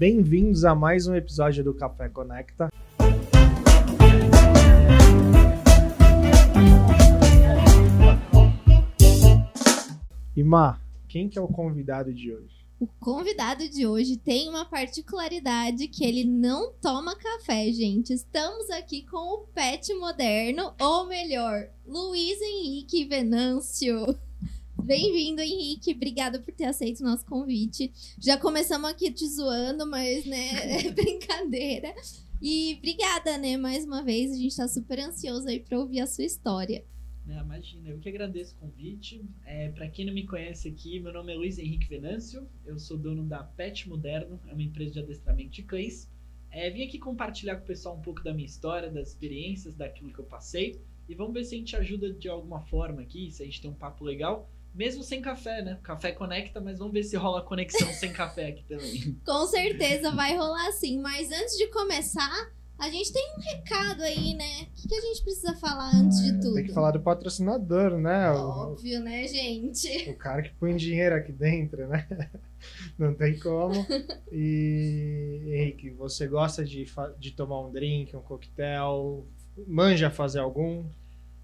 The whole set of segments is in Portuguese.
Bem-vindos a mais um episódio do Café Conecta. E quem que é o convidado de hoje? O convidado de hoje tem uma particularidade que ele não toma café, gente. Estamos aqui com o pet moderno, ou melhor, Luiz Henrique Venâncio. Bem-vindo, Henrique. Obrigada por ter aceito o nosso convite. Já começamos aqui te zoando, mas, né, é brincadeira. E obrigada, né, mais uma vez. A gente tá super ansioso aí pra ouvir a sua história. Não, imagina, eu que agradeço o convite. É, para quem não me conhece aqui, meu nome é Luiz Henrique Venâncio, eu sou dono da Pet Moderno, é uma empresa de adestramento de cães. É, vim aqui compartilhar com o pessoal um pouco da minha história, das experiências, daquilo que eu passei. E vamos ver se a gente ajuda de alguma forma aqui, se a gente tem um papo legal. Mesmo sem café, né? Café conecta, mas vamos ver se rola conexão sem café aqui também. Com certeza vai rolar sim. Mas antes de começar, a gente tem um recado aí, né? O que, que a gente precisa falar antes de tudo? Tem que falar do patrocinador, né? O, Óbvio, né, gente? o cara que põe dinheiro aqui dentro, né? Não tem como. E, Henrique, você gosta de, de tomar um drink, um coquetel? Manja fazer algum?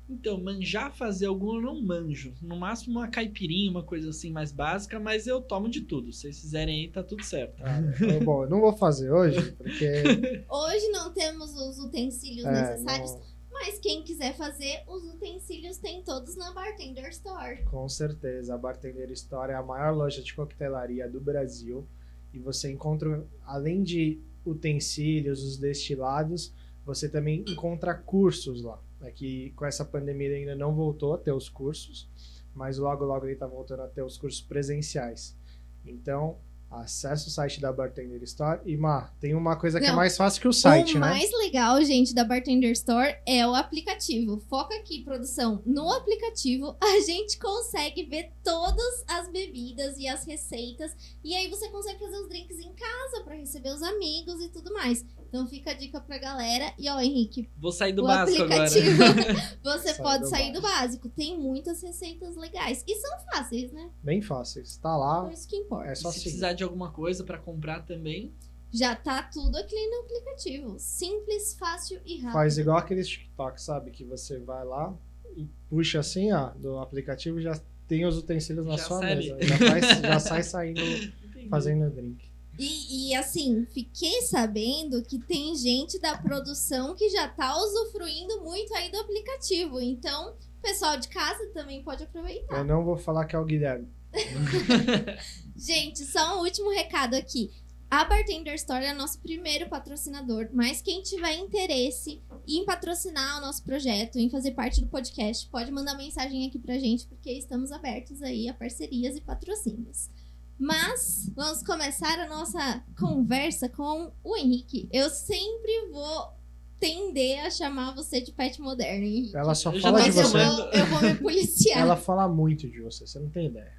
Então, manjar fazer algum eu não manjo. No máximo uma caipirinha, uma coisa assim mais básica, mas eu tomo de tudo. Se vocês fizerem aí, tá tudo certo. Ah, então, bom, eu não vou fazer hoje, porque. Hoje não temos os utensílios é, necessários, não- mas quem quiser fazer, os utensílios tem todos na Bartender Store. Com certeza, a Bartender Store é a maior loja de coquetelaria do Brasil e você encontra, além de utensílios, os destilados, você também encontra cursos lá. É que com essa pandemia ele ainda não voltou a ter os cursos, mas logo logo ele está voltando a ter os cursos presenciais. Então, acesse o site da Bartender Store e, Má, tem uma coisa que é Não, mais fácil que o site, o né? mais legal, gente, da Bartender Store é o aplicativo. Foca aqui, produção. No aplicativo, a gente consegue ver todas as bebidas e as receitas. E aí você consegue fazer os drinks em casa para receber os amigos e tudo mais. Então fica a dica pra galera. E ó, Henrique, Vou sair do o básico aplicativo, agora. você Sai pode do sair do básico. Tem muitas receitas legais. E são fáceis, né? Bem fácil. Está lá, Por isso que importa. é só Se seguir. precisar de alguma coisa pra comprar também, Já tá tudo aqui no aplicativo. Simples, fácil e rápido. Faz igual aqueles TikTok, sabe? Que você vai lá e puxa assim, ó, do aplicativo já tem os utensílios na Já sua sai mesa. Já, faz- já sai saindo, entendi. fazendo drink. E, e, assim, fiquei sabendo que tem gente da produção que já tá usufruindo muito aí do aplicativo. Então, o pessoal de casa também pode aproveitar. Eu não vou falar que é o Guilherme. Gente, só um último recado aqui. A Bartender Store é nosso primeiro patrocinador, mas quem tiver interesse em patrocinar o nosso projeto, em fazer parte do podcast, pode mandar mensagem aqui pra gente, porque estamos abertos aí a parcerias e patrocínios. Mas vamos começar a nossa conversa com o Henrique. Eu sempre vou tender a chamar você de pet moderno, Henrique. Ela só Eu fala de eu você. chamando. vou, eu vou me policiar. Ela fala muito de você, você não tem ideia.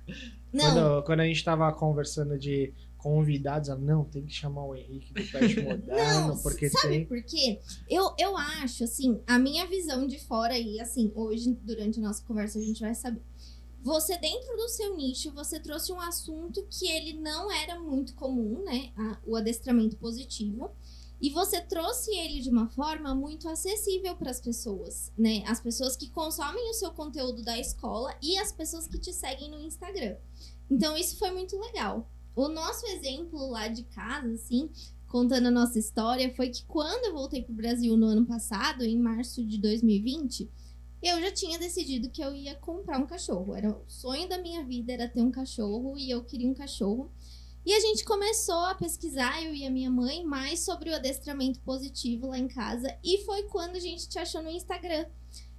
Não, Quando, quando a gente tava conversando de convidados, ela, não, tem que chamar o Henrique do Pet Moderno, Não, porque sabe tem. por quê? Eu, eu acho, assim, a minha visão de fora, e assim, hoje, durante a nossa conversa, a gente vai saber. Você, dentro do seu nicho, você trouxe um assunto que ele não era muito comum, né? A- o adestramento positivo. E você trouxe ele de uma forma muito acessível para as pessoas, né? As pessoas que consomem o seu conteúdo da escola e as pessoas que te seguem no Instagram. Então, isso foi muito legal. O nosso exemplo lá de casa, assim, contando a nossa história, foi que quando eu voltei pro Brasil no ano passado, em março de 2020, eu já tinha decidido que eu ia comprar um cachorro. Era o sonho da minha vida era ter um cachorro e eu queria um cachorro. E a gente começou a pesquisar, eu e a minha mãe, mais sobre o adestramento positivo lá em casa. E foi quando a gente te achou no Instagram.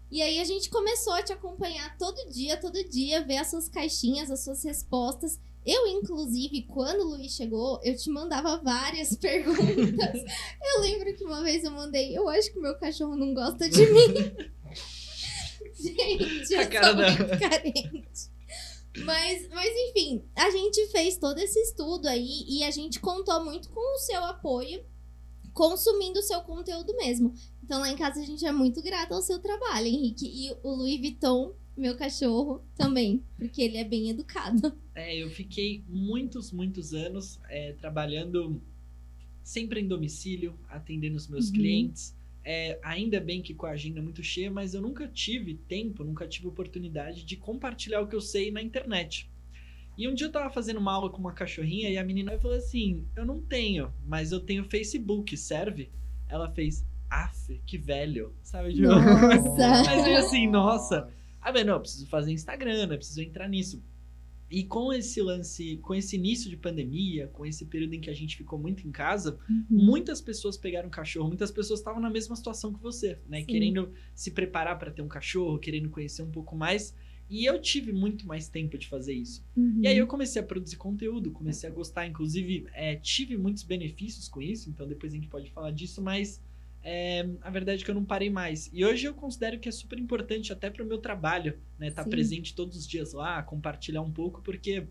E aí a gente começou a te acompanhar todo dia, todo dia, ver as suas caixinhas, as suas respostas. Eu, inclusive, quando o Luiz chegou, eu te mandava várias perguntas. eu lembro que uma vez eu mandei, eu acho que meu cachorro não gosta de mim. gente, eu A sou muito carente. Mas, mas enfim, a gente fez todo esse estudo aí e a gente contou muito com o seu apoio, consumindo o seu conteúdo mesmo. Então lá em casa a gente é muito grata ao seu trabalho, Henrique. E o Louis Vuitton, meu cachorro, também, porque ele é bem educado. É, eu fiquei muitos, muitos anos é, trabalhando sempre em domicílio, atendendo os meus Uhum. clientes. É, ainda bem que com a agenda muito cheia, mas eu nunca tive tempo, nunca tive oportunidade de compartilhar o que eu sei na internet. E um dia eu tava fazendo uma aula com uma cachorrinha e a menina falou assim: Eu não tenho, mas eu tenho Facebook, serve? Ela fez, af, que velho, sabe? Tipo, Nossa. Mas eu assim, nossa. Ah, mas não, eu preciso fazer Instagram, né? Eu preciso entrar nisso. E com esse lance, com esse início de pandemia, com esse período em que a gente ficou muito em casa, Uhum. muitas pessoas pegaram cachorro, muitas pessoas estavam na mesma situação que você, né? Sim. Querendo se preparar para ter um cachorro, querendo conhecer um pouco mais. E eu tive muito mais tempo de fazer isso. Uhum. E aí eu comecei a produzir conteúdo, comecei a gostar, inclusive é, tive muitos benefícios com isso, então depois a gente pode falar disso, mas é, a verdade é que eu não parei mais. E hoje eu considero que é super importante até para o meu trabalho, né? Estar Sim. presente todos os dias lá, compartilhar um pouco, porque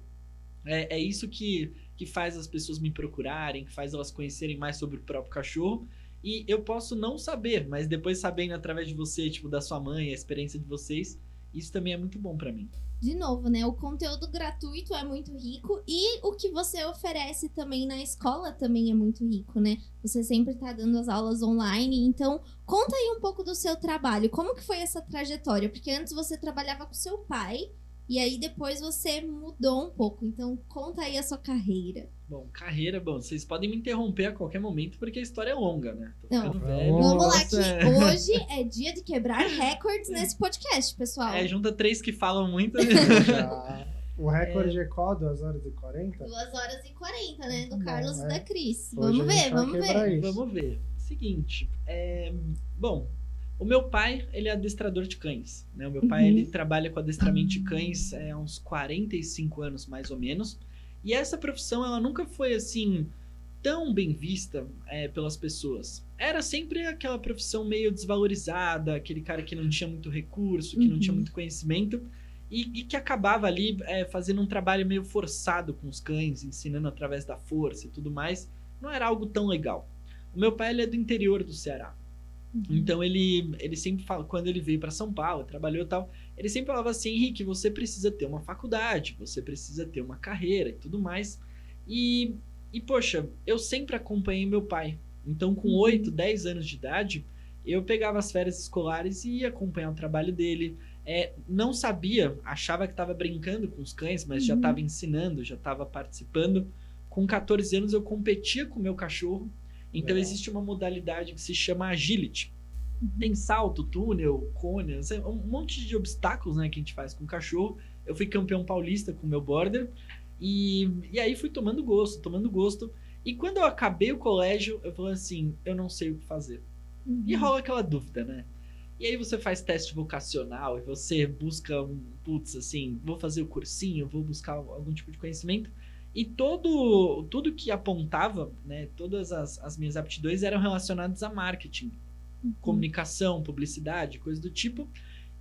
é, é isso que, que faz as pessoas me procurarem, que faz elas conhecerem mais sobre o próprio cachorro. E eu posso não saber, mas depois sabendo através de você, tipo, da sua mãe, a experiência de vocês, isso também é muito bom para mim. De novo, né? O conteúdo gratuito é muito rico e o que você oferece também na escola também é muito rico, né? Você sempre tá dando as aulas online, então conta aí um pouco do seu trabalho. Como que foi essa trajetória? Porque antes você trabalhava com seu pai e aí depois você mudou um pouco. Então conta aí a sua carreira. Bom, carreira, bom, vocês podem me interromper a qualquer momento porque a história é longa, né? Tô Não. velho. Vamos lá que hoje é dia de quebrar recordes nesse podcast, pessoal. É, junta três que falam muito. Já- O recorde é qual? 2 horas e 40? 2 horas e 40, né? Do Carlos é. e da Cris. Vamos ver, vamos ver. isso. Vamos ver. Seguinte, é, bom, o meu pai, ele é adestrador de cães, né? O meu pai, Uhum. ele trabalha com adestramento de cães é, há uns 45 anos, mais ou menos. E essa profissão, ela nunca foi, assim, tão bem vista é, pelas pessoas. Era sempre aquela profissão meio desvalorizada, aquele cara que não tinha muito recurso, que não tinha Uhum. muito conhecimento. E, e que acabava ali é, fazendo um trabalho meio forçado com os cães, ensinando através da força e tudo mais. Não era algo tão legal. O meu pai ele é do interior do Ceará. Uhum. Então ele, ele sempre fala, quando ele veio para São Paulo, trabalhou e tal, ele sempre falava assim, Henrique, você precisa ter uma faculdade, você precisa ter uma carreira e tudo mais. E, e poxa, eu sempre acompanhei meu pai. Então com Uhum. 8, 10 anos de idade, eu pegava as férias escolares e ia acompanhar o trabalho dele. É, não sabia, achava que estava brincando com os cães, mas já Uhum. estava ensinando, já estava participando. Com 14 anos eu competia com o meu cachorro. Então Legal. existe uma modalidade que se chama agility. Tem salto, túnel, cone, um monte de obstáculos né, que a gente faz com o cachorro. Eu fui campeão paulista com o meu border. E, e aí fui tomando gosto, tomando gosto. E quando eu acabei o colégio, eu falei assim, eu não sei o que fazer. Uhum. E rola aquela dúvida, né? E aí você faz teste vocacional e você busca um, putz, assim, vou fazer o cursinho, vou buscar algum tipo de conhecimento. E todo, tudo que apontava, né, todas as, as minhas aptidões eram relacionadas a marketing, Uhum. comunicação, publicidade, coisa do tipo.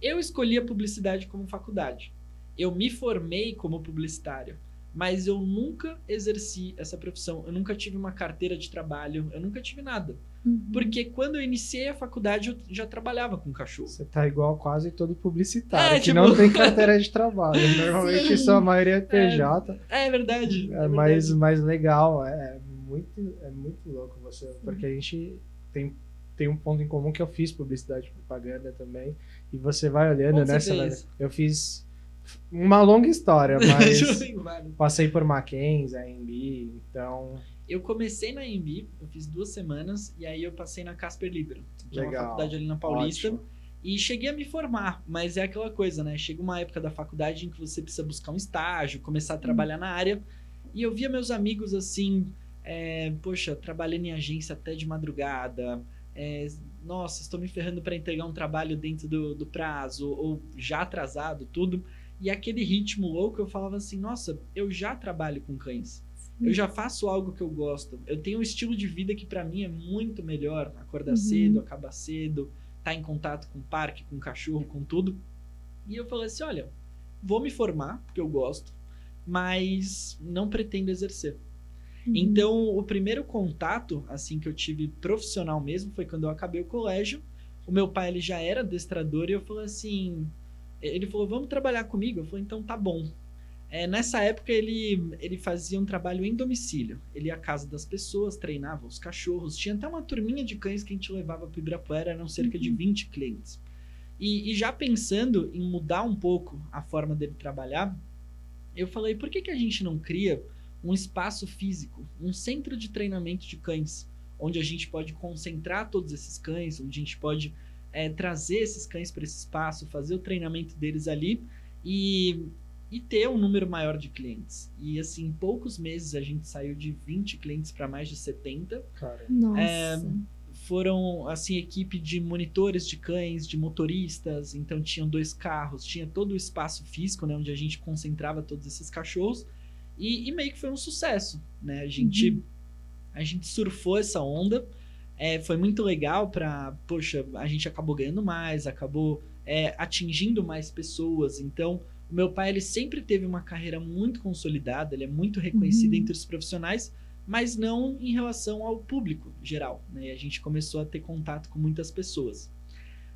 Eu escolhi a publicidade como faculdade. Eu me formei como publicitário, mas eu nunca exerci essa profissão. Eu nunca tive uma carteira de trabalho, eu nunca tive nada. Uhum. Porque quando eu iniciei a faculdade, eu já trabalhava com cachorro. Você tá igual quase todo publicitário, É, que tipo- não tem carteira de trabalho. Normalmente Sim. sua maioria é PJ. É verdade. É, é mais, mais legal, é muito, é muito louco você, porque a gente tem, tem um ponto em comum que eu fiz publicidade e propaganda também, e você vai olhando Onde você nessa. fez? Eu fiz uma longa história, mas passei por Mackenzie, AMB, então. Eu comecei na EMB, eu fiz duas semanas, e aí eu passei na Casper Libero, que é uma Legal. faculdade ali na Paulista. ótimo. E cheguei a me formar, mas é aquela coisa, né? Chega uma época da faculdade em que você precisa buscar um estágio, começar a trabalhar na área. E eu via meus amigos assim, é, poxa, trabalhando em agência até de madrugada. É, nossa, estou me ferrando para entregar um trabalho dentro do, do prazo, ou já atrasado, tudo. E aquele ritmo louco, eu falava assim, nossa, eu já trabalho com cães. Eu já faço algo que eu gosto. Eu tenho um estilo de vida que pra mim é muito melhor. Acordar Uhum. cedo, acabar cedo, estar em contato com o parque, com o cachorro, com tudo. E eu falei assim, olha, vou me formar, porque eu gosto, mas não pretendo exercer. Uhum. Então, o primeiro contato, assim, que eu tive profissional mesmo, foi quando eu acabei o colégio. O meu pai, ele já era adestrador e eu falei assim... Ele falou, vamos trabalhar comigo? Eu falei, então tá bom. É, nessa época ele, ele fazia um trabalho em domicílio. Ele ia à casa das pessoas, treinava os cachorros. Tinha até uma turminha de cães que a gente levava para o Ibirapuera, eram cerca de 20 clientes. E, e, já pensando em mudar um pouco a forma dele trabalhar, eu falei, por que, que a gente não cria um espaço físico, um centro de treinamento de cães, onde a gente pode concentrar todos esses cães, onde a gente pode é, trazer esses cães para esse espaço, fazer o treinamento deles ali e, e ter um número maior de clientes. E assim, em poucos meses a gente saiu de 20 clientes para mais de 70. Cara. Nossa. É, foram assim equipe de monitores de cães, de motoristas, então tinham dois carros, tinha todo o espaço físico, né, onde a gente concentrava todos esses cachorros e, e meio que foi um sucesso, né? A gente uhum. a gente surfou essa onda, é, foi muito legal para, poxa, a gente acabou ganhando mais, acabou é, atingindo mais pessoas, então o meu pai ele sempre teve uma carreira muito consolidada, ele é muito reconhecido uhum. entre os profissionais mas não em relação ao público geral. Né? A gente começou a ter contato com muitas pessoas.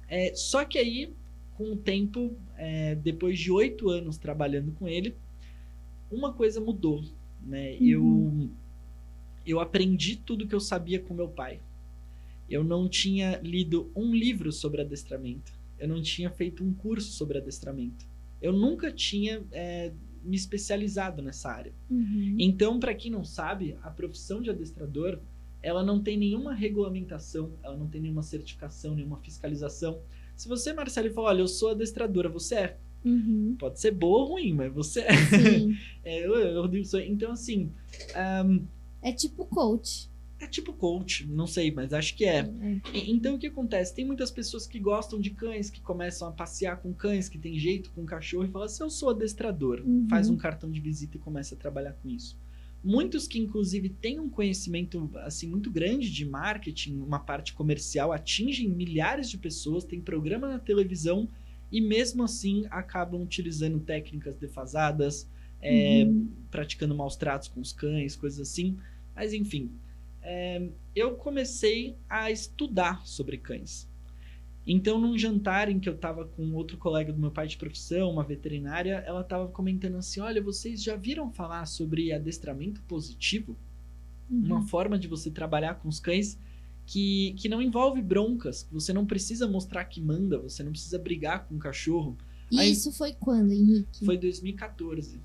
É, só que aí, com o tempo, é, depois de oito anos trabalhando com ele, uma coisa mudou. Né? Uhum. Eu, eu aprendi tudo que eu sabia com meu pai. Eu não tinha lido um livro sobre adestramento. Eu não tinha feito um curso sobre adestramento. Eu nunca tinha é, me especializado nessa área. Uhum. Então, para quem não sabe, a profissão de adestrador, ela não tem nenhuma regulamentação, ela não tem nenhuma certificação, nenhuma fiscalização. Se você, Marcelo, falar, olha, eu sou adestradora, você é. Uhum. Pode ser boa ou ruim, mas você é. é eu, eu, eu, então, assim. Um, é tipo coach. É tipo coach, não sei, mas acho que é. é. Então o que acontece? Tem muitas pessoas que gostam de cães, que começam a passear com cães, que tem jeito com cachorro e falam assim: eu sou adestrador. Uhum. Faz um cartão de visita e começa a trabalhar com isso. Muitos que, inclusive, têm um conhecimento assim muito grande de marketing, uma parte comercial, atingem milhares de pessoas, tem programa na televisão e, mesmo assim, acabam utilizando técnicas defasadas, é, uhum. praticando maus tratos com os cães, coisas assim. Mas, enfim, é, eu comecei a estudar sobre cães. Então, num jantar em que eu estava com outro colega do meu pai de profissão, uma veterinária, ela estava comentando assim: Olha, vocês já viram falar sobre adestramento positivo? Uhum. Uma forma de você trabalhar com os cães que, que não envolve broncas, você não precisa mostrar que manda, você não precisa brigar com o cachorro. E Aí, isso foi quando, Henrique? Foi 2014.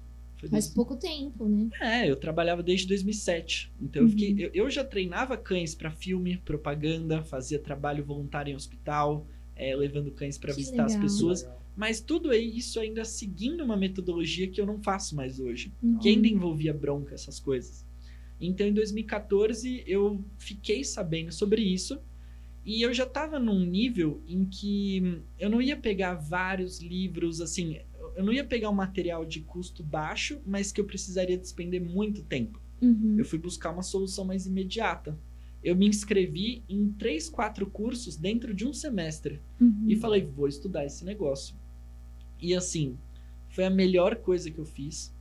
Faz pouco tempo, né? É, eu trabalhava desde 2007. Então uhum. eu, fiquei, eu, eu, já treinava cães para filme, propaganda, fazia trabalho voluntário em hospital, é, levando cães para visitar legal. as pessoas. Mas tudo isso ainda seguindo uma metodologia que eu não faço mais hoje, uhum. que ainda envolvia bronca, essas coisas. Então em 2014 eu fiquei sabendo sobre isso e eu já estava num nível em que eu não ia pegar vários livros, assim, eu não ia pegar um material de custo baixo, mas que eu precisaria despender muito tempo. Uhum. Eu fui buscar uma solução mais imediata. Eu me inscrevi em três, quatro cursos dentro de um semestre uhum. e falei, vou estudar esse negócio. E assim, foi a melhor coisa que eu fiz.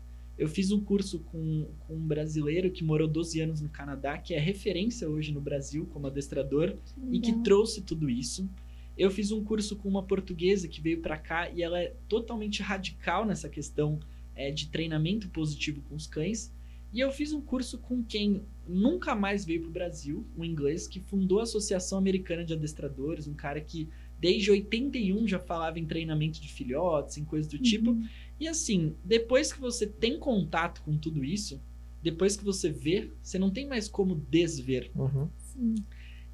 Eu fiz um curso com, com um brasileiro que morou 12 anos no Canadá, que é referência hoje no Brasil como adestrador e que trouxe tudo isso. Eu fiz um curso com uma portuguesa que veio para cá e ela é totalmente radical nessa questão é, de treinamento positivo com os cães. E eu fiz um curso com quem nunca mais veio para o Brasil, um inglês que fundou a Associação Americana de Adestradores, um cara que desde 81 já falava em treinamento de filhotes, em coisas do uhum. tipo. E assim, depois que você tem contato com tudo isso, depois que você vê, você não tem mais como desver. Uhum. Sim.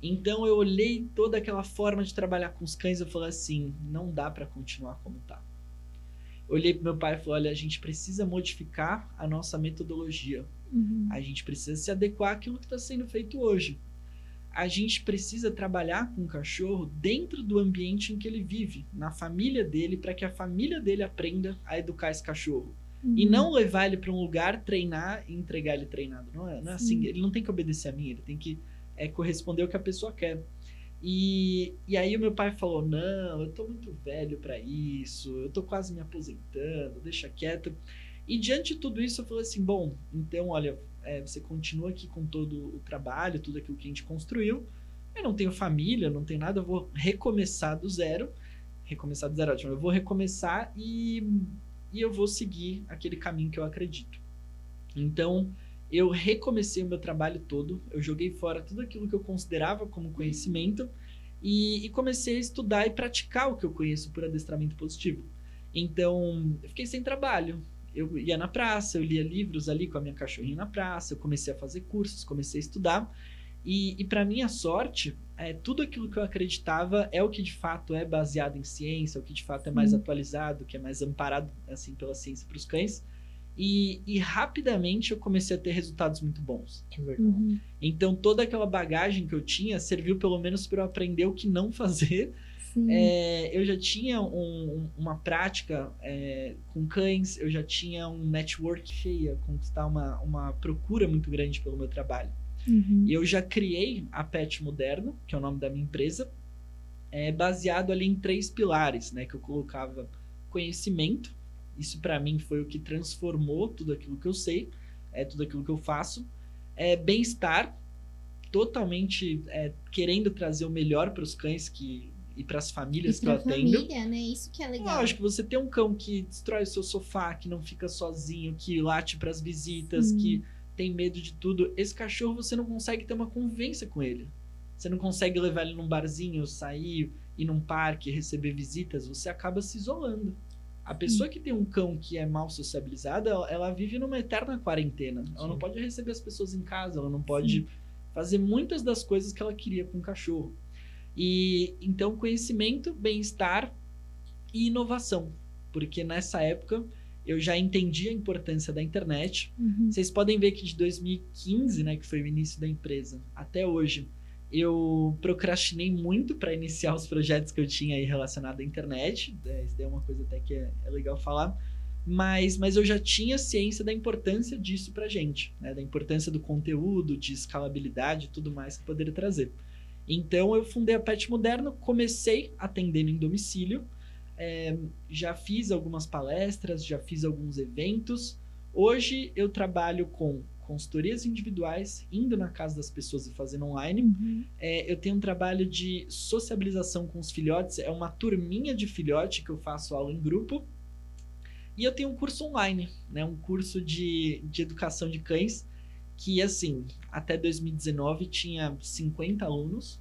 Então eu olhei toda aquela forma de trabalhar com os cães e falei assim, não dá para continuar como tá. Eu olhei pro meu pai e falei, olha, a gente precisa modificar a nossa metodologia. Uhum. A gente precisa se adequar àquilo que está sendo feito hoje. A gente precisa trabalhar com o cachorro dentro do ambiente em que ele vive, na família dele, para que a família dele aprenda a educar esse cachorro. Uhum. E não levar ele para um lugar, treinar e entregar ele treinado. Não é, não é assim. Ele não tem que obedecer a mim, ele tem que é corresponder ao que a pessoa quer. E, e aí o meu pai falou: Não, eu tô muito velho para isso, eu tô quase me aposentando, deixa quieto. E diante de tudo isso, eu falei assim: Bom, então, olha, é, você continua aqui com todo o trabalho, tudo aquilo que a gente construiu. Eu não tenho família, não tenho nada, eu vou recomeçar do zero. Recomeçar do zero, ótimo. Eu vou recomeçar e, e eu vou seguir aquele caminho que eu acredito. Então, eu recomecei o meu trabalho todo, eu joguei fora tudo aquilo que eu considerava como conhecimento e, e comecei a estudar e praticar o que eu conheço por adestramento positivo. Então, eu fiquei sem trabalho. Eu ia na praça, eu lia livros ali com a minha cachorrinha na praça, eu comecei a fazer cursos, comecei a estudar. E, e para minha sorte, é, tudo aquilo que eu acreditava é o que de fato é baseado em ciência, o que de fato é mais atualizado, que é mais amparado assim pela ciência para os cães. E, e, rapidamente eu comecei a ter resultados muito bons. Que legal. Uhum. Então toda aquela bagagem que eu tinha serviu pelo menos para eu aprender o que não fazer. É, eu já tinha um- uma prática é, com cães, eu já tinha um network cheia, conquistar uma, uma procura muito grande pelo meu trabalho. Uhum. E eu já criei a Pet Moderno, que é o nome da minha empresa, é, baseado ali em três pilares, né? Que eu colocava conhecimento, isso para mim foi o que transformou tudo aquilo que eu sei, é tudo aquilo que eu faço. É, bem-estar, totalmente é, querendo trazer o melhor para os cães que, e para as famílias E que eu atendo. família, né? Isso que é legal. Lógico, você tem um cão que destrói o seu sofá, que não fica sozinho, que late para as visitas, Sim. que tem medo de tudo. Esse cachorro você não consegue ter uma convivência com ele. Você não consegue levar ele num barzinho, sair, ir num parque, receber visitas. Você acaba se isolando. A pessoa que tem um cão que é mal sociabilizada, ela, vive numa eterna quarentena. Ela não Sim. pode receber as pessoas em casa, ela não pode fazer muitas das coisas que ela queria com o cachorro. E então conhecimento, bem-estar e inovação, porque nessa época eu já entendi a importância da internet. Uhum. Vocês podem ver que de 2015, né, que foi o início da empresa, até hoje, eu procrastinei muito para iniciar os projetos que eu tinha aí relacionado à internet. É, isso daí é uma coisa até que é, é legal falar. Mas, mas eu já tinha ciência da importância disso pra gente, né? Da importância do conteúdo, de escalabilidade e tudo mais que poderia trazer. Então eu fundei a Pet Moderno, comecei atendendo em domicílio, é, já fiz algumas palestras, já fiz alguns eventos. Hoje eu trabalho com consultorias individuais, indo na casa das pessoas e fazendo online. Uhum. É, eu tenho um trabalho de sociabilização com os filhotes, é uma turminha de filhote que eu faço aula em grupo. E eu tenho um curso online, né, um curso de, de educação de cães, que assim, até 2019 tinha 50 alunos.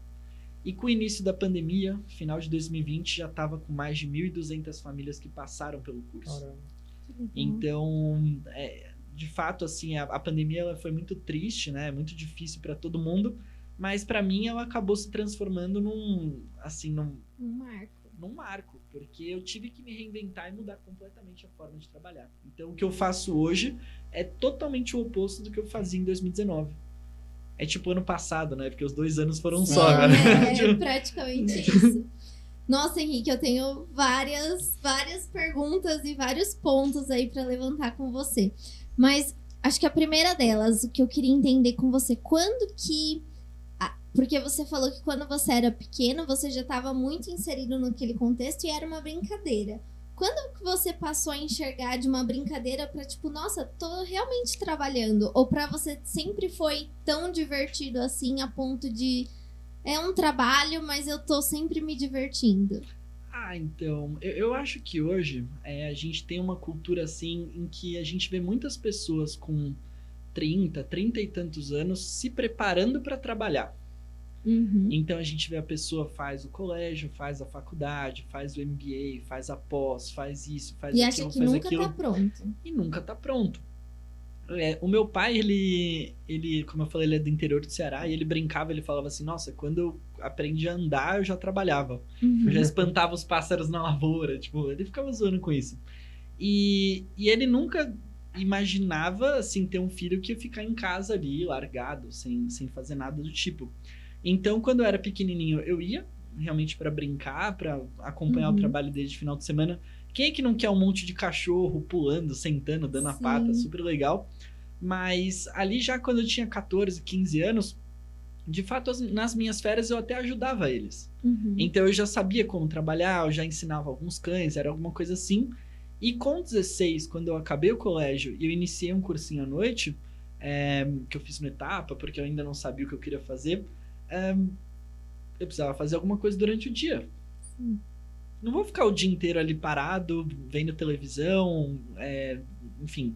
E com o início da pandemia, final de 2020, já estava com mais de 1.200 famílias que passaram pelo curso. Caramba. Então, é, de fato, assim, a, a pandemia ela foi muito triste, né? Muito difícil para todo mundo, mas para mim ela acabou se transformando num, assim, num, Um marco. Num marco, porque eu tive que me reinventar e mudar completamente a forma de trabalhar. Então, o que eu faço hoje é totalmente o oposto do que eu fazia em 2019. É tipo ano passado, né? Porque os dois anos foram só, né? É praticamente isso. Nossa, Henrique, eu tenho várias, várias perguntas e vários pontos aí pra levantar com você. Mas acho que a primeira delas, o que eu queria entender com você, quando que. Porque você falou que quando você era pequeno, você já estava muito inserido naquele contexto e era uma brincadeira. Quando que você passou a enxergar de uma brincadeira pra tipo, nossa, tô realmente trabalhando? Ou pra você sempre foi tão divertido assim a ponto de é um trabalho, mas eu tô sempre me divertindo. Ah, então, eu, eu acho que hoje é, a gente tem uma cultura assim em que a gente vê muitas pessoas com 30, 30 e tantos anos se preparando para trabalhar. Uhum. Então a gente vê a pessoa faz o colégio, faz a faculdade, faz o MBA, faz a pós, faz isso, faz E aquilo, acha que faz nunca aquilo tá pronto. e nunca tá pronto. É, o meu pai, ele, ele, como eu falei, ele é do interior do Ceará e ele brincava, ele falava assim: Nossa, quando eu aprendi a andar, eu já trabalhava. Uhum. Eu já espantava os pássaros na lavoura, tipo, ele ficava zoando com isso. E, e ele nunca imaginava, assim, ter um filho que ia ficar em casa ali, largado, sem, sem fazer nada do tipo. Então, quando eu era pequenininho, eu ia realmente para brincar, para acompanhar Uhum. o trabalho dele de final de semana. Quem é que não quer um monte de cachorro pulando, sentando, dando a Sim. pata, super legal. Mas ali já quando eu tinha 14, 15 anos, de fato, as- nas minhas férias eu até ajudava eles. Uhum. Então eu já sabia como trabalhar, eu já ensinava alguns cães, era alguma coisa assim. E com 16, quando eu acabei o colégio e eu iniciei um cursinho à noite, é, que eu fiz no etapa, porque eu ainda não sabia o que eu queria fazer, eu precisava fazer alguma coisa durante o dia. Sim. não vou ficar o dia inteiro ali parado, vendo televisão, é, enfim.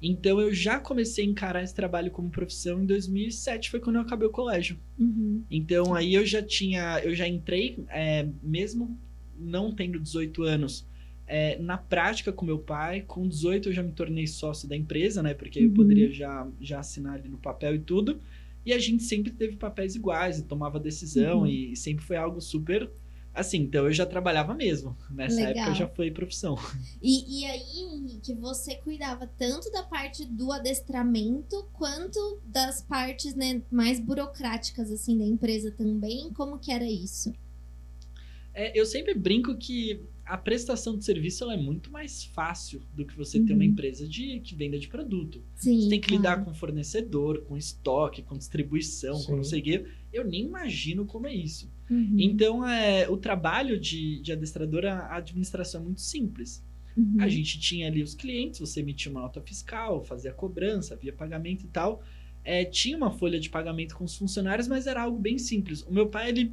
Então eu já comecei a encarar esse trabalho como profissão em 2007, foi quando eu acabei o colégio. Uhum. Então aí eu já tinha, eu já entrei, é, mesmo não tendo 18 anos, é, na prática com meu pai. Com 18 eu já me tornei sócio da empresa, né? Porque Uhum. eu poderia já, já assinar ali no papel e tudo. E a gente sempre teve papéis iguais e tomava decisão Uhum. e, sempre foi algo super assim. Então eu já trabalhava mesmo. Nessa Legal. época já foi profissão. E, e aí, Henrique, você cuidava tanto da parte do adestramento quanto das partes né, mais burocráticas assim da empresa também. Como que era isso? É, eu sempre brinco que a prestação de serviço ela é muito mais fácil do que você ter Uhum. uma empresa de que venda de produto. Sim. Você tem que lidar claro. com fornecedor, com estoque, com distribuição, Sim. com não sei o quê. Eu nem imagino como é isso. Uhum, Então, é, o trabalho de, de adestradora, a administração é muito simples. uhum. A gente tinha ali os clientes, você emitia uma nota fiscal, fazia a cobrança, via pagamento e tal. É, tinha uma folha de pagamento com os funcionários, mas era algo bem simples. O meu pai, ele,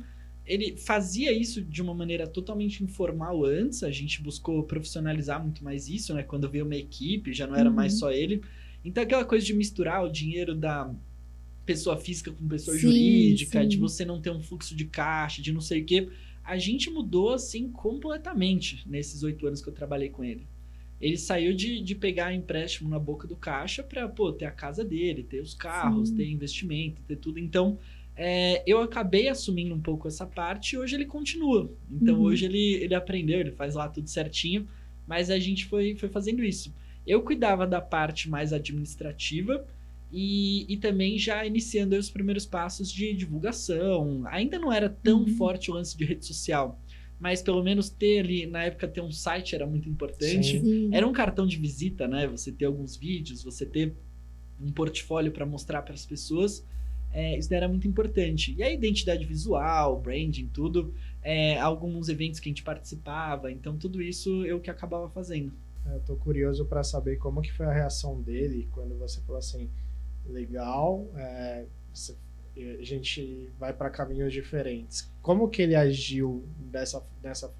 ele fazia isso de uma maneira totalmente informal antes. A gente buscou profissionalizar muito mais isso, né? Quando veio uma equipe, já não era Uhum. mais só ele. Então, aquela coisa de misturar o dinheiro da pessoa física com pessoa Sim, jurídica, de sim. você não ter um fluxo de caixa, de não sei o quê. A gente mudou, assim, completamente nesses oito anos que eu trabalhei com ele. Ele saiu de, de pegar empréstimo na boca do caixa para pô, ter a casa dele, ter os carros, Sim. ter investimento, ter tudo. Então, é, eu acabei assumindo um pouco essa parte e hoje ele continua. Então, Uhum. hoje ele, ele aprendeu, ele faz lá tudo certinho, mas a gente foi, foi fazendo isso. Eu cuidava da parte mais administrativa e, e também já iniciando os primeiros passos de divulgação. Ainda não era tão Uhum. forte o lance de rede social, mas pelo menos ter ali, na época, ter um site era muito importante. Sim. Era um cartão de visita, né? Você ter alguns vídeos, você ter um portfólio para mostrar para as pessoas. É, isso era muito importante. E a identidade visual, branding, tudo, é, alguns eventos que a gente participava, então tudo isso eu que acabava fazendo. Eu tô curioso para saber como que foi a reação dele quando você falou assim, legal, é, você- a gente vai para caminhos diferentes. Como que ele agiu dessa, dessa,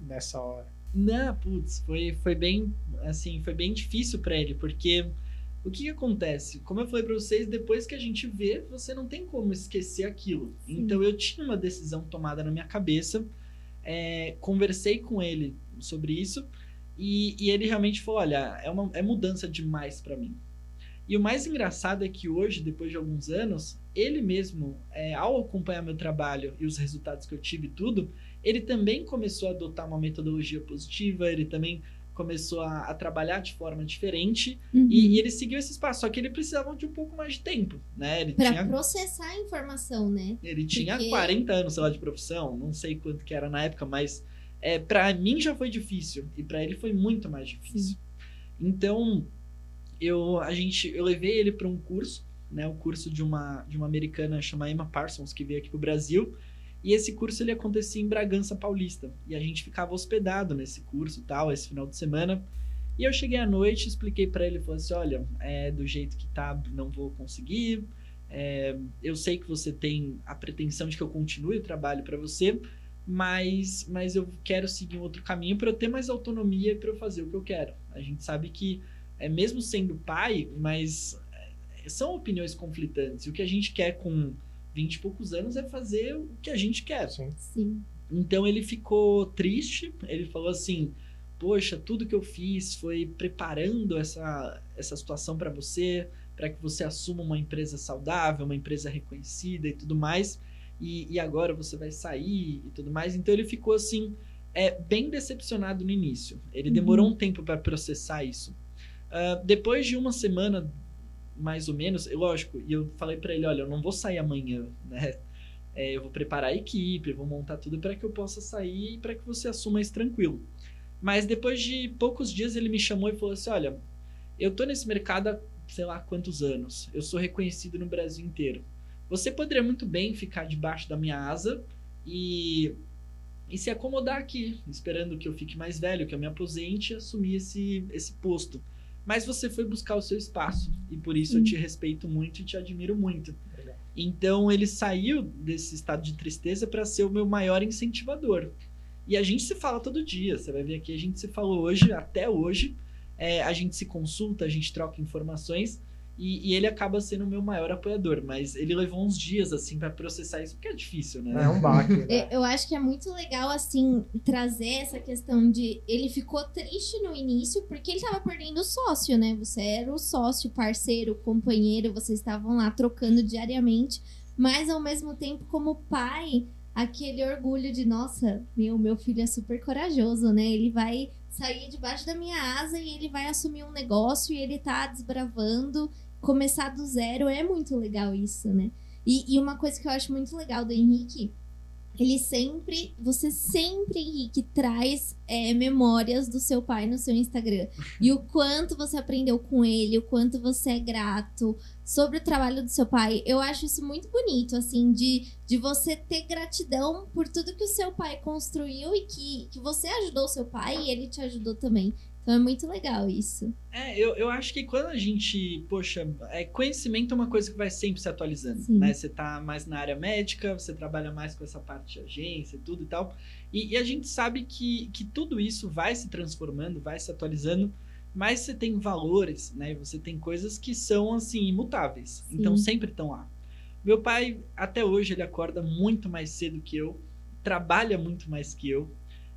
nessa hora? Não, putz, foi, foi bem, assim, foi bem difícil para ele, porque o que, que acontece? Como eu falei para vocês, depois que a gente vê, você não tem como esquecer aquilo. Sim. Então eu tinha uma decisão tomada na minha cabeça, é, conversei com ele sobre isso e, e ele realmente falou, olha, é uma é mudança demais para mim. E o mais engraçado é que hoje, depois de alguns anos, ele mesmo, é, ao acompanhar meu trabalho e os resultados que eu tive e tudo, ele também começou a adotar uma metodologia positiva, ele também começou a, a trabalhar de forma diferente Uhum. e, e ele seguiu esse espaço, só que ele precisava de um pouco mais de tempo, né? Ele Pra tinha, processar a informação, né? ele tinha porque- 40 anos, sei lá, de profissão, não sei quanto que era na época, mas é, para mim já foi difícil e para ele foi muito mais difícil. Então, eu a gente eu levei ele para um curso, né, o curso de uma de uma americana chamada Emma Parsons que veio aqui pro Brasil. E esse curso ele acontecia em Bragança Paulista, e a gente ficava hospedado nesse curso, tal, esse final de semana. E eu cheguei à noite, expliquei para ele, falei assim, olha, é do jeito que tá, não vou conseguir. É, eu sei que você tem a pretensão de que eu continue o trabalho para você, mas, mas eu quero seguir um outro caminho para eu ter mais autonomia e para eu fazer o que eu quero. A gente sabe que, é mesmo sendo pai, mas é, são opiniões conflitantes. O que a gente quer com 20 e poucos anos é fazer o que a gente quer. Assim, Sim. Então ele ficou triste, ele falou assim: Poxa, tudo que eu fiz foi preparando essa, essa situação para você, para que você assuma uma empresa saudável, uma empresa reconhecida e tudo mais, e, e agora você vai sair e tudo mais. Então ele ficou assim, é, bem decepcionado no início. Ele Uhum. demorou um tempo para processar isso. Ah, depois de uma semana, mais ou menos, lógico, e eu falei para ele: Olha, eu não vou sair amanhã, né? É, eu vou preparar a equipe, vou montar tudo para que eu possa sair e para que você assuma isso tranquilo. Mas depois de poucos dias ele me chamou e falou assim: Olha, eu tô nesse mercado há sei lá quantos anos, eu sou reconhecido no Brasil inteiro. Você poderia muito bem ficar debaixo da minha asa e, e se acomodar aqui, esperando que eu fique mais velho, que eu me aposente e assumir esse, esse posto. Mas você foi buscar o seu espaço e por isso eu Sim. te respeito muito e te admiro muito. Então ele saiu desse estado de tristeza para ser o meu maior incentivador. E a gente se fala todo dia. Você vai ver aqui, a gente se falou hoje, até hoje. É, a gente se consulta, a gente troca informações. E, e, ele acaba sendo o meu maior apoiador, mas ele levou uns dias, assim, para processar isso, porque é difícil, né? É um baque. Né? Eu acho que é muito legal, assim, trazer essa questão de. Ele ficou triste no início porque ele tava perdendo o sócio, né? Você era o sócio, parceiro, companheiro, vocês estavam lá trocando diariamente, mas ao mesmo tempo, como pai, aquele orgulho de, nossa, meu, meu filho é super corajoso, né? Ele vai sair debaixo da minha asa e ele vai assumir um negócio e ele tá desbravando começar do zero é muito legal isso, né? E, e uma coisa que eu acho muito legal do Henrique ele sempre, você sempre, Henrique, traz é, memórias do seu pai no seu Instagram. E o quanto você aprendeu com ele, o quanto você é grato sobre o trabalho do seu pai. Eu acho isso muito bonito, assim, de, de você ter gratidão por tudo que o seu pai construiu e que, que você ajudou o seu pai e ele te ajudou também. Então é muito legal isso. É, eu, eu acho que quando a gente, poxa, é, conhecimento é uma coisa que vai sempre se atualizando, Sim. né? Você tá mais na área médica, você trabalha mais com essa parte de agência e tudo e tal. E, e a gente sabe que, que tudo isso vai se transformando, vai se atualizando, mas você tem valores, né? Você tem coisas que são, assim, imutáveis. Sim. Então sempre estão lá. Meu pai, até hoje, ele acorda muito mais cedo que eu, trabalha muito mais que eu,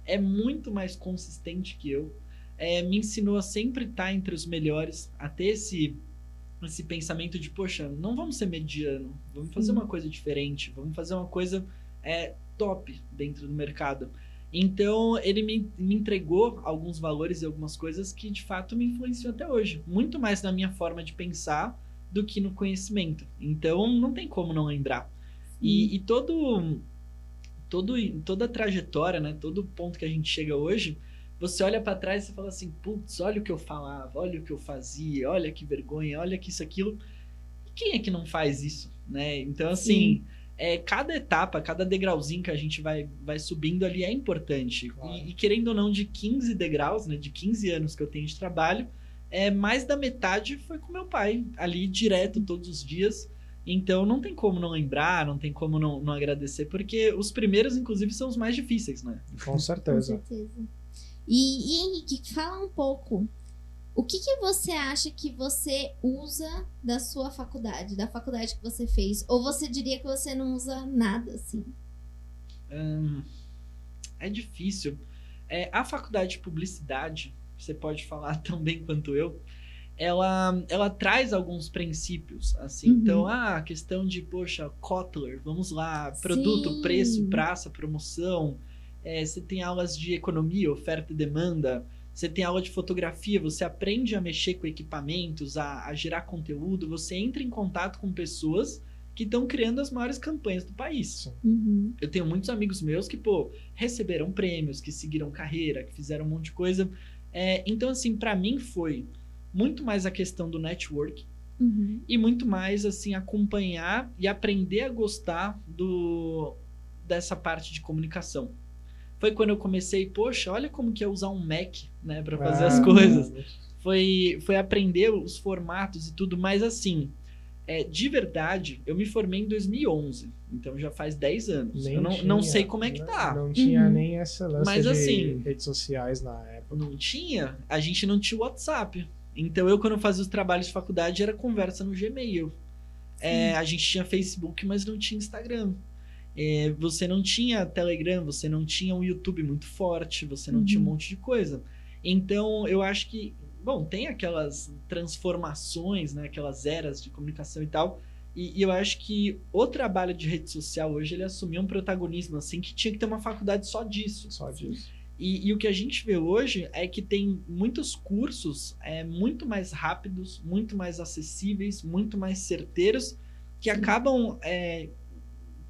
é muito mais consistente que eu é, me ensinou a sempre estar entre os melhores, a ter esse, esse pensamento de, poxa, não vamos ser mediano, vamos fazer uma coisa diferente, vamos fazer uma coisa é, top dentro do mercado. Então, ele me, me entregou alguns valores e algumas coisas que, de fato, me influenciam até hoje. Muito mais na minha forma de pensar do que no conhecimento. Então, não tem como não lembrar. E, e todo, todo, toda a trajetória, né, todo ponto que a gente chega hoje, você olha para trás e fala assim, putz, olha o que eu falava, olha o que eu fazia, olha que vergonha, olha que isso, aquilo. E quem é que não faz isso, né? Então, assim, é, cada etapa, cada degrauzinho que a gente vai, vai subindo ali é importante. Claro. E, e, querendo ou não, de 15 degraus, né, de 15 anos que eu tenho de trabalho, é, mais da metade foi com meu pai, ali direto todos os dias. Então não tem como não lembrar, não tem como não, não agradecer, porque os primeiros, inclusive, são os mais difíceis, né? Com certeza. Com certeza. E, e Henrique, fala um pouco. O que, que você acha que você usa da sua faculdade, da faculdade que você fez? Ou você diria que você não usa nada assim? Hum, é difícil. É, a faculdade de publicidade, você pode falar tão bem quanto eu, ela, ela traz alguns princípios, assim. Uhum. Então, ah, a questão de, poxa, Kotler, vamos lá, produto, Sim. preço, praça, promoção, é, você tem aulas de economia, oferta e demanda, você tem aula de fotografia, você aprende a mexer com equipamentos, a, a gerar conteúdo, você entra em contato com pessoas que estão criando as maiores campanhas do país. Uhum. Eu tenho muitos amigos meus que, pô, receberam prêmios, que seguiram carreira, que fizeram um monte de coisa. É, então, assim, para mim foi muito mais a questão do network uhum. e muito mais, assim, acompanhar e aprender a gostar do, dessa parte de comunicação foi quando eu comecei, poxa, olha como que é usar um Mac, né, para fazer ah, as coisas. Foi, foi aprender os formatos e tudo, mas assim, é, de verdade, eu me formei em 2011, então já faz 10 anos. Nem eu não, tinha, não sei como é que tá. Não, tinha uhum. nem essa lance mas, de assim, redes sociais na época. Não tinha, a gente não tinha WhatsApp. Então eu, quando fazia os trabalhos de faculdade, era conversa no Gmail. É, a gente tinha Facebook, mas não tinha Instagram é, você não tinha Telegram, você não tinha um YouTube muito forte, você não uhum. tinha um uhum. monte de coisa. Então, eu acho que, bom, tem aquelas transformações, né, aquelas eras de comunicação e tal, e, e, eu acho que o trabalho de rede social hoje, ele assumiu um protagonismo, assim, que tinha que ter uma faculdade só disso. Só disso. E, e o que a gente vê hoje é que tem muitos cursos é, muito mais rápidos, muito mais acessíveis, muito mais certeiros, que Sim. acabam é,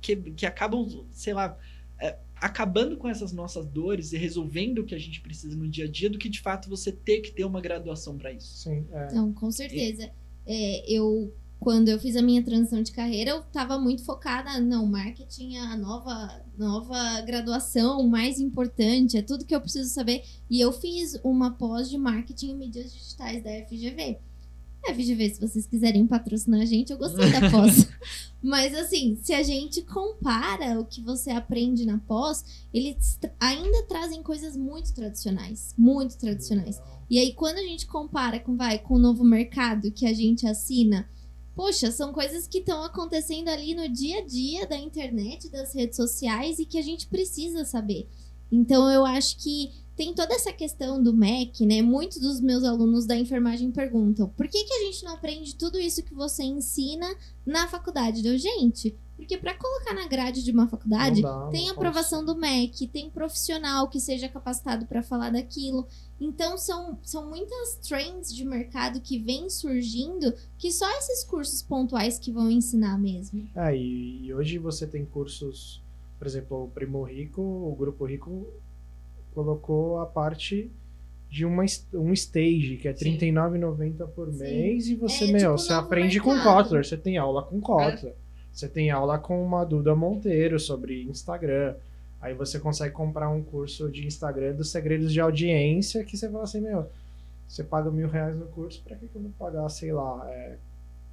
que, que acabam, sei lá, é, acabando com essas nossas dores e resolvendo o que a gente precisa no dia a dia, do que de fato você ter que ter uma graduação para isso. Sim, é. Não, com certeza. É, eu quando eu fiz a minha transição de carreira, eu estava muito focada, não, marketing é a nova, nova graduação, mais importante, é tudo que eu preciso saber. E eu fiz uma pós de marketing e mídias digitais da FGV. É, VGV, se vocês quiserem patrocinar a gente, eu gostei da pós. Mas assim, se a gente compara o que você aprende na pós, eles ainda trazem coisas muito tradicionais. Muito tradicionais. E aí, quando a gente compara com, vai, com o novo mercado que a gente assina, poxa, são coisas que estão acontecendo ali no dia a dia da internet, das redes sociais e que a gente precisa saber. Então, eu acho que tem toda essa questão do MEC, né? Muitos dos meus alunos da enfermagem perguntam: por que, que a gente não aprende tudo isso que você ensina na faculdade? Deu, gente, porque para colocar na grade de uma faculdade, dá, tem aprovação do MEC, tem profissional que seja capacitado para falar daquilo. Então, são, são muitas trends de mercado que vêm surgindo que só esses cursos pontuais que vão ensinar mesmo. E, e hoje você tem cursos, por exemplo, o Primo Rico, o Grupo Rico colocou a parte de uma, um stage, que é R$39,90 por mês, e você, é, meu, tipo você aprende mercado. com Kotler, você tem aula com Kotler. É. Você tem aula com uma Duda Monteiro sobre Instagram. Aí você consegue comprar um curso de Instagram dos segredos de audiência, que você fala assim, meu, você paga mil reais no curso, pra que, que eu vou pagar, sei lá, é,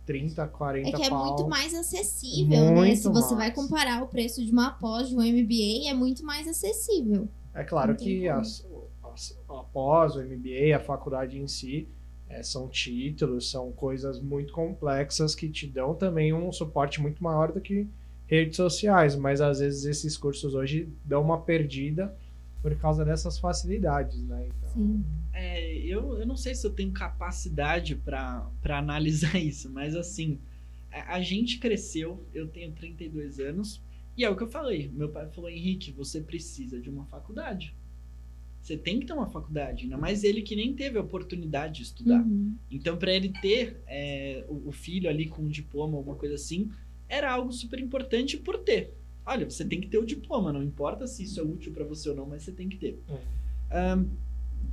30, 40 É que é pau. muito mais acessível, muito né? Se você vai comparar o preço de uma pós, de um MBA, é muito mais acessível. É claro que as, as, após o MBA, a faculdade em si, é, são títulos, são coisas muito complexas que te dão também um suporte muito maior do que redes sociais, mas às vezes esses cursos hoje dão uma perdida por causa dessas facilidades, né? Então... Sim. É, eu, eu não sei se eu tenho capacidade para analisar isso, mas assim, a, a gente cresceu, eu tenho 32 anos, e é o que eu falei. Meu pai falou: Henrique, você precisa de uma faculdade. Você tem que ter uma faculdade, ainda mais ele que nem teve a oportunidade de estudar. Uhum. Então, para ele ter é, o, o, filho ali com um diploma, alguma coisa assim, era algo super importante por ter. Olha, você tem que ter o diploma, não importa se isso é útil para você ou não, mas você tem que ter. Uhum. Um,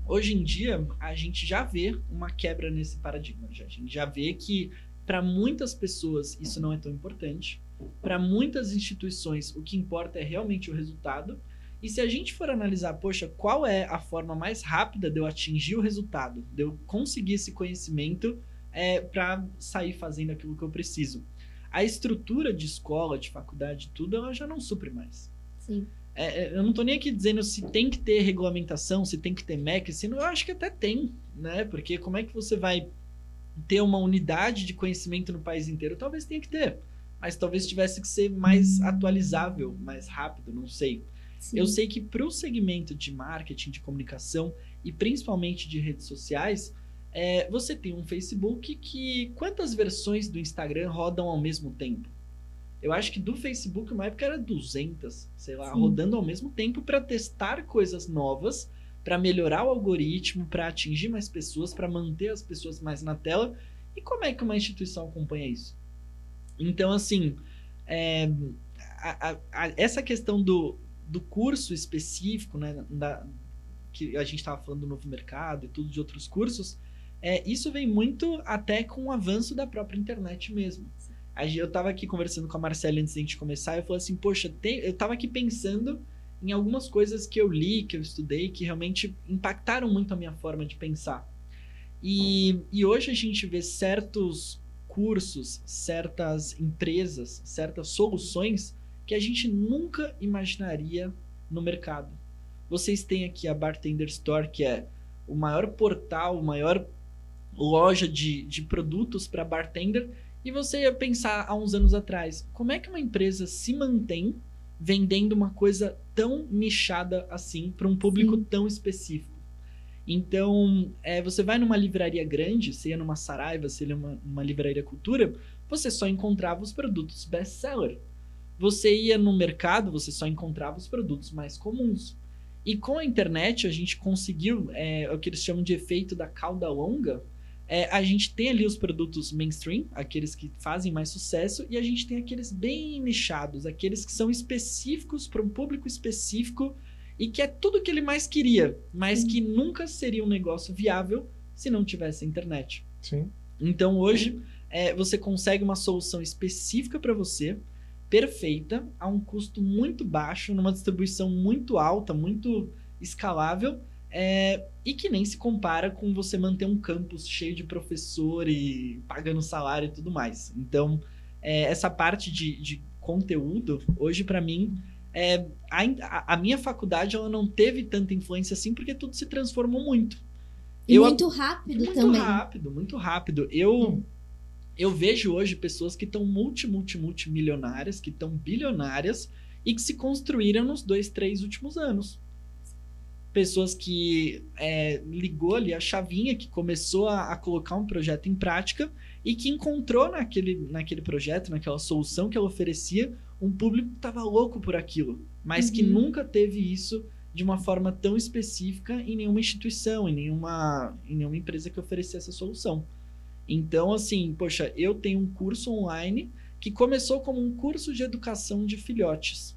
hoje em dia, a gente já vê uma quebra nesse paradigma. Já. A gente já vê que, para muitas pessoas, isso não é tão importante. Para muitas instituições, o que importa é realmente o resultado. E se a gente for analisar, poxa, qual é a forma mais rápida de eu atingir o resultado, de eu conseguir esse conhecimento é, para sair fazendo aquilo que eu preciso? A estrutura de escola, de faculdade, tudo, ela já não supre mais. Sim. É, é eu não estou nem aqui dizendo se tem que ter regulamentação, se tem que ter MEC, se não, eu acho que até tem, né? Porque como é que você vai ter uma unidade de conhecimento no país inteiro? Talvez tenha que ter mas talvez tivesse que ser mais atualizável, mais rápido, não sei. Sim. Eu sei que para o segmento de marketing, de comunicação e principalmente de redes sociais, é, você tem um Facebook que quantas versões do Instagram rodam ao mesmo tempo? Eu acho que do Facebook uma época era 200, sei lá, Sim. rodando ao mesmo tempo para testar coisas novas, para melhorar o algoritmo, para atingir mais pessoas, para manter as pessoas mais na tela. E como é que uma instituição acompanha isso? Então, assim, é, a, a, a, essa questão do, do curso específico, né, da, que a gente estava falando do novo mercado e tudo de outros cursos, é, isso vem muito até com o avanço da própria internet mesmo. Eu estava aqui conversando com a Marcela antes de a gente começar eu falei assim, poxa, tem, eu estava aqui pensando em algumas coisas que eu li, que eu estudei, que realmente impactaram muito a minha forma de pensar. E, e hoje a gente vê certos cursos, certas empresas, certas soluções que a gente nunca imaginaria no mercado. Vocês têm aqui a Bartender Store, que é o maior portal, o maior loja de, de produtos para bartender. E você ia pensar há uns anos atrás, como é que uma empresa se mantém vendendo uma coisa tão nichada assim para um público Sim. tão específico? Então, é, você vai numa livraria grande, se ia numa Saraiva, se ia numa, numa livraria cultura, você só encontrava os produtos best-seller. Você ia no mercado, você só encontrava os produtos mais comuns. E com a internet, a gente conseguiu é, o que eles chamam de efeito da cauda longa. É, a gente tem ali os produtos mainstream, aqueles que fazem mais sucesso, e a gente tem aqueles bem nichados, aqueles que são específicos para um público específico e que é tudo que ele mais queria, mas Sim. que nunca seria um negócio viável se não tivesse internet. Sim. Então hoje é, você consegue uma solução específica para você, perfeita, a um custo muito baixo, numa distribuição muito alta, muito escalável, É, e que nem se compara com você manter um campus cheio de professor e pagando salário e tudo mais. Então, é, essa parte de, de conteúdo, hoje para mim, é, a, a, minha faculdade ela não teve tanta influência assim porque tudo se transformou muito. E eu, muito rápido muito também. Muito rápido, muito rápido. Eu, hum. eu vejo hoje pessoas que estão multi, multi, multimilionárias, que estão bilionárias e que se construíram nos dois, três últimos anos pessoas que é, ligou ali a chavinha, que começou a, a, colocar um projeto em prática e que encontrou naquele, naquele projeto, naquela solução que ela oferecia, um público que estava louco por aquilo, mas uhum. que nunca teve isso de uma forma tão específica em nenhuma instituição, em nenhuma, em nenhuma empresa que oferecia essa solução. Então, assim, poxa, eu tenho um curso online que começou como um curso de educação de filhotes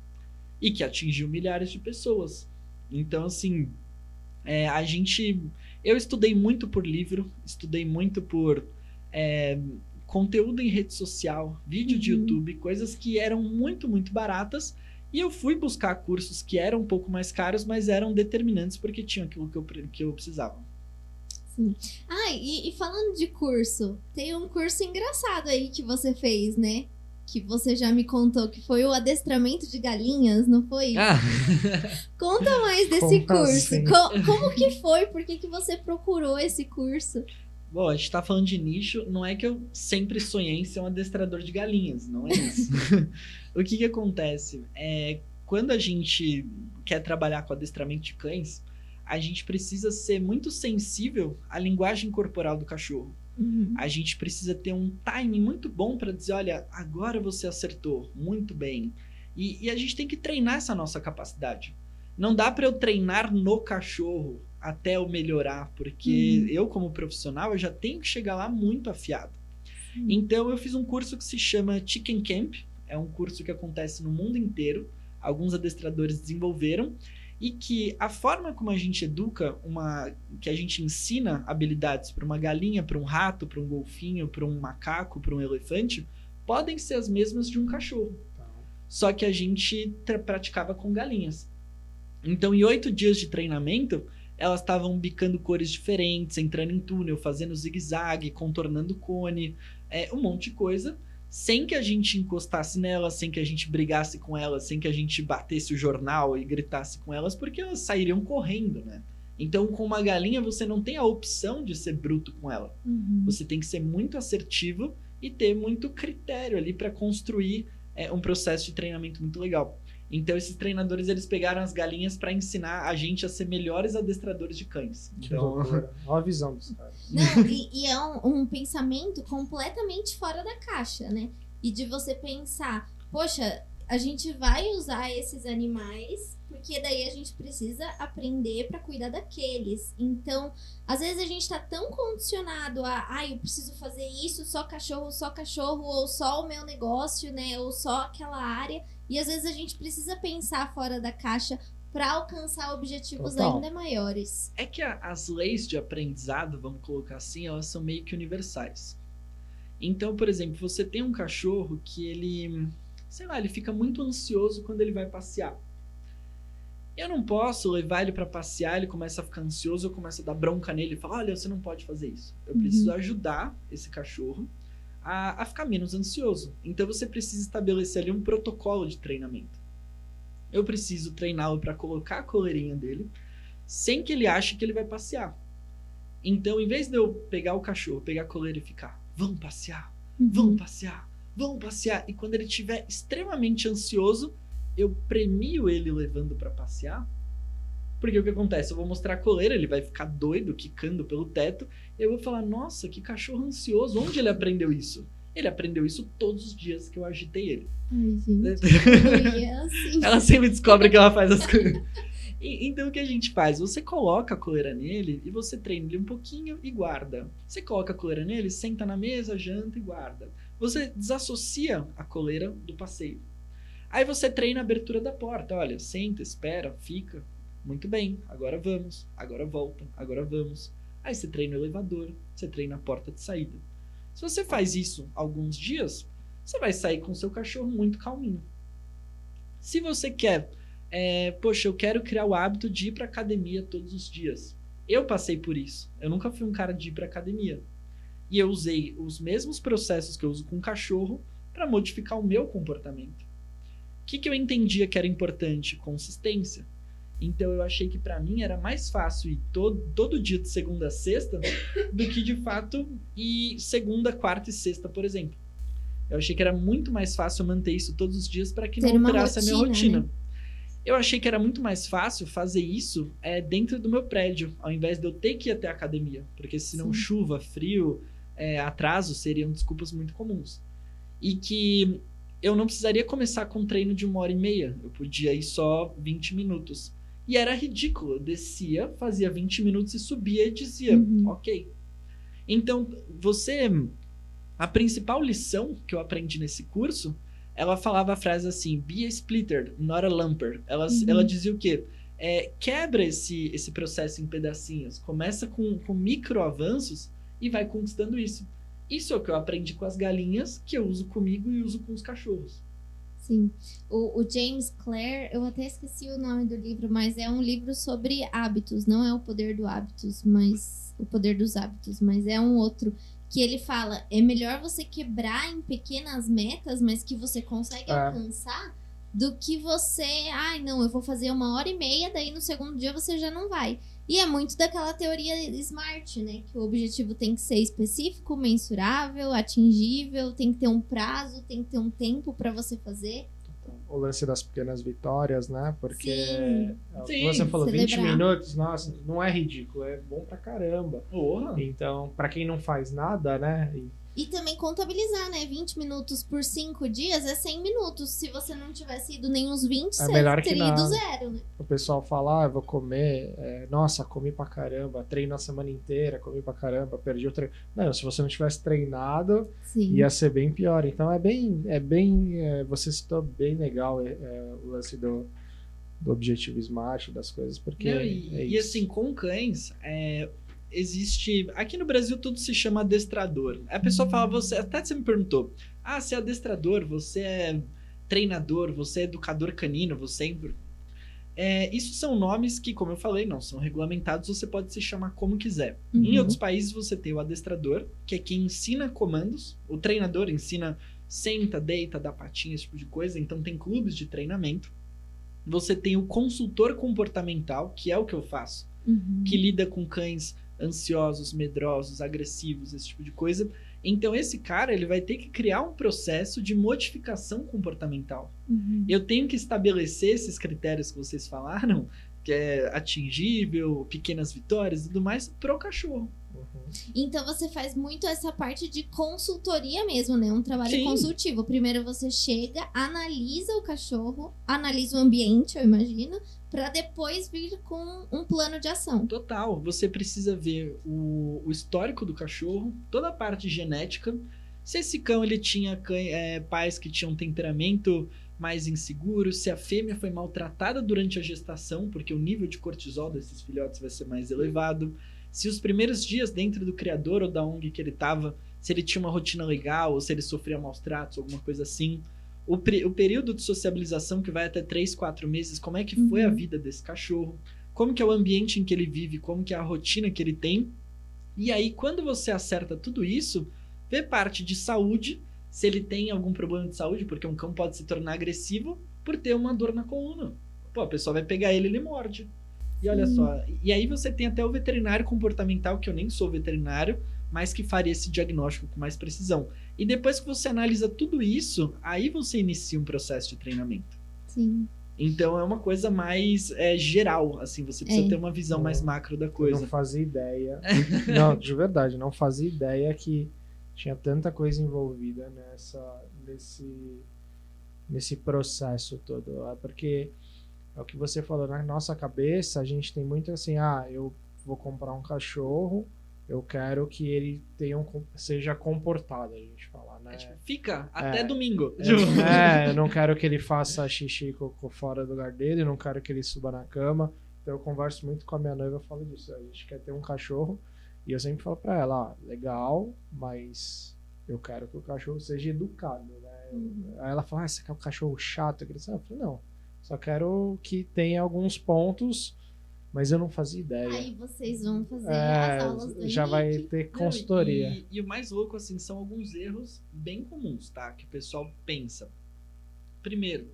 e que atingiu milhares de pessoas. Então, assim, é, a gente. Eu estudei muito por livro, estudei muito por é, conteúdo em rede social, vídeo uhum. de YouTube, coisas que eram muito, muito baratas. E eu fui buscar cursos que eram um pouco mais caros, mas eram determinantes porque tinham aquilo que eu, que eu precisava. Sim. Ah, e, e falando de curso, tem um curso engraçado aí que você fez, né? que você já me contou que foi o adestramento de galinhas, não foi? Ah. Conta mais desse como curso. Assim? Co como que foi? Por que, que você procurou esse curso? Bom, a gente tá falando de nicho, não é que eu sempre sonhei em ser um adestrador de galinhas, não é isso. o que que acontece? É, quando a gente quer trabalhar com adestramento de cães, a gente precisa ser muito sensível à linguagem corporal do cachorro. Uhum. A gente precisa ter um timing muito bom para dizer: olha, agora você acertou, muito bem. E, e, a gente tem que treinar essa nossa capacidade. Não dá para eu treinar no cachorro até eu melhorar, porque uhum. eu, como profissional, eu já tenho que chegar lá muito afiado. Então, eu fiz um curso que se chama Chicken Camp. É um curso que acontece no mundo inteiro. Alguns adestradores desenvolveram e que a forma como a gente educa uma que a gente ensina habilidades para uma galinha, para um rato, para um golfinho, para um macaco, para um elefante, podem ser as mesmas de um cachorro. Tá. Só que a gente praticava com galinhas. Então, em oito dias de treinamento, elas estavam bicando cores diferentes, entrando em túnel, fazendo zigue-zague, contornando cone, é, um monte de coisa sem que a gente encostasse nelas, sem que a gente brigasse com elas, sem que a gente batesse o jornal e gritasse com elas, porque elas sairiam correndo, né? Então, com uma galinha, você não tem a opção de ser bruto com ela. Uhum. Você tem que ser muito assertivo e ter muito critério ali para construir é, um processo de treinamento muito legal. Então esses treinadores eles pegaram as galinhas para ensinar a gente a ser melhores adestradores de cães. Então, olha a visão dos caras. Não, e, e é um, um, pensamento completamente fora da caixa, né? E de você pensar, poxa, a gente vai usar esses animais porque daí a gente precisa aprender para cuidar daqueles. Então, às vezes a gente tá tão condicionado a, ah, eu preciso fazer isso, só cachorro, só cachorro, ou só o meu negócio, né? Ou só aquela área e às vezes a gente precisa pensar fora da caixa para alcançar objetivos Total. ainda maiores. É que a, as leis de aprendizado, vamos colocar assim, elas são meio que universais. Então, por exemplo, você tem um cachorro que ele, sei lá, ele fica muito ansioso quando ele vai passear. Eu não posso levar ele para passear, ele começa a ficar ansioso, eu começo a dar bronca nele e falar: olha, você não pode fazer isso. Eu uhum. preciso ajudar esse cachorro a, a ficar menos ansioso. Então você precisa estabelecer ali um protocolo de treinamento. Eu preciso treiná-lo para colocar a coleirinha dele sem que ele ache que ele vai passear. Então, em vez de eu pegar o cachorro, pegar a coleira e ficar, vamos passear, uhum. vamos passear, vamos passear, e quando ele estiver extremamente ansioso, eu premio ele levando para passear porque o que acontece? Eu vou mostrar a coleira, ele vai ficar doido, quicando pelo teto. Eu vou falar: Nossa, que cachorro ansioso. Onde ele aprendeu isso? Ele aprendeu isso todos os dias que eu agitei ele. Ai, gente. é assim. Ela sempre descobre que ela faz as coisas. E, então o que a gente faz? Você coloca a coleira nele e você treina ele um pouquinho e guarda. Você coloca a coleira nele, senta na mesa, janta e guarda. Você desassocia a coleira do passeio. Aí você treina a abertura da porta. Olha, senta, espera, fica, muito bem, agora vamos, agora volta, agora vamos. Aí você treina o elevador, você treina a porta de saída. Se você faz isso alguns dias, você vai sair com seu cachorro muito calminho. Se você quer é, poxa, eu quero criar o hábito de ir para academia todos os dias. Eu passei por isso. Eu nunca fui um cara de ir para academia. E eu usei os mesmos processos que eu uso com o cachorro para modificar o meu comportamento. O que, que eu entendia que era importante? Consistência. Então eu achei que para mim era mais fácil ir todo, todo dia de segunda a sexta do que de fato ir segunda, quarta e sexta, por exemplo. Eu achei que era muito mais fácil manter isso todos os dias para que Ter não alterasse a minha rotina, rotina. né? Eu achei que era muito mais fácil fazer isso é, dentro do meu prédio, ao invés de eu ter que ir até a academia. Porque senão Sim. chuva, frio, é, atraso seriam desculpas muito comuns. E que eu não precisaria começar com um treino de uma hora e meia. Eu podia ir só 20 minutos. E era ridículo. Eu descia, fazia 20 minutos e subia e dizia, Uhum. ok. Então, você. A principal lição que eu aprendi nesse curso, ela falava a frase assim: be a splitter, not a lumper. Ela, Uhum. ela dizia o quê? É, quebra esse, esse processo em pedacinhos. Começa com, com micro avanços e vai conquistando isso. Isso é o que eu aprendi com as galinhas, que eu uso comigo e uso com os cachorros. Sim. O, o James Clare, eu até esqueci o nome do livro, mas é um livro sobre hábitos. Não é o poder do hábitos, mas o poder dos hábitos, mas é um outro que ele fala: é melhor você quebrar em pequenas metas, mas que você consegue É. alcançar, do que você, ai, não, eu vou fazer uma hora e meia, daí no segundo dia você já não vai. E é muito daquela teoria SMART, né? Que o objetivo tem que ser específico, mensurável, atingível, tem que ter um prazo, tem que ter um tempo para você fazer. O lance das pequenas vitórias, né? Porque Sim. é o que Sim, você falou, 20 celebrar. minutos, nossa, não é ridículo, é bom pra caramba. Porra! Então, pra quem não faz nada, né? e E também contabilizar, né? 20 minutos por 5 dias é 100 minutos. Se você não tivesse ido nem uns 20, É você melhor que teria ido nada. zero, né? o pessoal fala, ah, eu vou comer, é, nossa, comi pra caramba, treino a semana inteira, comi pra caramba, perdi o treino. Não, se você não tivesse treinado, Sim. ia ser bem pior. Então é bem, é bem, é, você citou bem legal é, é, o lance do, do objetivo smart, das coisas, porque Não, e, é e assim, com cães, é, existe. Aqui no Brasil tudo se chama adestrador. A pessoa fala, você. Até você me perguntou: ah, você é adestrador, você é treinador, você é educador canino, você é. É, isso são nomes que, como eu falei, não são regulamentados, você pode se chamar como quiser. Em Uhum. outros países você tem o adestrador, que é quem ensina comandos, o treinador ensina senta, deita, dá patinha, esse tipo de coisa, então tem clubes de treinamento. Você tem o consultor comportamental, que é o que eu faço, Uhum. que lida com cães ansiosos, medrosos, agressivos, esse tipo de coisa. Então esse cara, ele vai ter que criar um processo de modificação comportamental. Uhum. Eu tenho que estabelecer esses critérios que vocês falaram, que é atingível, pequenas vitórias e tudo mais, pro cachorro. Então você faz muito essa parte de consultoria mesmo, né? Um trabalho Sim. consultivo. Primeiro você chega, analisa o cachorro, analisa o ambiente, eu imagino, pra depois vir com um plano de ação. Total. Você precisa ver o, o histórico do cachorro, toda a parte genética. Se esse cão ele tinha é, pais que tinham temperamento mais inseguro, se a fêmea foi maltratada durante a gestação, porque o nível de cortisol desses filhotes vai ser mais elevado. Se os primeiros dias dentro do criador ou da ONG que ele estava, se ele tinha uma rotina legal, ou se ele sofria maus tratos, alguma coisa assim. O, o período de sociabilização que vai até 3, 4 meses, como é que foi a Uhum. vida desse cachorro? Como que é o ambiente em que ele vive, como que é a rotina que ele tem. E aí, quando você acerta tudo isso, vê parte de saúde, se ele tem algum problema de saúde, porque um cão pode se tornar agressivo por ter uma dor na coluna. Pô, a pessoa vai pegar ele, ele morde. E olha Sim. só, e aí você tem até o veterinário comportamental, que eu nem sou veterinário, mas que faria esse diagnóstico com mais precisão. E depois que você analisa tudo isso, aí você inicia um processo de treinamento. Sim. Então é uma coisa mais é, geral, assim, você precisa É. ter uma visão mais macro da Eu coisa. não fazia ideia. não, de verdade, não fazia ideia que tinha tanta coisa envolvida nessa, nesse, nesse processo todo. Porque é o que você falou, na nossa cabeça a gente tem muito assim, ah, eu vou comprar um cachorro, eu quero que ele tenha um, seja comportado, a gente fala, né? É, tipo, fica até É. domingo. Tipo, É, eu não quero que ele faça xixi cocô fora do lugar dele, eu não quero que ele suba na cama. Então eu converso muito com a minha noiva, eu falo disso. A gente quer ter um cachorro e eu sempre falo pra ela, ó, legal, mas eu quero que o cachorro seja educado, né? Eu- Uhum. Aí ela fala, ah, você quer um cachorro chato? Eu falo, não, Só quero que tenha alguns pontos, mas eu não fazia ideia. Aí vocês vão fazer É, as aulas do já vai Henrique. ter Não, consultoria. E, e o mais louco, assim, são alguns erros bem comuns, tá? Que o pessoal pensa. Primeiro,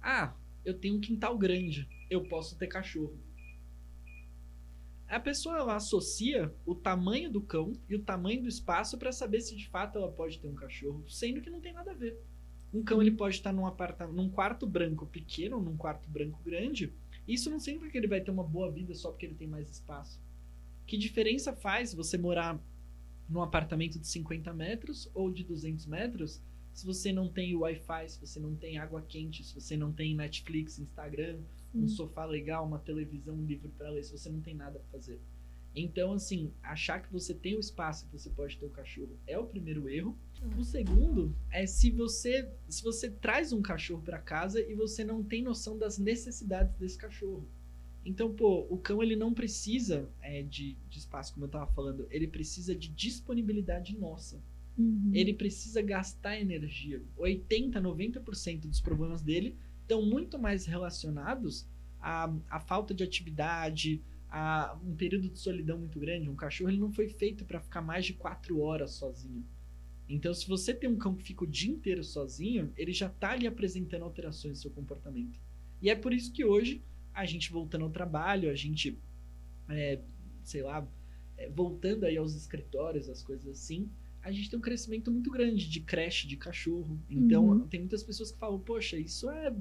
ah, eu tenho um quintal grande, eu posso ter cachorro. A pessoa ela associa o tamanho do cão e o tamanho do espaço para saber se de fato ela pode ter um cachorro, sendo que não tem nada a ver. Um cão ele pode estar num aparta num quarto branco pequeno, num quarto branco grande. Isso não significa que ele vai ter uma boa vida só porque ele tem mais espaço. Que diferença faz você morar num apartamento de 50 metros ou de 200 metros se você não tem Wi-Fi, se você não tem água quente, se você não tem Netflix, Instagram, um Sim. sofá legal, uma televisão, um livro para ler, se você não tem nada para fazer. Então, assim, achar que você tem o espaço que você pode ter o cachorro é o primeiro erro. O segundo é se você se você traz um cachorro para casa e você não tem noção das necessidades desse cachorro. Então, pô, o cão ele não precisa é, de, de espaço, como eu tava falando, ele precisa de disponibilidade nossa. Uhum. Ele precisa gastar energia. 80, 90% dos problemas dele estão muito mais relacionados à, à falta de atividade, a um período de solidão muito grande. Um cachorro ele não foi feito para ficar mais de quatro horas sozinho. Então, se você tem um cão que fica o dia inteiro sozinho, ele já está ali apresentando alterações no seu comportamento. E é por isso que hoje, a gente voltando ao trabalho, a gente, é, sei lá, é, voltando aí aos escritórios, as coisas assim, a gente tem um crescimento muito grande de creche de cachorro. Então, Uhum. tem muitas pessoas que falam, poxa, isso é.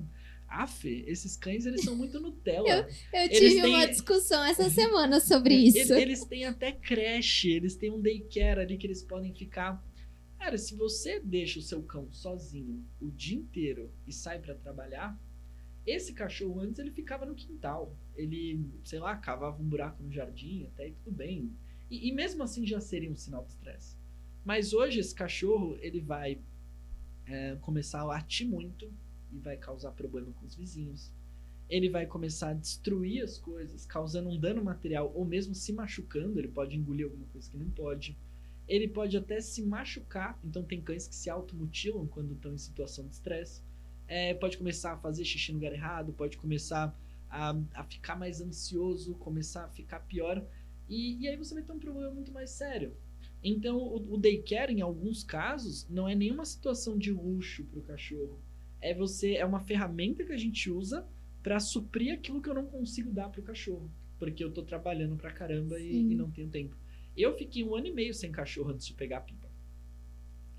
Aff, esses cães eles são muito Nutella. Eu Eles tive têm- uma discussão essa semana sobre Eles- isso. Eles têm até creche, eles têm um daycare ali que eles podem ficar. Cara, se você deixa o seu cão sozinho o dia inteiro e sai pra trabalhar, esse cachorro antes ele ficava no quintal. Ele, sei lá, cavava um buraco no jardim, até aí tudo bem. E, e mesmo assim já seria um sinal de estresse. Mas hoje esse cachorro ele vai é, começar a latir muito e vai causar problema com os vizinhos ele vai começar a destruir as coisas, causando um dano material ou mesmo se machucando. Ele pode engolir alguma coisa que não pode. Ele pode até se machucar. Então, tem cães que se automutilam quando estão em situação de estresse. É, pode começar a fazer xixi no lugar errado, pode começar a, a ficar mais ansioso, começar a ficar pior. E, e aí você vai ter um problema muito mais sério. Então, o, o daycare, em alguns casos, não é nenhuma situação de luxo para o cachorro. É você é uma ferramenta que a gente usa para suprir aquilo que eu não consigo dar pro cachorro. Porque eu tô trabalhando pra caramba e, e não tenho tempo. Eu fiquei um ano e meio sem cachorro antes de pegar a pipa.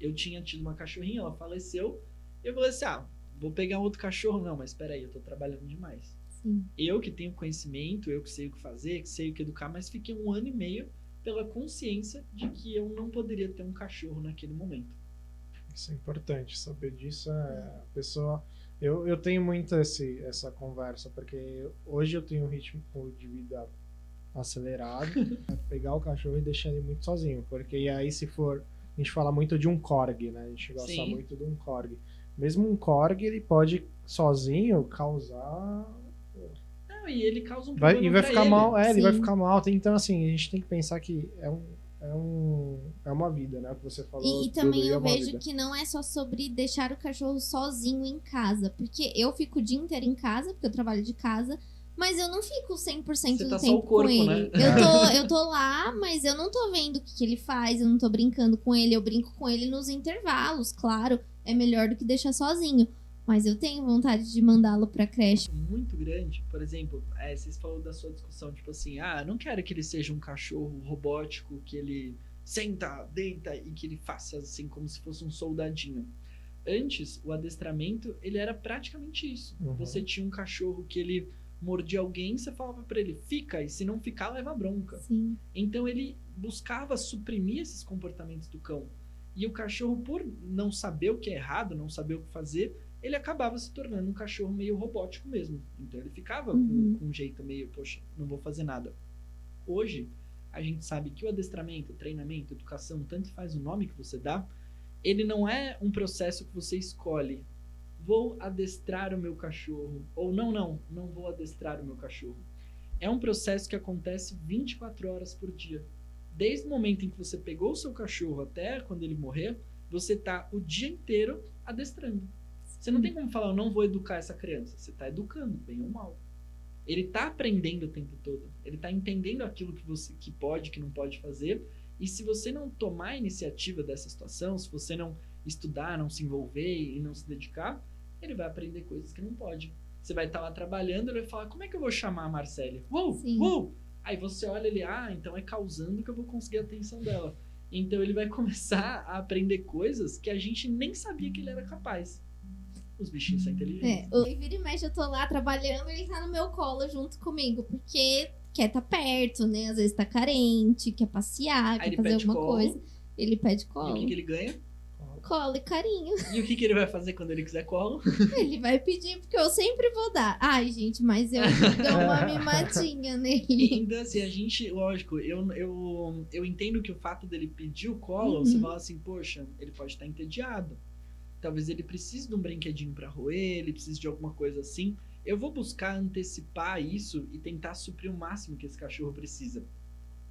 Eu tinha tido uma cachorrinha, ela faleceu. Eu falei assim: ah, vou pegar um outro cachorro. Não, mas espera aí, eu tô trabalhando demais. Sim. Eu que tenho conhecimento, eu que sei o que fazer, que sei o que educar, mas fiquei um ano e meio pela consciência de que eu não poderia ter um cachorro naquele momento. Isso é importante, saber disso é a pessoa. Eu, eu tenho muito esse, essa conversa, porque hoje eu tenho um ritmo de vida acelerado, é pegar o cachorro e deixar ele muito sozinho, porque aí se for, a gente fala muito de um corgi, né? A gente gosta Sim. muito de um corgi. Mesmo um corgi, ele pode sozinho causar Não, e ele causa um vai, problema e vai pra ficar ele. mal, é, ele vai Sim. ficar mal. Então assim, a gente tem que pensar que é um é um é uma vida, né? O que você falou. E, e também é eu uma vejo vida. que não é só sobre deixar o cachorro sozinho em casa. Porque eu fico o dia inteiro em casa, porque eu trabalho de casa. Mas eu não fico 100% Você do tá só tempo o corpo, com ele. né? Eu, tô, eu tô lá, mas eu não tô vendo o que, que ele faz. Eu não tô brincando com ele. Eu brinco com ele nos intervalos, claro. É melhor do que deixar sozinho. Mas eu tenho vontade de mandá-lo pra creche. muito grande. Por exemplo, é, vocês falaram da sua discussão, tipo assim, ah, eu não quero que ele seja um cachorro robótico, que ele senta, deita e que ele faça assim como se fosse um soldadinho. Antes, o adestramento, ele era praticamente isso. Uhum. Você tinha um cachorro que ele mordia alguém, você falava pra ele, fica, e se não ficar, leva bronca. Sim. Então ele buscava suprimir esses comportamentos do cão. E o cachorro, por não saber o que é errado, não saber o que fazer, ele acabava se tornando um cachorro meio robótico mesmo. Então ele ficava Uhum. com, com um jeito meio, poxa, não vou fazer nada. Hoje, a gente sabe que o adestramento, o treinamento, educação, tanto faz o nome que você dá, ele não é um processo que você escolhe. Vou adestrar o meu cachorro. Ou não, não, não vou adestrar o meu cachorro. É um processo que acontece 24 horas por dia. Desde o momento em que você pegou o seu cachorro até quando ele morrer, você tá o dia inteiro adestrando. Você não tem como falar, eu não vou educar essa criança. Você tá educando, bem ou mal. Ele tá aprendendo o tempo todo. Ele tá entendendo aquilo que você que pode, que não pode fazer. E se você não tomar a iniciativa dessa situação, se você não estudar, não se envolver e não se dedicar, ele vai aprender coisas que não pode. Você vai estar lá trabalhando, ele vai falar, como é que eu vou chamar a Marcele? Uou, Sim. uou! Aí você olha ele, ah, então é causando que eu vou conseguir a atenção dela. Então ele vai começar a aprender coisas que a gente nem sabia que ele era capaz. Os bichinhos são É, inteligentes. o e vira e mexe, eu tô lá trabalhando ele tá no meu colo junto comigo, porque quer tá perto, né? Às vezes tá carente, quer passear, Aí quer fazer alguma colo. coisa. Ele pede E colo. o que, que ele ganha? Colo e carinho. E o que, que ele vai fazer quando ele quiser colo? Ele vai pedir, porque eu sempre vou dar. Ai, gente, mas eu dou uma mimadinha nele. Então, assim, a gente, lógico, eu, eu, eu entendo que o fato dele pedir o colo, Uhum. você fala assim, poxa, ele pode estar entediado. Talvez ele precise de um brinquedinho pra roer, ele precise de alguma coisa assim. Eu vou buscar antecipar isso e tentar suprir o máximo que esse cachorro precisa.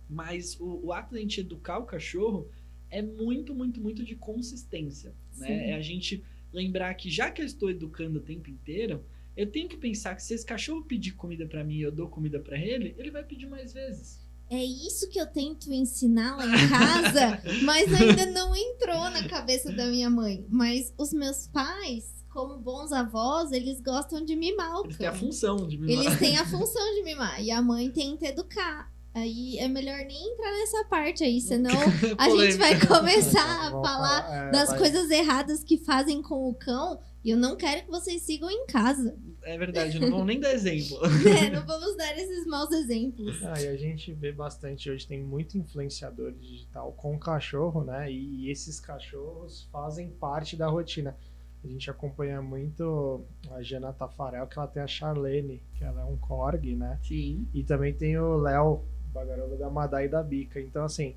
Mas o, o ato de a gente educar o cachorro é muito, muito, muito de consistência. Sim. Né? É a gente lembrar que já que eu estou educando o tempo inteiro, eu tenho que pensar que se esse cachorro pedir comida pra mim e eu dou comida pra ele, ele vai pedir mais vezes. É isso que eu tento ensinar lá em casa, mas ainda não entrou na cabeça da minha mãe. Mas os meus pais, como bons avós, eles gostam de mimar o Eles têm a cão. função de mimar. Eles têm a função de mimar. E a mãe tenta educar. Aí é melhor nem entrar nessa parte aí, senão a gente vai começar a Vamos falar é, das vai- coisas erradas que fazem com o cão. E eu não quero que vocês sigam em casa. É verdade, não vão nem dar exemplo. né? Não vamos dar esses maus exemplos. Ah, e a gente vê bastante hoje, tem muito influenciador digital com cachorro, né? E, esses cachorros fazem parte da rotina. A gente acompanha muito a Jana Tafarel, que ela tem a Charlene, que ela é um corgi, né? Sim. E também tem o Léo, Bagarola da Madá e da Bica. Então, assim,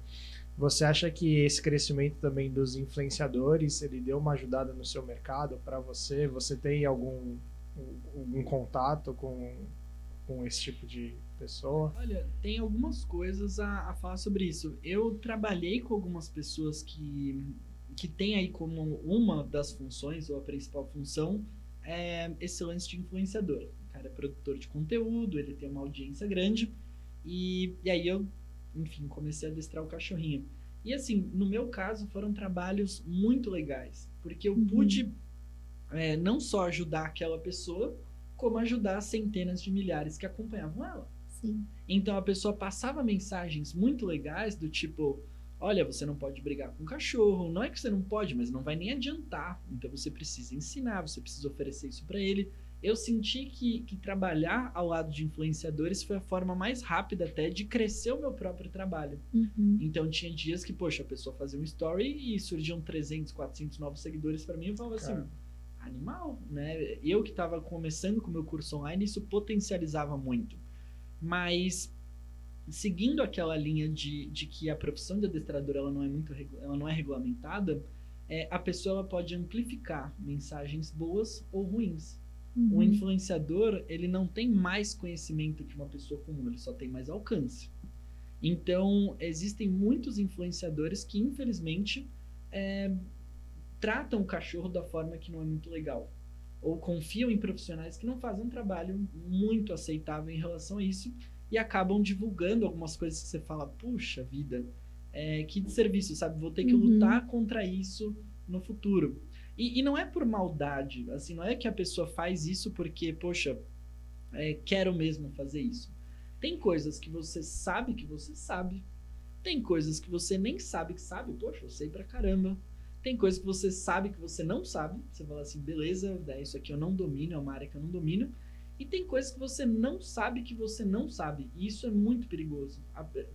você acha que esse crescimento também dos influenciadores, ele deu uma ajudada no seu mercado para você? Você tem algum, algum contato com, com esse tipo de pessoa? Olha, tem algumas coisas a, a falar sobre isso. Eu trabalhei com algumas pessoas que, que têm aí como uma das funções, ou a principal função, é esse lance de influenciador. O cara é produtor de conteúdo, ele tem uma audiência grande, e, e aí eu, enfim, comecei a adestrar o cachorrinho. E assim, no meu caso, foram trabalhos muito legais, porque eu Uhum. pude é, não só ajudar aquela pessoa, como ajudar centenas de milhares que acompanhavam ela. Sim. Então a pessoa passava mensagens muito legais do tipo: olha, você não pode brigar com o cachorro. Não é que você não pode, mas não vai nem adiantar. Então você precisa ensinar, você precisa oferecer isso para ele. Eu senti que, que trabalhar ao lado de influenciadores foi a forma mais rápida até de crescer o meu próprio trabalho. Uhum. Então tinha dias que, poxa, a pessoa fazia um story e surgiam 300, 400 novos seguidores para mim. Eu falava assim, Cara. animal, né? Eu que estava começando com o meu curso online, isso potencializava muito. Mas seguindo aquela linha de, de que a profissão de adestrador ela não é muito ela não é regulamentada, é, a pessoa pode amplificar mensagens boas ou ruins. Uhum. influenciador, ele não tem mais conhecimento que uma pessoa comum, ele só tem mais alcance. Então, existem muitos influenciadores que, infelizmente, é, tratam o cachorro da forma que não é muito legal. Ou confiam em profissionais que não fazem um trabalho muito aceitável em relação a isso e acabam divulgando algumas coisas que você fala, puxa vida, é, que desserviço, sabe? Vou ter que Uhum. lutar contra isso no futuro. E, e não é por maldade, assim, não é que a pessoa faz isso porque, poxa, é, quero mesmo fazer isso. Tem coisas que você sabe que você sabe. Tem coisas que você nem sabe que sabe. Poxa, eu sei pra caramba. Tem coisas que você sabe que você não sabe. Você fala assim, beleza, é isso aqui eu não domino, é uma área que eu não domino. E tem coisas que você não sabe que você não sabe. E isso é muito perigoso.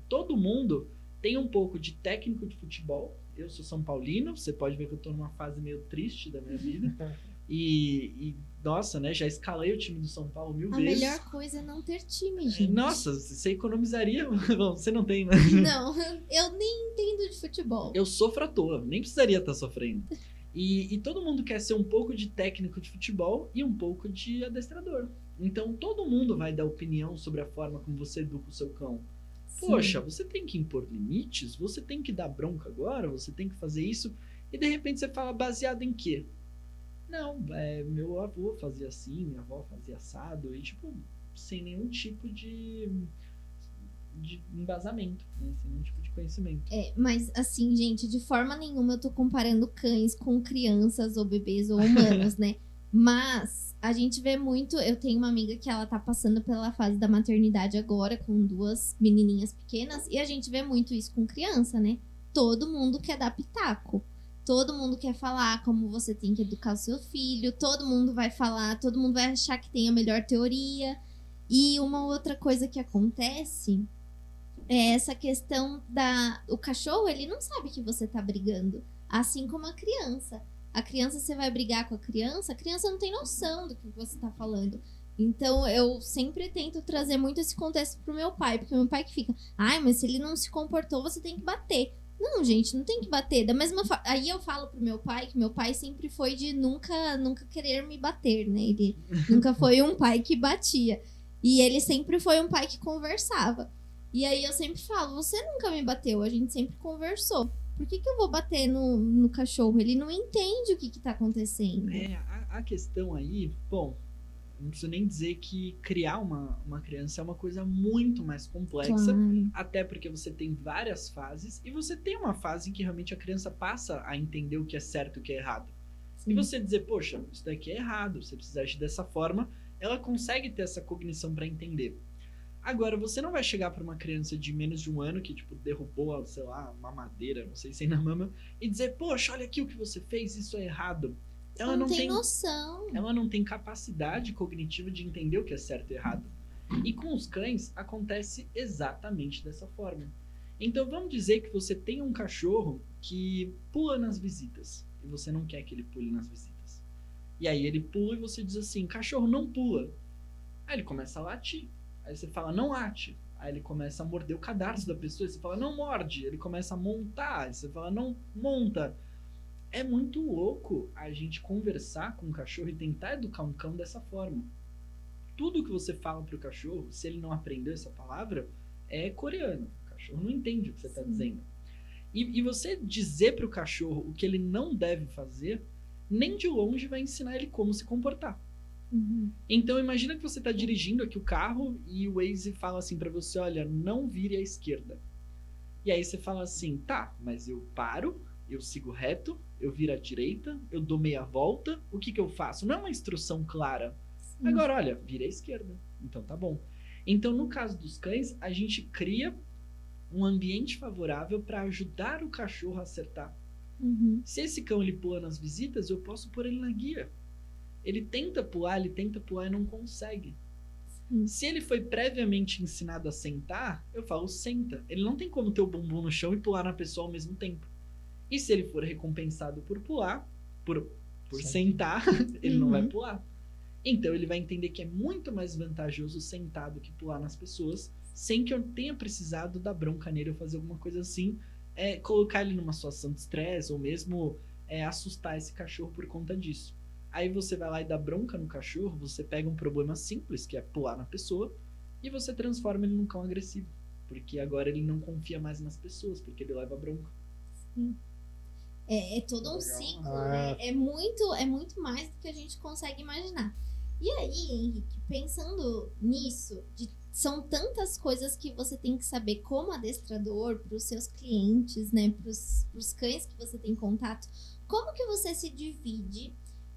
Todo mundo tem um pouco de técnico de futebol. Eu sou São Paulino, você pode ver que eu tô numa fase meio triste da minha vida. E, e, nossa, né? Já escalei o time do São Paulo mil A vezes. melhor coisa é não ter time, gente. Nossa, você economizaria. Bom, você não tem, né? Não, eu nem entendo de futebol. Eu sofro à toa, nem precisaria estar sofrendo. E, e todo mundo quer ser um pouco de técnico de futebol e um pouco de adestrador. Então todo mundo vai dar opinião sobre a forma como você educa o seu cão. Sim. Poxa, você tem que impor limites, você tem que dar bronca agora, você tem que fazer isso. E de repente você fala baseado em quê? Não, é, meu avô fazia assim, minha avó fazia assado, e tipo, sem nenhum tipo de, de embasamento, né? Sem nenhum tipo de conhecimento. É, mas assim, gente, de forma nenhuma eu tô comparando cães com crianças ou bebês ou humanos, né? Mas a gente vê muito. Eu tenho uma amiga que ela tá passando pela fase da maternidade agora, com duas menininhas pequenas, e a gente vê muito isso com criança, né? Todo mundo quer dar pitaco. Todo mundo quer falar como você tem que educar o seu filho, todo mundo vai falar, todo mundo vai achar que tem a melhor teoria. E uma outra coisa que acontece é essa questão da. O cachorro, ele não sabe que você tá brigando. Assim como a criança. A criança, você vai brigar com a criança, a criança não tem noção do que você tá falando. Então, eu sempre tento trazer muito esse contexto pro meu pai, porque meu pai que fica, ai, mas se ele não se comportou, você tem que bater. Não, gente, não tem que bater. Da mesma fa... Aí eu falo pro meu pai que meu pai sempre foi de nunca, nunca querer me bater, né? Ele nunca foi um pai que batia. E ele sempre foi um pai que conversava. E aí eu sempre falo, você nunca me bateu, a gente sempre conversou. Por que, que eu vou bater no, no cachorro? Ele não entende o que, que tá acontecendo. É, a, a questão aí, bom, não preciso nem dizer que criar uma, uma criança é uma coisa muito mais complexa. Claro. Até porque você tem várias fases e você tem uma fase em que realmente a criança passa a entender o que é certo e o que é errado. E Sim. você dizer, poxa, isso daqui é errado, você precisa agir dessa forma, ela consegue ter essa cognição para entender. Agora, você não vai chegar para uma criança de menos de um ano que, tipo, derrubou, sei lá, uma madeira, não sei se na mama, e dizer, poxa, olha aqui o que você fez, isso é errado. Ela não, não, tem, noção. ela não tem capacidade cognitiva de entender o que é certo e errado. E com os cães acontece exatamente dessa forma. Então vamos dizer que você tem um cachorro que pula nas visitas e você não quer que ele pule nas visitas. E aí ele pula e você diz assim: cachorro não pula. Aí ele começa a latir. Aí você fala: não late. Aí ele começa a morder o cadarço da pessoa. E você fala: não morde. Ele começa a montar. Aí você fala: não monta. É muito louco a gente conversar com um cachorro e tentar educar um cão dessa forma. Tudo que você fala pro cachorro, se ele não aprendeu essa palavra, é coreano. O cachorro não entende o que você está dizendo. E, e você dizer pro cachorro o que ele não deve fazer, nem de longe vai ensinar ele como se comportar. Uhum. Então imagina que você está dirigindo aqui o carro e o Waze fala assim para você, olha, não vire à esquerda. E aí você fala assim, tá, mas eu paro, eu sigo reto, eu viro à direita, eu dou meia volta, o que que eu faço? Não é uma instrução clara. Sim. Agora, olha, vira à esquerda. Então tá bom. Então no caso dos cães, a gente cria um ambiente favorável para ajudar o cachorro a acertar. Uhum. Se esse cão ele pula nas visitas, eu posso pôr ele na guia. Ele tenta pular, ele tenta pular e não consegue. Sim. Se ele foi previamente ensinado a sentar, eu falo senta. Ele não tem como ter o bumbum no chão e pular na pessoa ao mesmo tempo. E se ele for recompensado por pular, por, por sentar, ele não vai Uhum. pular. Então ele vai entender que é muito mais vantajoso sentar do que pular nas pessoas, sem que eu tenha precisado dar bronca nele ou fazer alguma coisa assim, é, colocar ele numa situação de estresse ou mesmo é, assustar esse cachorro por conta disso. Aí você vai lá e dá bronca no cachorro, você pega um problema simples, que é pular na pessoa, e você transforma ele num cão agressivo. Porque agora ele não confia mais nas pessoas, porque ele leva bronca. É, é todo um Legal. ciclo, Ah. né? É muito, é muito mais do que a gente consegue imaginar. E aí, Henrique, pensando nisso, de- são tantas coisas que você tem que saber como adestrador para os seus clientes, né? Para os cães que você tem contato. Como que você se divide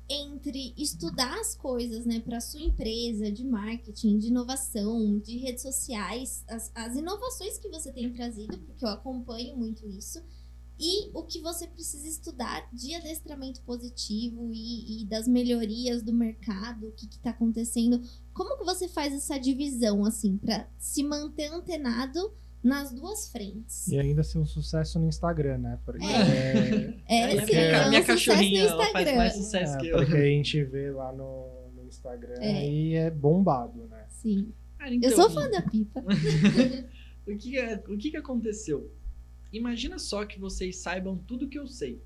entre estudar as coisas, né, para sua empresa de marketing, de inovação, de redes sociais, as, as inovações que você tem trazido, porque eu acompanho muito isso, e o que você precisa estudar de adestramento positivo e, e das melhorias do mercado, o que está acontecendo. Como que você faz essa divisão, assim, para se manter antenado nas duas frentes? E ainda ser um sucesso no Instagram, né? Porque, É, Aí a sim, minha, é um minha cachorrinha ela faz mais sucesso é, que eu. porque a gente vê lá no, no Instagram É. e é bombado, né? Sim. Cara, Eu então, sou fã da pipa. o, que, que- o que, que aconteceu? Imagina só que vocês saibam tudo que eu sei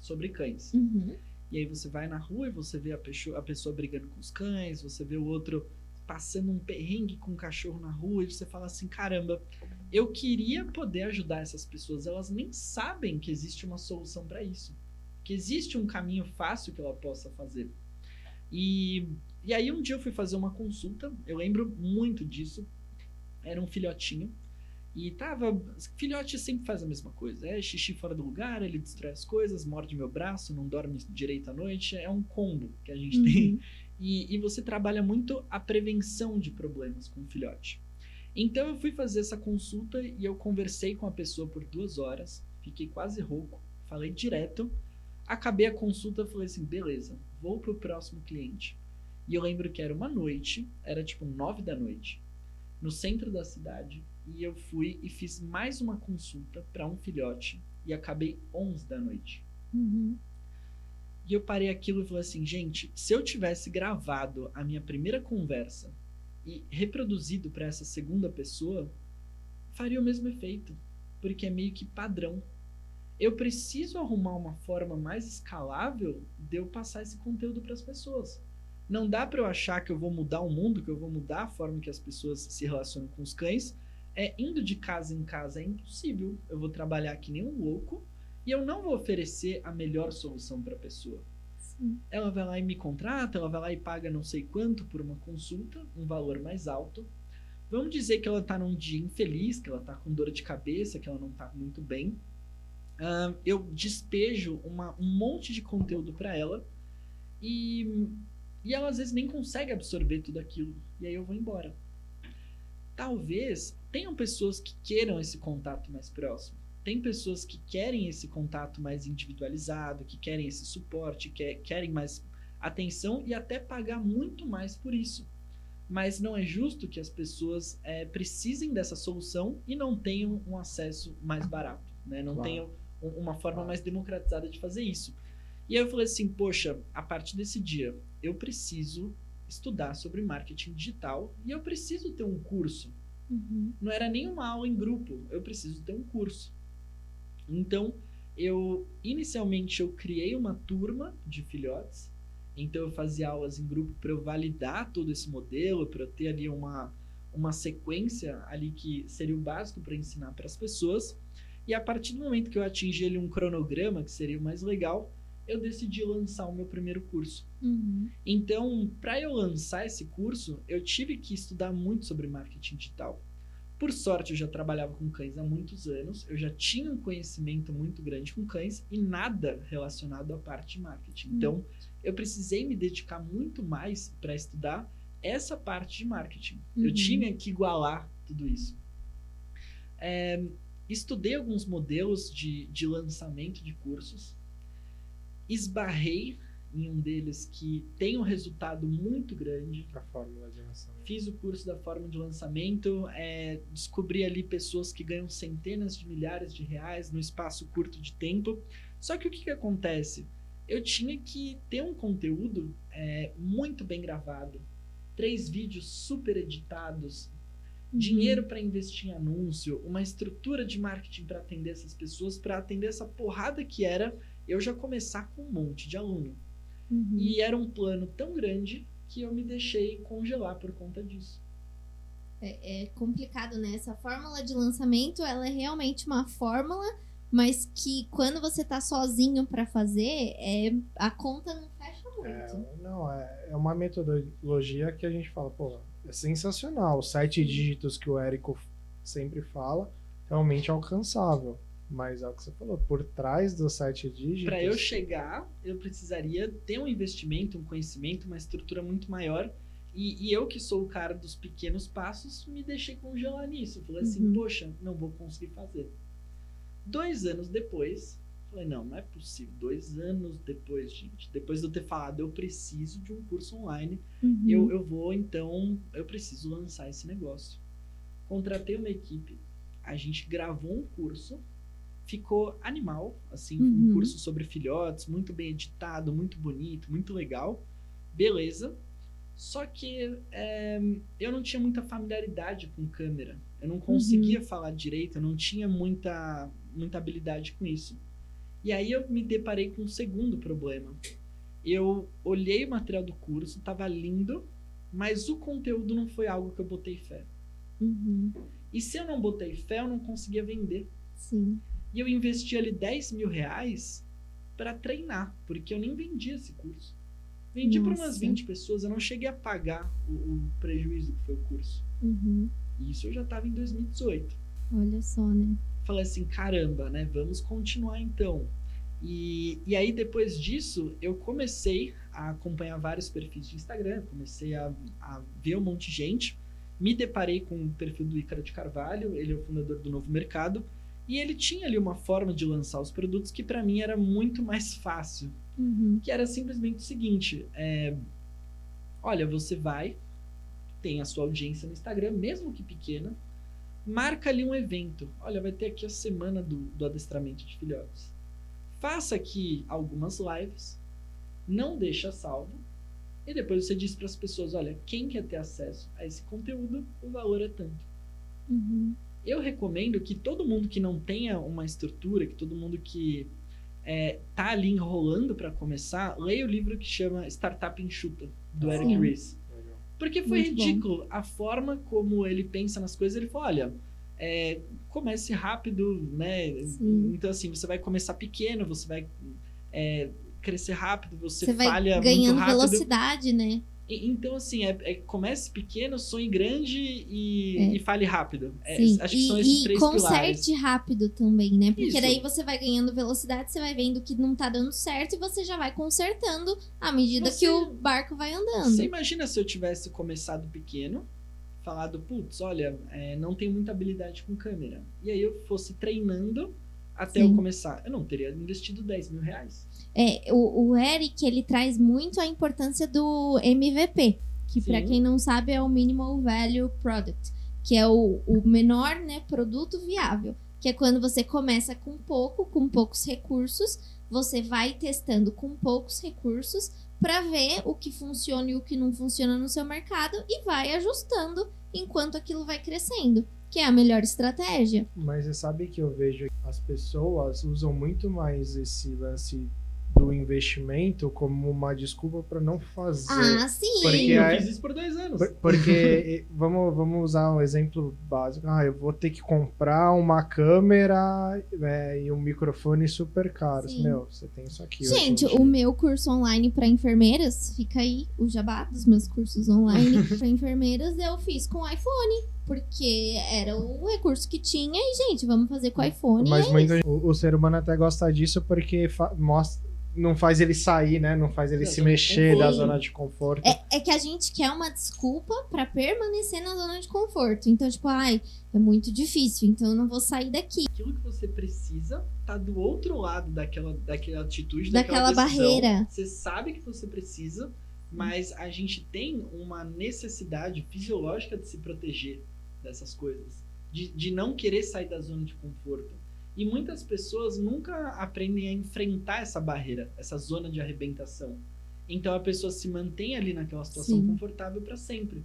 sobre cães. Uhum. E aí você vai na rua e você vê a pessoa, a pessoa brigando com os cães, você vê o outro passando um perrengue com um cachorro na rua e você fala assim, caramba, eu queria poder ajudar essas pessoas, elas nem sabem que existe uma solução para isso. que existe um caminho fácil que ela possa fazer. E, e aí um dia eu fui fazer uma consulta, eu lembro muito disso. Era um filhotinho. E tava. Filhote sempre faz a mesma coisa. É xixi fora do lugar, ele destrói as coisas, morde meu braço, não dorme direito à noite. É um combo que a gente Uhum. tem. E, e você trabalha muito a prevenção de problemas com o filhote. Então eu fui fazer essa consulta e eu conversei com a pessoa por duas horas. Fiquei quase rouco, falei direto. Acabei a consulta falei assim: beleza, vou pro próximo cliente. E eu lembro que era uma noite, era tipo nove da noite, no centro da cidade. E eu fui e fiz mais uma consulta para um filhote. E acabei 11 da noite. Uhum. E eu parei aquilo e falei assim, gente, se eu tivesse gravado a minha primeira conversa e reproduzido para essa segunda pessoa, faria o mesmo efeito, porque é meio que padrão. Eu preciso arrumar uma forma mais escalável de eu passar esse conteúdo para as pessoas. Não dá para eu achar que eu vou mudar o mundo, que eu vou mudar a forma que as pessoas se relacionam com os cães, é indo de casa em casa é impossível. Eu vou trabalhar que nem um louco e eu não vou oferecer a melhor solução para a pessoa. Sim. Ela vai lá e me contrata, ela vai lá e paga não sei quanto por uma consulta, um valor mais alto. Vamos dizer que ela tá num dia infeliz, que ela tá com dor de cabeça, que ela não tá muito bem. Ah, eu despejo uma- um monte de conteúdo para ela e, e ela às vezes nem consegue absorver tudo aquilo. E aí eu vou embora. Talvez tenham pessoas que queiram esse contato mais próximo. Tem pessoas que querem esse contato mais individualizado, que querem esse suporte, que querem mais atenção e até pagar muito mais por isso. Mas não é justo que as pessoas eh, precisem dessa solução e não tenham um acesso mais barato, né? Não Claro. tenham um- uma forma Claro. mais democratizada de fazer isso. E aí eu falei assim, poxa, a partir desse dia eu preciso estudar sobre marketing digital e eu preciso ter um curso Uhum. não era nem uma aula em grupo, eu preciso ter um curso. Então, eu inicialmente eu criei uma turma de filhotes. Então eu fazia aulas em grupo para eu validar todo esse modelo, para eu ter ali uma uma sequência ali que seria o básico para ensinar para as pessoas. E a partir do momento que eu atingi ali um cronograma, que seria o mais legal, eu decidi lançar o meu primeiro curso. Uhum. Então, para eu lançar esse curso, eu tive que estudar muito sobre marketing digital. Por sorte, eu já trabalhava com cães há muitos anos, eu já tinha um conhecimento muito grande com cães e nada relacionado à parte de marketing. Então, eu precisei me dedicar muito mais para estudar essa parte de marketing. Eu Uhum. tinha que igualar tudo isso. É, estudei alguns modelos de, de lançamento de cursos, esbarrei em um deles que tem um resultado muito grande. A fórmula de lançamento. Fiz o curso da forma de lançamento, é, descobri ali pessoas que ganham centenas de milhares de reais no espaço curto de tempo. Só que o que, que acontece? Eu tinha que ter um conteúdo é, muito bem gravado, três vídeos super editados, Uhum. dinheiro para investir em anúncio, uma estrutura de marketing para atender essas pessoas, para atender essa porrada que era eu já começar com um monte de aluno. Uhum. E era um plano tão grande que eu me deixei congelar por conta disso. É, é complicado, né? Essa fórmula de lançamento, ela é realmente uma fórmula, mas que quando você tá sozinho pra fazer, é, a conta não fecha muito. É, não, é, é uma metodologia que a gente fala, pô, é sensacional. Os sete dígitos que o Érico sempre fala, realmente é alcançável. Mas é o que você falou, por trás dos sete dígitos. Para eu chegar, eu precisaria ter um investimento, um conhecimento, uma estrutura muito maior. E, e eu, que sou o cara dos pequenos passos, me deixei congelar nisso. Falei assim, Uhum. poxa, não vou conseguir fazer. Dois anos depois, falei, não, não é possível. Dois anos depois, gente, depois de eu ter falado, eu preciso de um curso online, Uhum. eu, eu vou, então, eu preciso lançar esse negócio. Contratei uma equipe, a gente gravou um curso, ficou animal, assim, um Uhum. curso sobre filhotes, muito bem editado, muito bonito, muito legal, beleza. Só que é, eu não tinha muita familiaridade com câmera, eu não conseguia falar direito, eu não tinha muita, muita habilidade com isso. E aí eu me deparei com um segundo problema. Eu olhei o material do curso, tava lindo, mas o conteúdo não foi algo que eu botei fé. Uhum. E se eu não botei fé, eu não conseguia vender. Sim. E eu investi ali 10 mil reais para treinar, porque eu nem vendi esse curso. Vendi para umas Nossa. 20 pessoas, eu não cheguei a pagar o, o prejuízo que foi o curso. Uhum. E isso eu já estava em 2018. Olha só, né? Falei assim, caramba, né? Vamos continuar então. E, e aí, depois disso, eu comecei a acompanhar vários perfis de Instagram, comecei a, a ver um monte de gente. Me deparei com o perfil do Ícaro de Carvalho, ele é o fundador do Novo Mercado, e ele tinha ali uma forma de lançar os produtos que para mim era muito mais fácil, Uhum. que era simplesmente o seguinte: é, olha, você vai, tem a sua audiência no Instagram, mesmo que pequena, marca ali um evento. Olha, vai ter aqui a semana do, do adestramento de filhotes. Faça aqui algumas lives, não deixa salvo, e depois você diz para as pessoas: olha, quem quer ter acesso a esse conteúdo, o valor é tanto. Uhum. Eu recomendo que todo mundo que não tenha uma estrutura, que todo mundo que é, tá ali enrolando para começar, leia o livro que chama Startup Enxuta, do Eric. Ries. Porque foi Muito bom. ridículo a forma como ele pensa nas coisas. Ele falou: olha, é, comece rápido, né? Sim. Então, assim, você vai começar pequeno, você vai é, crescer rápido, você, Você vai falha ganhando muito rápido. velocidade, né? E- Então, assim, é, é comece pequeno, sonhe grande e, É. e fale rápido. É, Sim. acho que são esses e, e três conserte pilares. rápido também, né? Porque Isso. daí você vai ganhando velocidade, você vai vendo que não tá dando certo e você já vai consertando à medida Você- que o barco vai andando. Você imagina se eu tivesse começado pequeno, falado, putz, olha, é, não tenho muita habilidade com câmera. E aí eu fosse treinando até Sim. eu começar. Eu não teria investido 10 mil reais. É, o, o Eric, ele traz muito a importância do MVP, que Sim. quem não sabe é o Minimal Value Product, que é o, o menor né, produto viável, que é quando você começa com pouco, com poucos recursos, você vai testando com poucos recursos para ver o que funciona e o que não funciona no seu mercado e vai ajustando enquanto aquilo vai crescendo, que é a melhor estratégia. Mas você sabe que eu vejo que as pessoas usam muito mais esse lance do investimento como uma desculpa para não fazer. Ah, sim. Porque eu é- fiz isso por dois anos. Por- Porque vamos, vamos usar um exemplo básico. Ah, eu vou ter que comprar uma câmera é, e um microfone super caros. Sim. Meu, você tem isso aqui. Gente, o meu curso online para enfermeiras, fica aí o jabá dos meus cursos online para enfermeiras, eu fiz com iPhone, porque era o recurso que tinha e, gente, vamos fazer com iPhone. Mas é muito, o, o ser humano até gosta disso porque mostra, não faz ele sair, né? Não faz ele se mexer da zona de conforto. É, é que a gente quer uma desculpa para permanecer na zona de conforto. Então, tipo, ai, é muito difícil, então eu não vou sair daqui. Aquilo que você precisa tá do outro lado daquela, daquela atitude, Daquela daquela decisão. barreira. Você sabe que você precisa, mas a gente tem uma necessidade fisiológica de se proteger dessas coisas. De, de não querer sair da zona de conforto. E muitas pessoas nunca aprendem a enfrentar essa barreira, essa zona de arrebentação. Então a pessoa se mantém ali naquela situação Sim. confortável para sempre.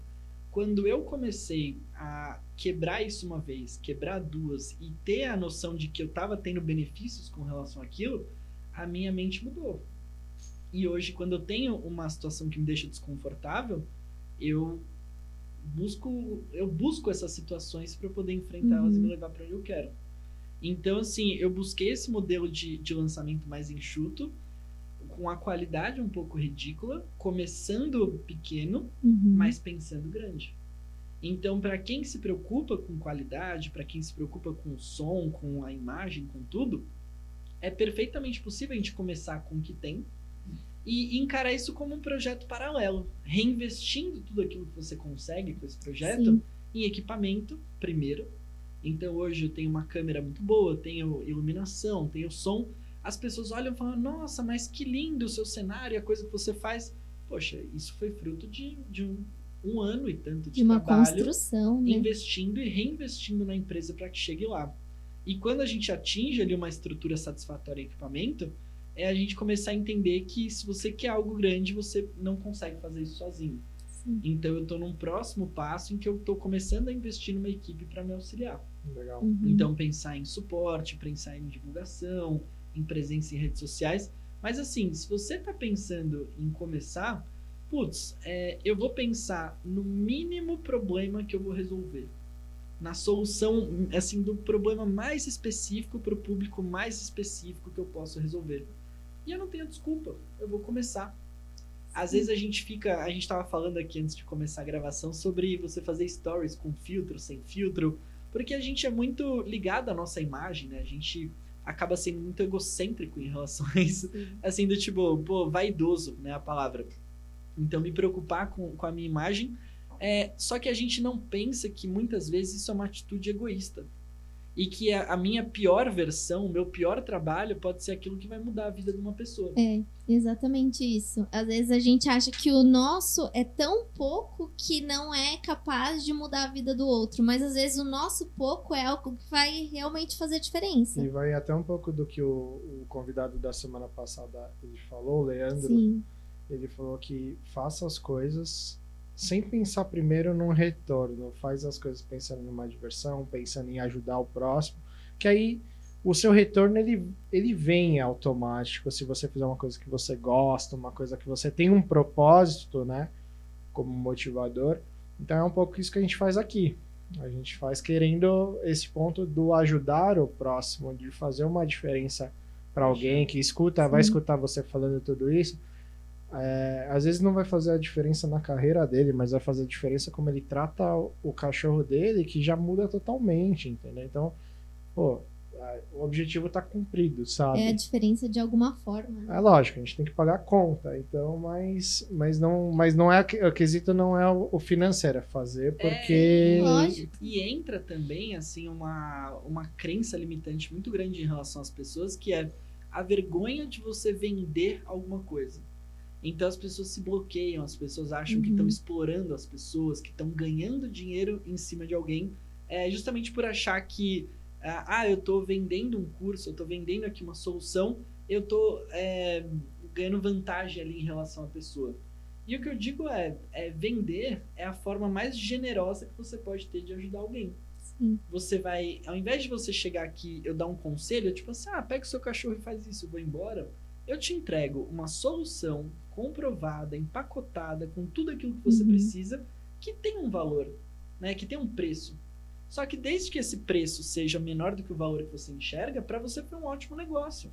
Quando eu comecei a quebrar isso uma vez, quebrar duas e ter a noção de que eu estava tendo benefícios com relação àquilo, a minha mente mudou. E hoje, quando eu tenho uma situação que me deixa desconfortável, eu busco eu busco essas situações para poder enfrentá-las e Uhum. me levar para onde eu quero. Então, assim, eu busquei esse modelo de, de lançamento mais enxuto, com a qualidade um pouco ridícula, começando pequeno, Uhum. mas pensando grande. Então, para quem se preocupa com qualidade, para quem se preocupa com o som, com a imagem, com tudo, é perfeitamente possível a gente começar com o que tem e encarar isso como um projeto paralelo, reinvestindo tudo aquilo que você consegue com esse projeto Sim. em equipamento, primeiro. Então, hoje eu tenho uma câmera muito boa, tenho iluminação, tenho som. As pessoas olham e falam: Nossa, mas que lindo o seu cenário, a coisa que você faz. Poxa, isso foi fruto de, de um, um ano e tanto de, De uma trabalho construção, né? investindo e reinvestindo na empresa para que chegue lá. E quando a gente atinge ali uma estrutura satisfatória em equipamento, é a gente começar a entender que se você quer algo grande, você não consegue fazer isso sozinho. Sim. Então eu estou num próximo passo em que eu estou começando a investir numa equipe para me auxiliar. Legal. Uhum. Então pensar em suporte, pensar em divulgação, em presença em redes sociais. Mas assim, se você está pensando em começar, putz, é, eu vou pensar no mínimo problema que eu vou resolver. Na solução, assim, do problema mais específico para o público mais específico que eu posso resolver. E eu não tenho desculpa, eu vou começar. Às vezes a gente fica, a gente tava falando aqui antes de começar a gravação sobre você fazer stories com filtro, sem filtro, porque a gente é muito ligado à nossa imagem, né? A gente acaba sendo muito egocêntrico em relação a isso. Sim. Assim, do tipo, pô, vaidoso, né, a palavra. Então, me preocupar com, com a minha imagem. É, só que a gente não pensa que muitas vezes isso é uma atitude egoísta. E que a, a minha pior versão, o meu pior trabalho pode ser aquilo que vai mudar a vida de uma pessoa. É, exatamente isso. Às vezes a gente acha que o nosso é tão pouco que não é capaz de mudar a vida do outro. Mas às vezes o nosso pouco é algo que vai realmente fazer diferença. E vai até um pouco do que o, o convidado da semana passada ele falou, o Leandro. Sim. Ele falou que faça as coisas sem pensar primeiro num retorno. Faz as coisas pensando numa diversão, pensando em ajudar o próximo. Que aí o seu retorno ele, ele vem automático se você fizer uma coisa que você gosta, uma coisa que você tem um propósito, né? Como motivador. Então é um pouco isso que a gente faz aqui. A gente faz querendo esse ponto do ajudar o próximo, de fazer uma diferença para alguém que escuta, vai Sim. escutar você falando tudo isso. É, às vezes não vai fazer a diferença na carreira dele, mas vai fazer a diferença como ele trata o, cachorro dele, que já muda totalmente, entendeu? Então, pô, o objetivo tá cumprido, sabe? É a diferença de alguma forma. né? É lógico, a gente tem que pagar a conta, então, mas, mas não, mas não é o quesito não é o financeiro, é fazer porque Lógico. E entra também, assim, uma, uma crença limitante muito grande em relação às pessoas, que é a vergonha de você vender alguma coisa. Então as pessoas se bloqueiam, as pessoas acham que Uhum. estão explorando as pessoas, que estão ganhando dinheiro em cima de alguém, é, justamente por achar que, ah, ah, eu estou vendendo um curso, eu estou vendendo aqui uma solução, eu estou ganhando vantagem ali em relação à pessoa. E o que eu digo é, é vender é a forma mais generosa que você pode ter de ajudar alguém. Sim. Você vai, ao invés de você chegar aqui eu dar um conselho, tipo assim, ah, pega o seu cachorro e faz isso, eu vou embora. Eu te entrego uma solução comprovada, empacotada, com tudo aquilo que você Uhum. precisa, que tem um valor, né? Que tem um preço. Só que desde que esse preço seja menor do que o valor que você enxerga, para você foi um ótimo negócio.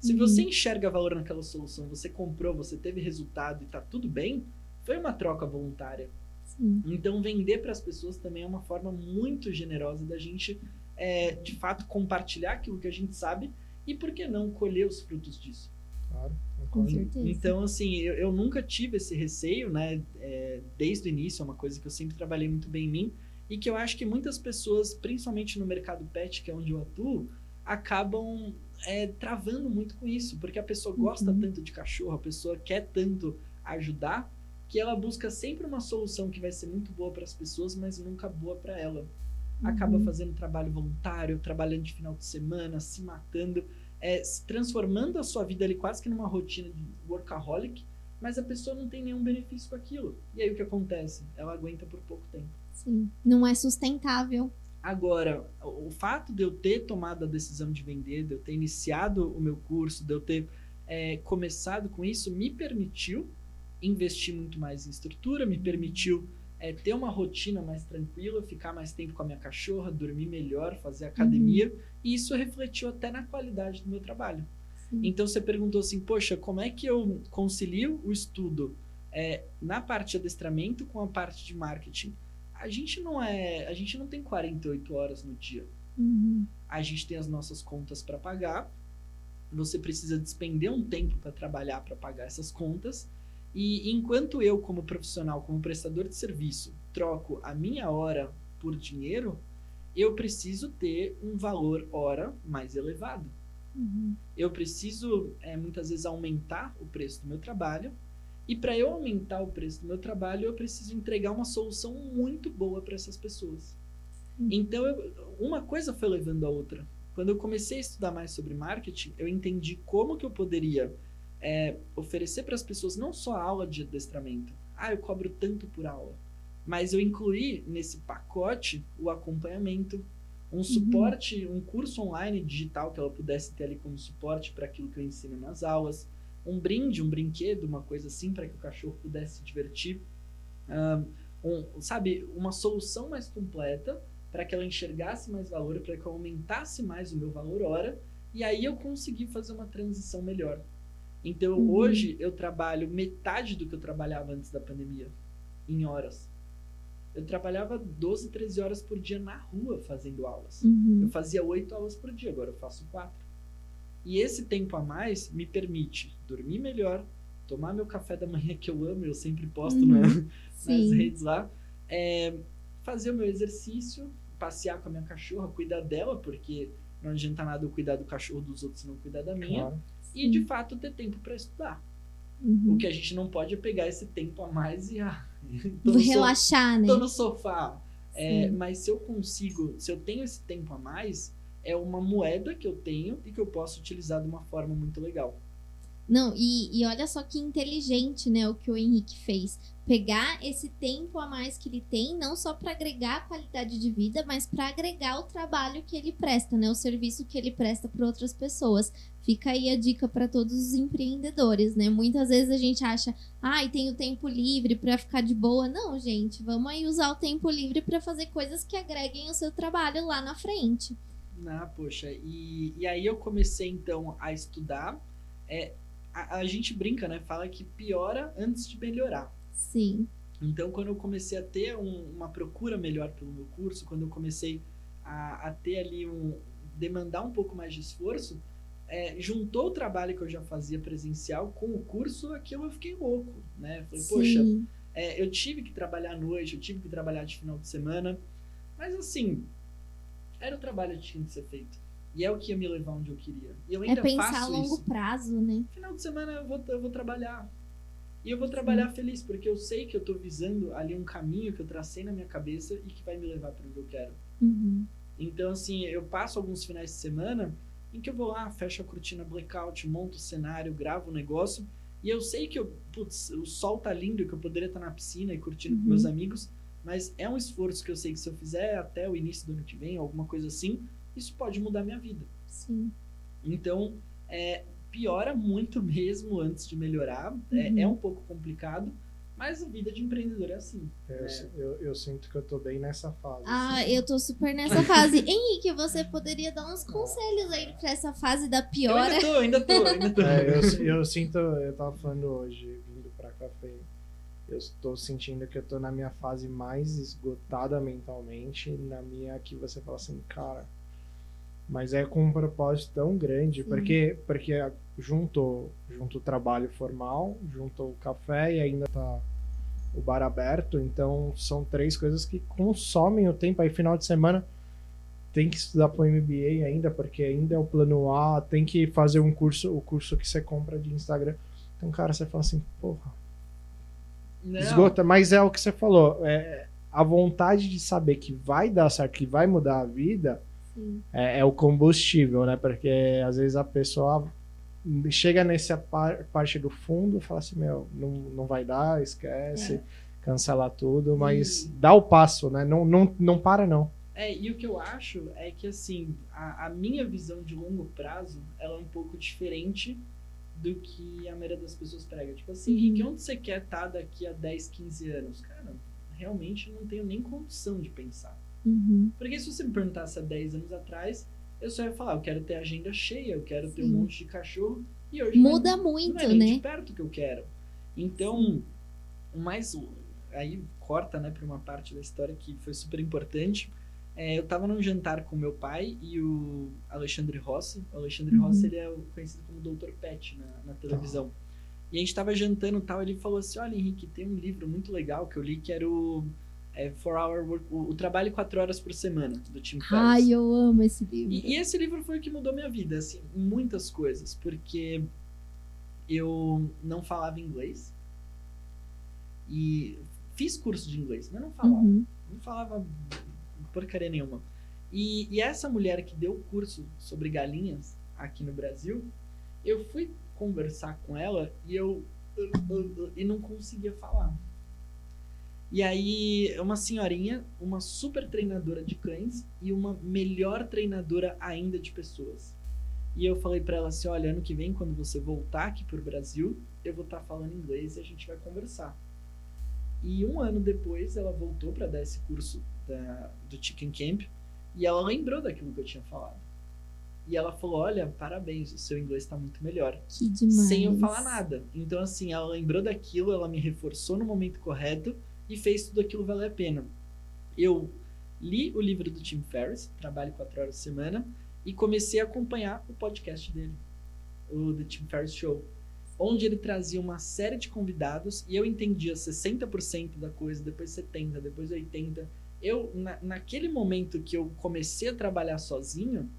Se Uhum. você enxerga valor naquela solução, você comprou, você teve resultado e tá tudo bem, foi uma troca voluntária. Sim. Então, vender para as pessoas também é uma forma muito generosa da gente, é, de fato, compartilhar aquilo que a gente sabe e, por que não, colher os frutos disso. Claro, Com certeza. Então, assim, eu, eu nunca tive esse receio, né? É, desde o início, é uma coisa que eu sempre trabalhei muito bem em mim e que eu acho que muitas pessoas, principalmente no mercado pet, que é onde eu atuo, acabam é, travando muito com isso, porque a pessoa gosta Uhum. tanto de cachorro, a pessoa quer tanto ajudar, que ela busca sempre uma solução que vai ser muito boa para as pessoas, mas nunca boa para ela. Acaba Uhum. fazendo trabalho voluntário, trabalhando de final de semana, se matando, é, transformando a sua vida ali quase que numa rotina de workaholic, mas a pessoa não tem nenhum benefício com aquilo. E aí o que acontece? Ela aguenta por pouco tempo. Sim. Não é sustentável. Agora, o o fato de eu ter tomado a decisão de vender, de eu ter iniciado o meu curso, de eu ter é, começado com isso, me permitiu investir muito mais em estrutura, me permitiu é, ter uma rotina mais tranquila, ficar mais tempo com a minha cachorra, dormir melhor, fazer academia, e isso refletiu até na qualidade do meu trabalho. Sim. Então você perguntou assim, poxa, como é que eu concilio o estudo é, na parte de adestramento com a parte de marketing? A gente não é, a gente não tem 48 horas no dia. Uhum. A gente tem as nossas contas para pagar. Você precisa despender um tempo para trabalhar para pagar essas contas. E enquanto eu, como profissional, como prestador de serviço, troco a minha hora por dinheiro, eu preciso ter um valor hora mais elevado Uhum. eu preciso é, muitas vezes aumentar o preço do meu trabalho. E para eu aumentar o preço do meu trabalho, eu preciso entregar uma solução muito boa para essas pessoas. Hum. Então, eu- uma coisa foi levando a outra. Quando eu comecei a estudar mais sobre marketing, eu entendi como que eu poderia é, oferecer para as pessoas não só a aula de adestramento. Ah, eu cobro tanto por aula. Mas eu incluí nesse pacote o acompanhamento, um suporte, um curso online digital que ela pudesse ter ali como suporte para aquilo que eu ensino nas aulas, um brinde, um brinquedo, uma coisa assim para que o cachorro pudesse se divertir, um, sabe, uma solução mais completa para que ela enxergasse mais valor, para que eu aumentasse mais o meu valor hora, e aí eu consegui fazer uma transição melhor. Então Uhum. hoje eu trabalho metade do que eu trabalhava antes da pandemia, em horas. Eu trabalhava 12, 13 horas por dia na rua fazendo aulas. Uhum. Eu fazia 8 aulas por dia, agora eu faço 4. E esse tempo a mais me permite dormir melhor, tomar meu café da manhã que eu amo, eu sempre posto Uhum. na- nas redes lá, é, fazer o meu exercício, passear com a minha cachorra, cuidar dela, porque não adianta nada eu cuidar do cachorro dos outros se não cuidar da minha, Claro. E de fato ter tempo para estudar. Uhum. O que a gente não pode é pegar esse tempo a mais e ah, tô, no so- relaxar, né? tô no sofá. É, mas se eu consigo, se eu tenho esse tempo a mais, é uma moeda que eu tenho e que eu posso utilizar de uma forma muito legal. Não, e, e olha só que inteligente, né, o que o Henrique fez. Pegar esse tempo a mais que ele tem, não só para agregar qualidade de vida, mas para agregar o trabalho que ele presta, né, o serviço que ele presta para outras pessoas. Fica aí a dica para todos os empreendedores, né? Muitas vezes a gente acha, ai, tenho tempo livre para ficar de boa. Não, gente, vamos aí usar o tempo livre para fazer coisas que agreguem o seu trabalho lá na frente. Ah, poxa, e, e aí eu comecei então a estudar. É, a, a gente brinca, né? Fala que piora antes de melhorar. Sim. Então, quando eu comecei a ter um- uma procura melhor pelo meu curso, quando eu comecei a, a ter ali um. demandar um pouco mais de esforço, é, juntou o trabalho que eu já fazia presencial com o curso, aquilo eu fiquei louco, né? Falei, poxa, Sim. é, eu tive que trabalhar à noite, eu tive que trabalhar de final de semana, mas assim, era o trabalho que tinha que ser feito. E é o que ia me levar onde eu queria. E eu É ainda pensar a faço longo isso. prazo, né? Final de semana eu vou, eu vou trabalhar. E eu vou trabalhar feliz, porque eu sei que eu tô visando ali um caminho que eu tracei na minha cabeça e que vai me levar para onde eu quero. Uhum. Então, assim, eu passo alguns finais de semana em que eu vou lá, fecho a cortina blackout, monto o cenário, gravo o negócio. E eu sei que eu, putz, o sol tá lindo, que eu poderia estar na piscina e curtindo com Uhum. meus amigos. Mas é um esforço que eu sei que se eu fizer até o início do ano que vem, alguma coisa assim, isso pode mudar minha vida. Sim. Então, é, piora muito mesmo antes de melhorar. É, Uhum. é um pouco complicado, mas a vida de empreendedor é assim. Eu, É. eu, eu sinto que eu tô bem nessa fase. Ah, assim. eu tô super nessa fase. Henrique, você poderia dar uns conselhos aí pra essa fase da Eu piora? ainda tô, ainda tô, ainda tô. É, eu, eu sinto, eu tava falando hoje, vindo pra café, eu estou sentindo que eu tô na minha fase mais esgotada mentalmente, na minha que você fala assim, cara, mas é com um propósito tão grande, Sim. porque porque juntou, junto o trabalho formal, juntou o café e ainda tá o bar aberto, então são três coisas que consomem o tempo aí final de semana tem que estudar para o MBA ainda, porque ainda é o plano A, tem que fazer um curso, o curso que você compra de Instagram. Então, cara, você fala assim, porra, Não, esgota, mas é o que você falou, é, a vontade de saber que vai dar certo, que vai mudar a vida, é, é o combustível, né? Porque às vezes a pessoa chega nessa par- parte do fundo e fala assim, meu, não, não vai dar, esquece, cancela tudo, mas E- dá o passo, né? Não, não, não para, não. É, e o que eu acho é que, assim, a, a minha visão de longo prazo, ela é um pouco diferente do que a maioria das pessoas prega. Tipo assim, Uhum. Henrique, onde você quer estar daqui a 10, 15 anos? Cara, realmente não tenho nem condição de pensar. Uhum. Porque se você me perguntasse há 10 anos atrás, eu só ia falar, eu quero ter agenda cheia, eu quero ter um Sim. monte de cachorro. E hoje Muda não, muito, não é nem de né? perto que eu quero. Então, o mais aí corta, né, para uma parte da história que foi super importante. É, eu tava num jantar com meu pai e o Alexandre Rossi. O Alexandre Uhum. Rossi, ele é conhecido como Dr. Pet na, na televisão. E a gente tava jantando e tal, ele falou assim, olha Henrique, tem um livro muito legal que eu li que era o é, For Hour Work, o, o Trabalho Quatro Horas por Semana, do Tim Ferriss. Ai, eu amo esse livro. E, e esse livro foi o que mudou minha vida, assim, muitas coisas, porque eu não falava inglês e fiz curso de inglês, mas não falava, Uhum. não falava porcaria nenhuma. E, e essa mulher que deu curso sobre galinhas aqui no Brasil, eu fui conversar com ela e eu e não conseguia falar. E aí, uma senhorinha, uma super treinadora de cães e uma melhor treinadora ainda de pessoas. E eu falei pra ela assim: olha, ano que vem, quando você voltar aqui pro Brasil, eu vou estar falando inglês e a gente vai conversar. E um ano depois, ela voltou para dar esse curso da, do Chicken Camp e ela lembrou daquilo que eu tinha falado. E ela falou: Olha, parabéns, o seu inglês está muito melhor. Que demais. Sem eu falar nada. Então, assim, ela lembrou daquilo, ela me reforçou no momento correto e fez tudo aquilo valer a pena. Eu li o livro do Tim Ferriss, trabalho quatro horas por semana, e comecei a acompanhar o podcast dele, o The Tim Ferriss Show, onde ele trazia uma série de convidados e eu entendia 60% da coisa, depois 70%, depois 80%. Eu, na, naquele momento que eu comecei a trabalhar sozinho,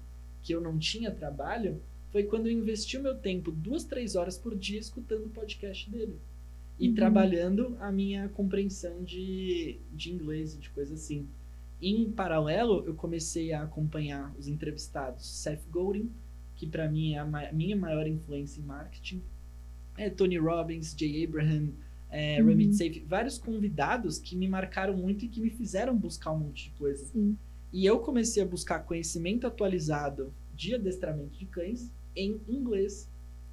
que eu não tinha trabalho, foi quando eu investi o meu tempo duas, três horas por dia escutando o podcast dele. E Uhum. trabalhando a minha compreensão de, de inglês e de coisa assim. Em paralelo, eu comecei a acompanhar os entrevistados Seth Godin, que para mim é a ma- minha maior influência em marketing, é Tony Robbins, Jay Abraham, é, Uhum. Ramit Seif, vários convidados que me marcaram muito e que me fizeram buscar um monte de coisa. Sim. E eu comecei a buscar conhecimento atualizado de adestramento de cães em inglês,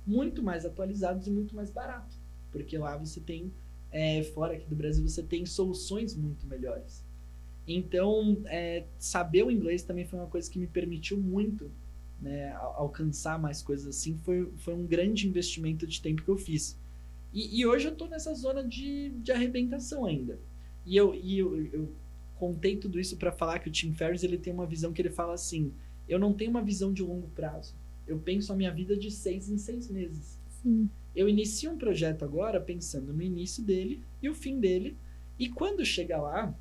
muito mais atualizados e muito mais barato, porque lá você tem, é, fora aqui do Brasil, você tem soluções muito melhores. Então, é, saber o inglês também foi uma coisa que me permitiu muito né, al- alcançar mais coisas assim. Foi, foi um grande investimento de tempo que eu fiz. E, e hoje eu tô nessa zona de, de arrebentação ainda. E eu, e eu, eu contei tudo isso para falar que o Tim Ferriss ele tem uma visão que ele fala assim: eu não tenho uma visão de longo prazo. Eu penso a minha vida de seis em seis meses. Sim. Eu inicio um projeto agora pensando no início dele e o fim dele. E quando chegar lá,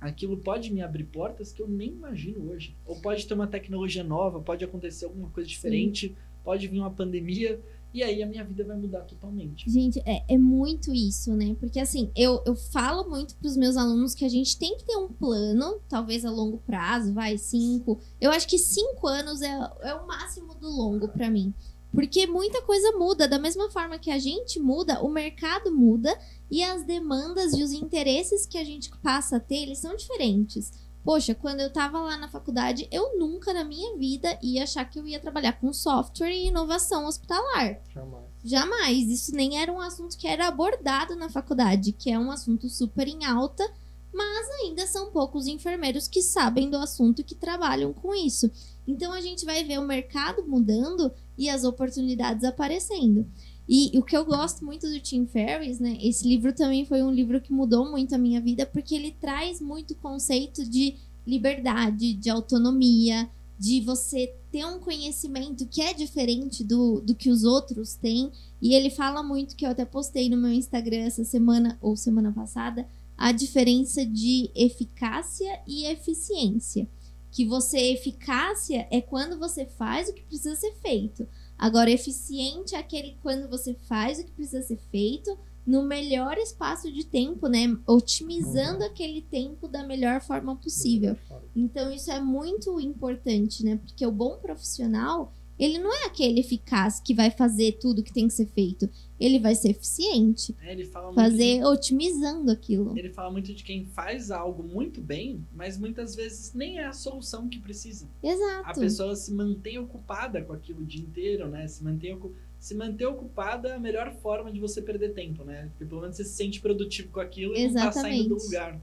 aquilo pode me abrir portas que eu nem imagino hoje. Ou pode ter uma tecnologia nova, pode acontecer alguma coisa diferente, pode vir uma pandemia. E aí a minha vida vai mudar totalmente. Gente, é, é muito isso, né? Porque assim, eu, eu falo muito pros meus alunos que a gente tem que ter um plano, talvez a longo prazo, vai, cinco. Eu acho que cinco anos é, é o máximo do longo pra mim. Porque muita coisa muda. Da mesma forma que a gente muda, o mercado muda e as demandas e os interesses que a gente passa a ter, eles são diferentes. Poxa, quando eu tava lá na faculdade, eu nunca na minha vida ia achar que eu ia trabalhar com software e inovação hospitalar. Jamais. Jamais. Isso nem era um assunto que era abordado na faculdade, que é um assunto super em alta, mas ainda são poucos enfermeiros que sabem do assunto e que trabalham com isso. Então a gente vai ver o mercado mudando e as oportunidades aparecendo. E o que eu gosto muito do Tim Ferriss, né? Esse livro também foi um livro que mudou muito a minha vida, porque ele traz muito conceito de liberdade, de autonomia, de você ter um conhecimento que é diferente do, do que os outros têm. E ele fala muito, que eu até postei no meu Instagram essa semana ou semana passada, a diferença de eficácia e eficiência. Que você, eficácia é quando você faz o que precisa ser feito. Agora, eficiente é aquele quando você faz o que precisa ser feito no melhor espaço de tempo, né? Otimizando Uhum. aquele tempo da melhor forma possível. Então isso é muito importante, né? Porque o bom profissional, ele não é aquele eficaz que vai fazer tudo que tem que ser feito. Ele vai ser eficiente, É, ele fala muito fazer otimizando aquilo. Ele fala muito de quem faz algo muito bem, mas muitas vezes nem é a solução que precisa. A Exato. pessoa se mantém ocupada com aquilo o dia inteiro, né? Se mantém, ocu- se manter ocupada é a melhor forma de você perder tempo, né? Porque pelo menos você se sente produtivo com aquilo e não tá saindo do Exatamente. lugar.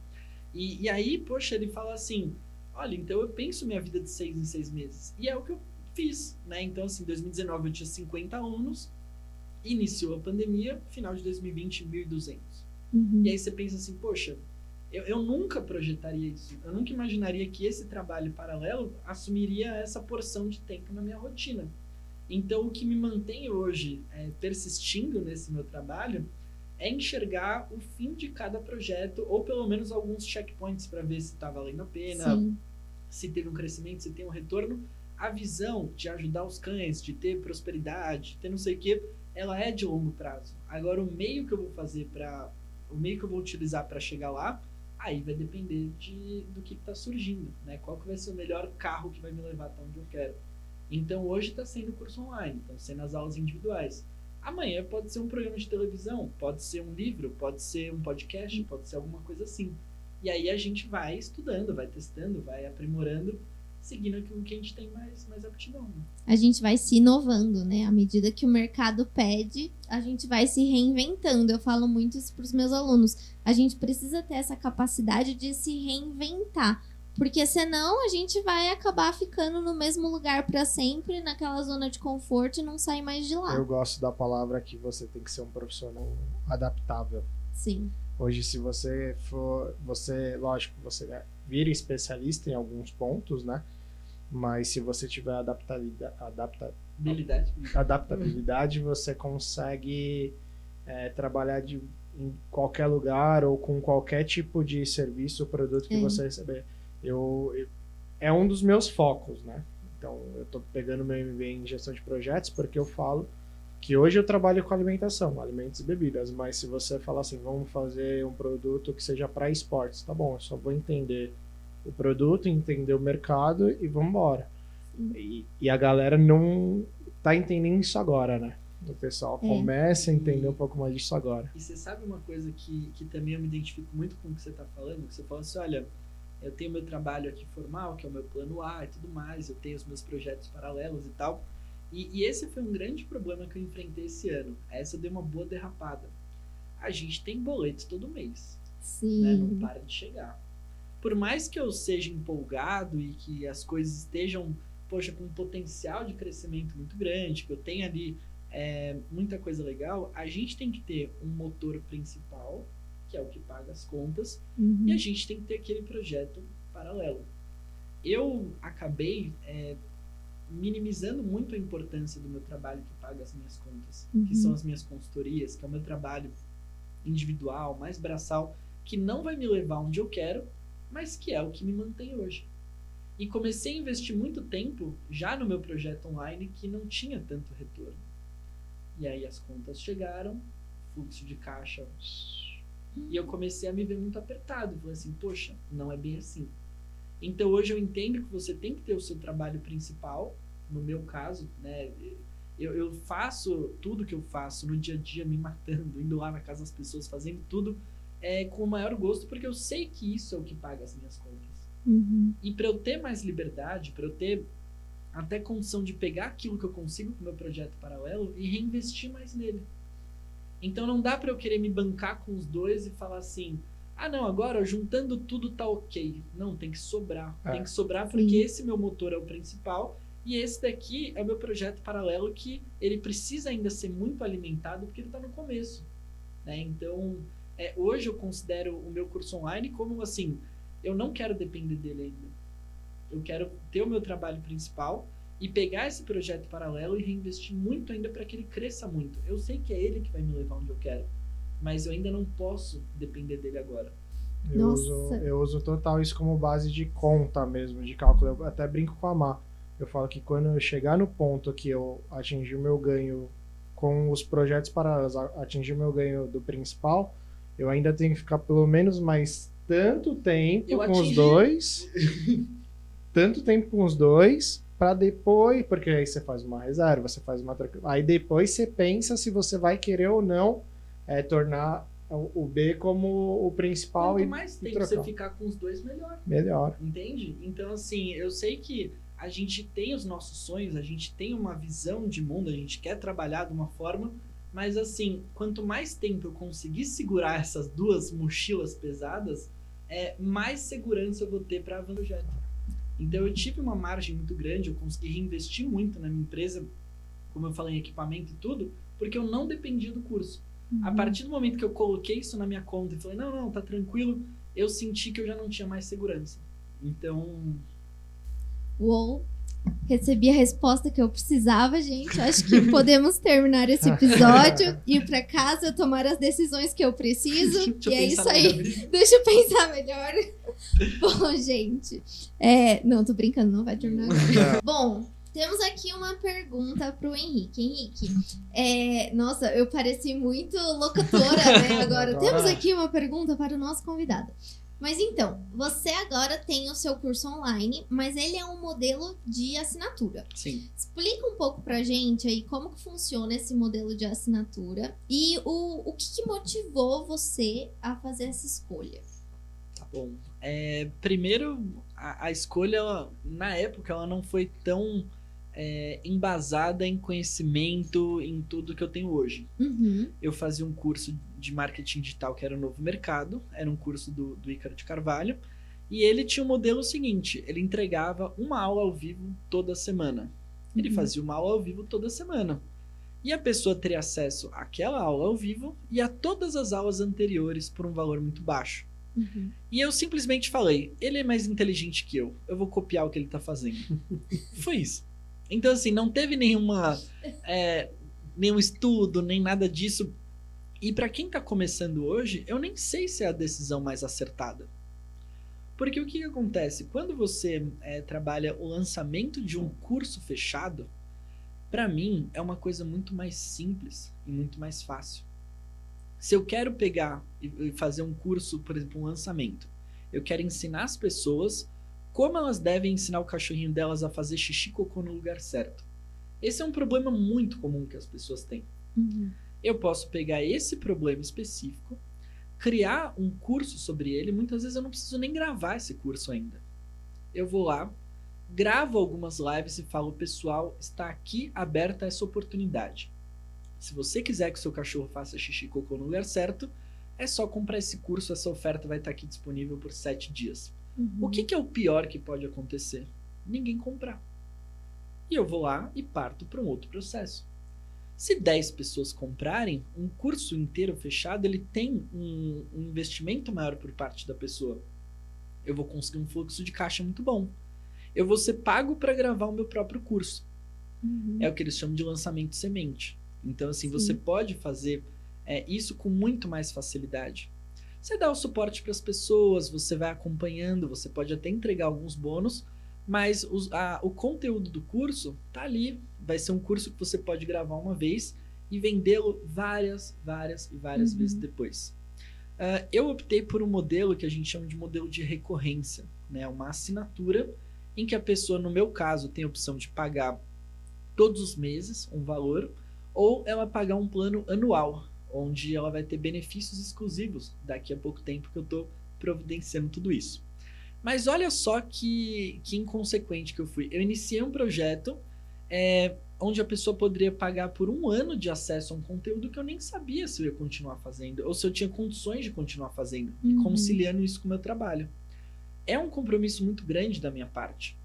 E, e aí, poxa, ele fala assim: olha, então eu penso minha vida de seis em seis meses. E é o que eu fiz, né? Então, assim, em 2019 eu tinha 50 alunos, iniciou a pandemia, final de 2020, 1.200. Uhum. E aí você pensa assim, poxa, eu, eu nunca projetaria isso. Eu nunca imaginaria que esse trabalho paralelo assumiria essa porção de tempo na minha rotina. Então, o que me mantém hoje é, persistindo nesse meu trabalho é enxergar o fim de cada projeto, ou pelo menos alguns checkpoints para ver se está valendo a pena, Sim. se teve um crescimento, se tem um retorno. A visão de ajudar os cães, de ter prosperidade, de ter não sei o quê, ela é de longo prazo. Agora, o meio que eu vou fazer para. O meio que eu vou utilizar para chegar lá, aí vai depender de, do que está surgindo, né? Qual que vai ser o melhor carro que vai me levar até onde eu quero. Então, hoje está sendo curso online, estão sendo as aulas individuais. Amanhã pode ser um programa de televisão, pode ser um livro, pode ser um podcast, pode ser alguma coisa assim. E aí a gente vai estudando, vai testando, vai aprimorando, seguindo aquilo que a gente tem mais, mais aptidão. Né? A gente vai se inovando, né? À medida que o mercado pede, a gente vai se reinventando. Eu falo muito isso para os meus alunos. A gente precisa ter essa capacidade de se reinventar. Porque senão a gente vai acabar ficando no mesmo lugar para sempre, naquela zona de conforto e não sair mais de lá. Eu gosto da palavra que você tem que ser um profissional adaptável. Sim. Hoje, se você for, você, lógico, você vira especialista em alguns pontos, né? Mas se você tiver adaptabilidade, adaptabilidade você consegue é, trabalhar de, em qualquer lugar ou com qualquer tipo de serviço ou produto que Sim. você receber. Eu, eu- é um dos meus focos, né? Então, eu estou pegando meu MBA em gestão de projetos porque eu falo que hoje eu trabalho com alimentação, alimentos e bebidas, mas se você falar assim, vamos fazer um produto que seja para esportes, tá bom, eu só vou entender o produto, entender o mercado e vamos embora. E, e a galera não tá entendendo isso agora, né? O pessoal É. começa a entender um pouco mais disso agora. E você sabe uma coisa que, que também eu me identifico muito com o que você está falando? Que você fala assim, olha, eu tenho meu trabalho aqui formal, que é o meu plano A e tudo mais, eu tenho os meus projetos paralelos e tal. E, e esse foi um grande problema que eu enfrentei esse ano. Essa eu dei uma boa derrapada. A gente tem boletos todo mês, né? Não Sim. para de chegar. Por mais que eu seja empolgado e que as coisas estejam, poxa, com um potencial de crescimento muito grande, que eu tenha ali é, muita coisa legal, a gente tem que ter um motor principal, que é o que paga as contas, Uhum. e a gente tem que ter aquele projeto paralelo. Eu acabei é, minimizando muito a importância do meu trabalho que paga as minhas contas, Uhum. que são as minhas consultorias, que é o meu trabalho individual, mais braçal, que não vai me levar onde eu quero, mas que é o que me mantém hoje. E comecei a investir muito tempo já no meu projeto online que não tinha tanto retorno. E aí as contas chegaram, fluxo de caixa. E eu comecei a me ver muito apertado. Falei assim, poxa, não é bem assim. Então hoje eu entendo que você tem que ter o seu trabalho principal. No meu caso, né? Eu, eu faço tudo que eu faço no dia a dia, me matando, indo lá na casa das pessoas, fazendo tudo é, com o maior gosto, porque eu sei que isso é o que paga as minhas contas. Uhum. E para eu ter mais liberdade, para eu ter até condição de pegar aquilo que eu consigo com o meu projeto paralelo e reinvestir mais nele. Então não dá para eu querer me bancar com os dois e falar assim: "Ah, não, agora juntando tudo tá OK". Não, tem que sobrar. É. Tem que sobrar porque Sim. esse meu motor é o principal e esse daqui é o meu projeto paralelo que ele precisa ainda ser muito alimentado porque ele está no começo, né? Então, é, hoje eu considero o meu curso online como assim, eu não quero depender dele ainda. Eu quero ter o meu trabalho principal e pegar esse projeto paralelo e reinvestir muito ainda para que ele cresça muito. Eu sei que é ele que vai me levar onde eu quero, mas eu ainda não posso depender dele agora. Eu Nossa. uso, eu uso total isso como base de conta mesmo, de cálculo. Eu até brinco com a Má. Eu falo que quando eu chegar no ponto que eu atingir o meu ganho com os projetos paralelos, atingir o meu ganho do principal, eu ainda tenho que ficar pelo menos mais tanto tempo Eu com os atingi. dois, tanto tempo com os dois, para depois, porque aí você faz uma reserva, você faz uma troca, aí depois você pensa se você vai querer ou não é, tornar o B como o principal Quanto e mais tempo trocar. você ficar com os dois, melhor. melhor. Entende? Então, assim, eu sei que a gente tem os nossos sonhos, a gente tem uma visão de mundo, a gente quer trabalhar de uma forma, mas, assim, quanto mais tempo eu conseguir segurar essas duas mochilas pesadas, é, mais segurança eu vou ter para avançar o projeto. Então, eu tive uma margem muito grande, eu consegui reinvestir muito na minha empresa, como eu falei, em equipamento e tudo, porque eu não dependia do curso. A partir do momento que eu coloquei isso na minha conta e falei, não, não, tá tranquilo, eu senti que eu já não tinha mais segurança. Então, Uou. Recebi a resposta que eu precisava, gente. Acho que podemos terminar esse episódio, ir pra casa, tomar as decisões que eu preciso. deixa e eu é isso aí. vida. Deixa eu pensar melhor. Bom, gente. É, não, tô brincando, não vai terminar agora. Bom, temos aqui uma pergunta pro Henrique. Henrique, é, nossa, eu pareci muito locutora, né? Agora, Agora- temos aqui uma pergunta para o nosso convidado. Mas então, você agora tem o seu curso online, mas ele é um modelo de assinatura. Sim. Explica um pouco pra gente aí como que funciona esse modelo de assinatura e o, o que, que motivou você a fazer essa escolha. Tá bom. É, primeiro, a, a escolha, ela, na época, ela não foi tão é, embasada em conhecimento, em tudo que eu tenho hoje. Uhum. Eu fazia um curso de marketing digital que era o Novo Mercado, era um curso do, do Ícaro de Carvalho, E ele tinha um modelo seguinte: ele entregava uma aula ao vivo toda semana. Ele Uhum. fazia uma aula ao vivo toda semana. E a pessoa teria acesso àquela aula ao vivo e a todas as aulas anteriores por um valor muito baixo. Uhum. E eu simplesmente falei: ele é mais inteligente que eu, eu vou copiar o que ele tá fazendo. Foi isso. Então, assim, não teve nenhuma. é, nenhum estudo, nem nada disso. E para quem tá começando hoje, eu nem sei se é a decisão mais acertada. Porque o que, que acontece? Quando você é, trabalha o lançamento de um curso fechado, para mim é uma coisa muito mais simples e muito mais fácil. Se eu quero pegar e fazer um curso, por exemplo, um lançamento, eu quero ensinar as pessoas como elas devem ensinar o cachorrinho delas a fazer xixi cocô no lugar certo. Esse é um problema muito comum que as pessoas têm. Uhum. Eu posso pegar esse problema específico, criar um curso sobre ele. Muitas vezes eu não preciso nem gravar esse curso ainda. Eu vou lá, gravo algumas lives e falo, pessoal, está aqui aberta essa oportunidade. Se você quiser que seu cachorro faça xixi e cocô no lugar certo, é só comprar esse curso, essa oferta vai estar aqui disponível por sete dias. Uhum. O que, que é o pior que pode acontecer? Ninguém comprar. E eu vou lá e parto para um outro processo. Se 10 pessoas comprarem, um curso inteiro fechado, ele tem um, um investimento maior por parte da pessoa. Eu vou conseguir um fluxo de caixa muito bom. Eu vou ser pago para gravar o meu próprio curso. Uhum. É o que eles chamam de lançamento semente. Então, assim, Sim. você pode fazer é, isso com muito mais facilidade. Você dá o suporte para as pessoas, você vai acompanhando, você pode até entregar alguns bônus, mas os- a- o conteúdo do curso tá ali. Vai ser um curso que você pode gravar uma vez e vendê-lo várias, várias e várias Uhum. vezes depois. Ah, eu optei por um modelo que a gente chama de modelo de recorrência, né? Uma assinatura em que a pessoa, no meu caso, tem a opção de pagar todos os meses um valor, ou ela pagar um plano anual, onde ela vai ter benefícios exclusivos daqui a pouco tempo que eu estou providenciando tudo isso. Mas olha só que, que inconsequente que eu fui. Eu iniciei um projeto é, onde a pessoa poderia pagar por um ano de acesso a um conteúdo que eu nem sabia se eu ia continuar fazendo, ou se eu tinha condições de continuar fazendo, e Uhum. conciliando isso com o meu trabalho. É um compromisso muito grande da minha parte.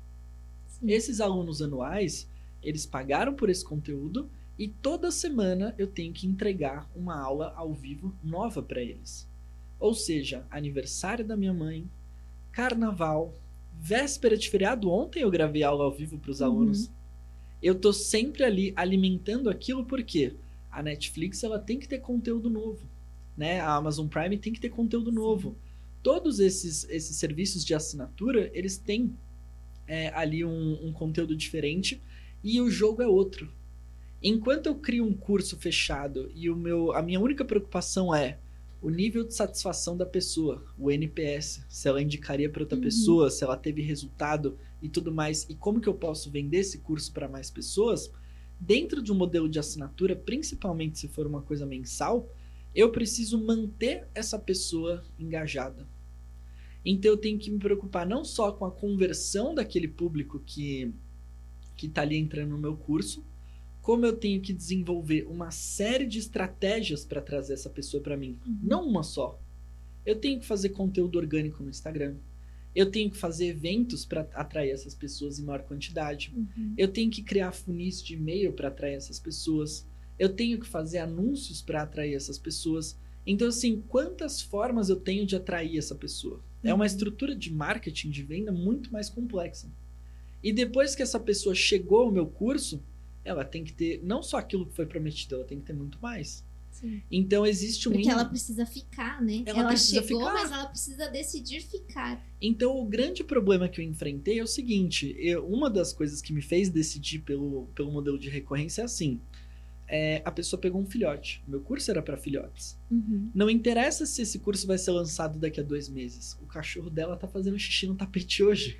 Sim. Esses alunos anuais, eles pagaram por esse conteúdo e toda semana eu tenho que entregar uma aula ao vivo nova para eles. Ou seja, aniversário da minha mãe, carnaval, véspera de feriado. Ontem eu gravei aula ao vivo para os Uhum. alunos. Eu tô sempre ali alimentando aquilo porque a Netflix ela tem que ter conteúdo novo, né? A Amazon Prime tem que ter conteúdo novo. Todos esses, esses serviços de assinatura eles têm é, ali um, um conteúdo diferente e o jogo é outro. Enquanto eu crio um curso fechado e o meu, a minha única preocupação é o nível de satisfação da pessoa, o NPS, se ela indicaria para outra Uhum. pessoa, se ela teve resultado e tudo mais, e como que eu posso vender esse curso para mais pessoas, dentro de um modelo de assinatura, principalmente se for uma coisa mensal, eu preciso manter essa pessoa engajada. Então eu tenho que me preocupar não só com a conversão daquele público que que está ali entrando no meu curso, como eu tenho que desenvolver uma série de estratégias para trazer essa pessoa para mim, Uhum. não uma só. Eu tenho que fazer conteúdo orgânico no Instagram. Eu tenho que fazer eventos para atrair essas pessoas em maior quantidade. Uhum. Eu tenho que criar funis de e-mail para atrair essas pessoas. Eu tenho que fazer anúncios para atrair essas pessoas. Então, assim, quantas formas eu tenho de atrair essa pessoa? É uma Uhum. estrutura de marketing, de venda muito mais complexa. E depois que essa pessoa chegou ao meu curso, ela tem que ter não só aquilo que foi prometido, ela tem que ter muito mais. Sim. Então existe um Porque ela precisa ficar, né? Ela Ela, chegou, ficar. mas ela precisa decidir ficar. Então, o grande problema que eu enfrentei é o seguinte: eu- uma das coisas que me fez decidir pelo, pelo modelo de recorrência é assim: é, a pessoa pegou um filhote. Meu curso era para filhotes. Uhum. Não interessa se esse curso vai ser lançado daqui a dois meses. O cachorro dela tá fazendo xixi no tapete hoje.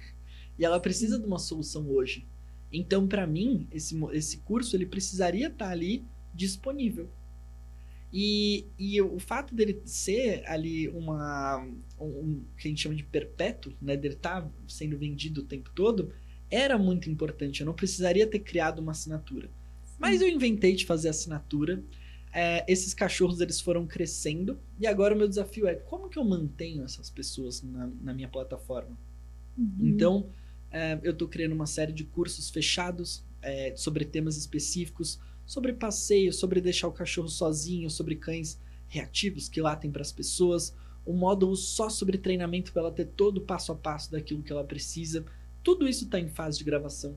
E ela precisa de uma solução hoje. Então, para mim, esse, esse curso ele precisaria estar ali disponível. E, e o fato dele ser ali uma um, um- que a gente chama de perpétuo, né, dele estar sendo vendido o tempo todo, era muito importante. Eu não precisaria ter criado uma assinatura. Mas eu inventei de fazer assinatura. é, esses cachorros eles foram crescendo e agora o meu desafio é como que eu mantenho essas pessoas na, na minha plataforma. Uhum. Então, é, eu estou criando uma série de cursos fechados é, sobre temas específicos, sobre passeio, sobre deixar o cachorro sozinho, sobre cães reativos que latem para as pessoas, um módulo só sobre treinamento para ela ter todo o passo a passo daquilo que ela precisa. Tudo isso está em fase de gravação.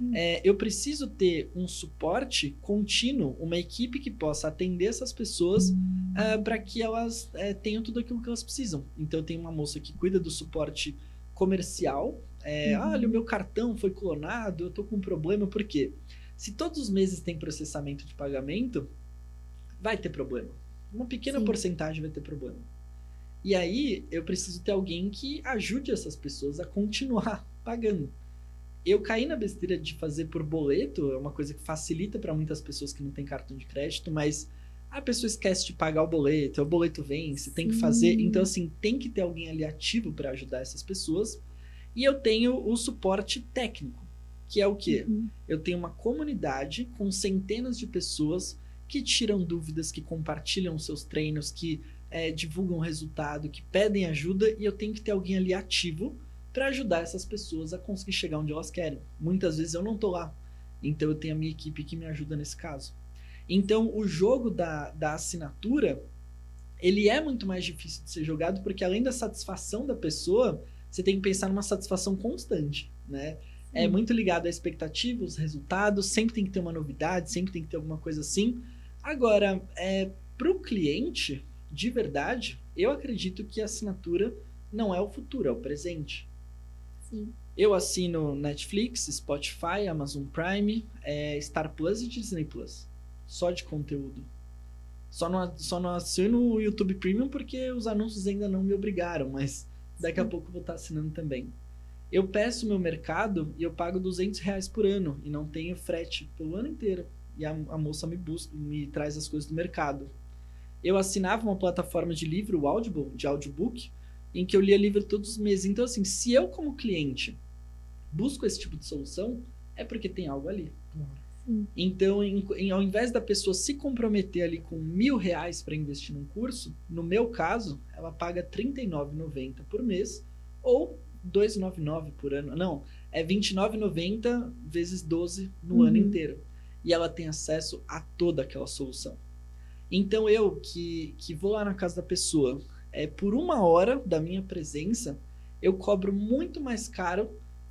Hum. É, eu preciso ter um suporte contínuo, uma equipe que possa atender essas pessoas para que elas é, tenham tudo aquilo que elas precisam. Então, eu tenho uma moça que cuida do suporte comercial. É, Uhum. Olha, o meu cartão foi clonado, eu tô com um problema, por quê? Se todos os meses tem processamento de pagamento, vai ter problema. Uma pequena Sim. porcentagem vai ter problema. E aí, eu preciso ter alguém que ajude essas pessoas a continuar pagando. Eu caí na besteira de fazer por boleto, é uma coisa que facilita para muitas pessoas que não têm cartão de crédito, mas a pessoa esquece de pagar o boleto, o boleto vence, tem que Sim. fazer. Então, assim, tem que ter alguém ali ativo para ajudar essas pessoas. E eu tenho o suporte técnico, que é o quê? Uhum. Eu tenho uma comunidade com centenas de pessoas que tiram dúvidas, que compartilham seus treinos, que eh, divulgam resultado, que pedem ajuda, e eu tenho que ter alguém ali ativo para ajudar essas pessoas a conseguir chegar onde elas querem. Muitas vezes eu não tô lá, então eu tenho a minha equipe que me ajuda nesse caso. Então o jogo da, da assinatura ele é muito mais difícil de ser jogado porque além da satisfação da pessoa, você tem que pensar numa satisfação constante, né? É muito ligado à expectativa, os resultados, sempre tem que ter uma novidade, sempre tem que ter alguma coisa assim. Agora, é, para o cliente, de verdade, eu acredito que a assinatura não é o futuro, é o presente. Sim. Eu assino Netflix, Spotify, Amazon Prime, é, Star Plus e Disney Plus. Só de conteúdo. Só não, só não assino o YouTube Premium porque os anúncios ainda não me obrigaram, mas daqui a pouco eu vou estar assinando também. Eu peço meu mercado e eu pago 200 reais por ano e não tenho frete pelo ano inteiro. E a, a moça me busca, me traz as coisas do mercado. Eu assinava uma plataforma de livro, o Audible, de audiobook, em que eu lia livro todos os meses. Então, assim, se eu, como cliente, busco esse tipo de solução, é porque tem algo ali. Então, em- em- ao invés da pessoa se comprometer ali com mil reais para investir num curso, no meu caso, ela paga R$ 39,90 por mês ou R$ 2,99 por ano. Não, é R$ 29,90 vezes 12 no Uhum. ano inteiro. E ela tem acesso a toda aquela solução. Então, eu que, que vou lá na casa da pessoa, é por uma hora da minha presença, eu cobro muito mais caro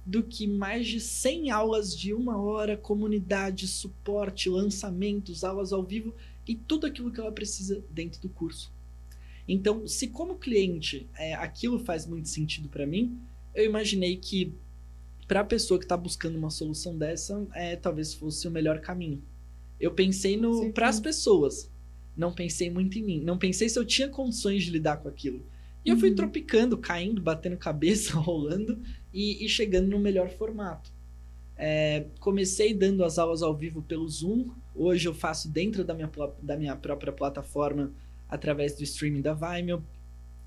do que mais de 100 aulas de uma hora, comunidade, suporte, lançamentos, aulas ao vivo e tudo aquilo que ela precisa dentro do curso. Então, se como cliente é, aquilo faz muito sentido para mim, eu imaginei que para a pessoa que está buscando uma solução dessa, é, talvez fosse o melhor caminho. Eu pensei no para as pessoas, não pensei muito em mim, não pensei se eu tinha condições de lidar com aquilo. E eu fui Uhum. tropicando, caindo, batendo cabeça, rolando e, e chegando no melhor formato. É, comecei dando as aulas ao vivo pelo Zoom. Hoje eu faço dentro da minha, da minha própria plataforma através do streaming da Vimeo.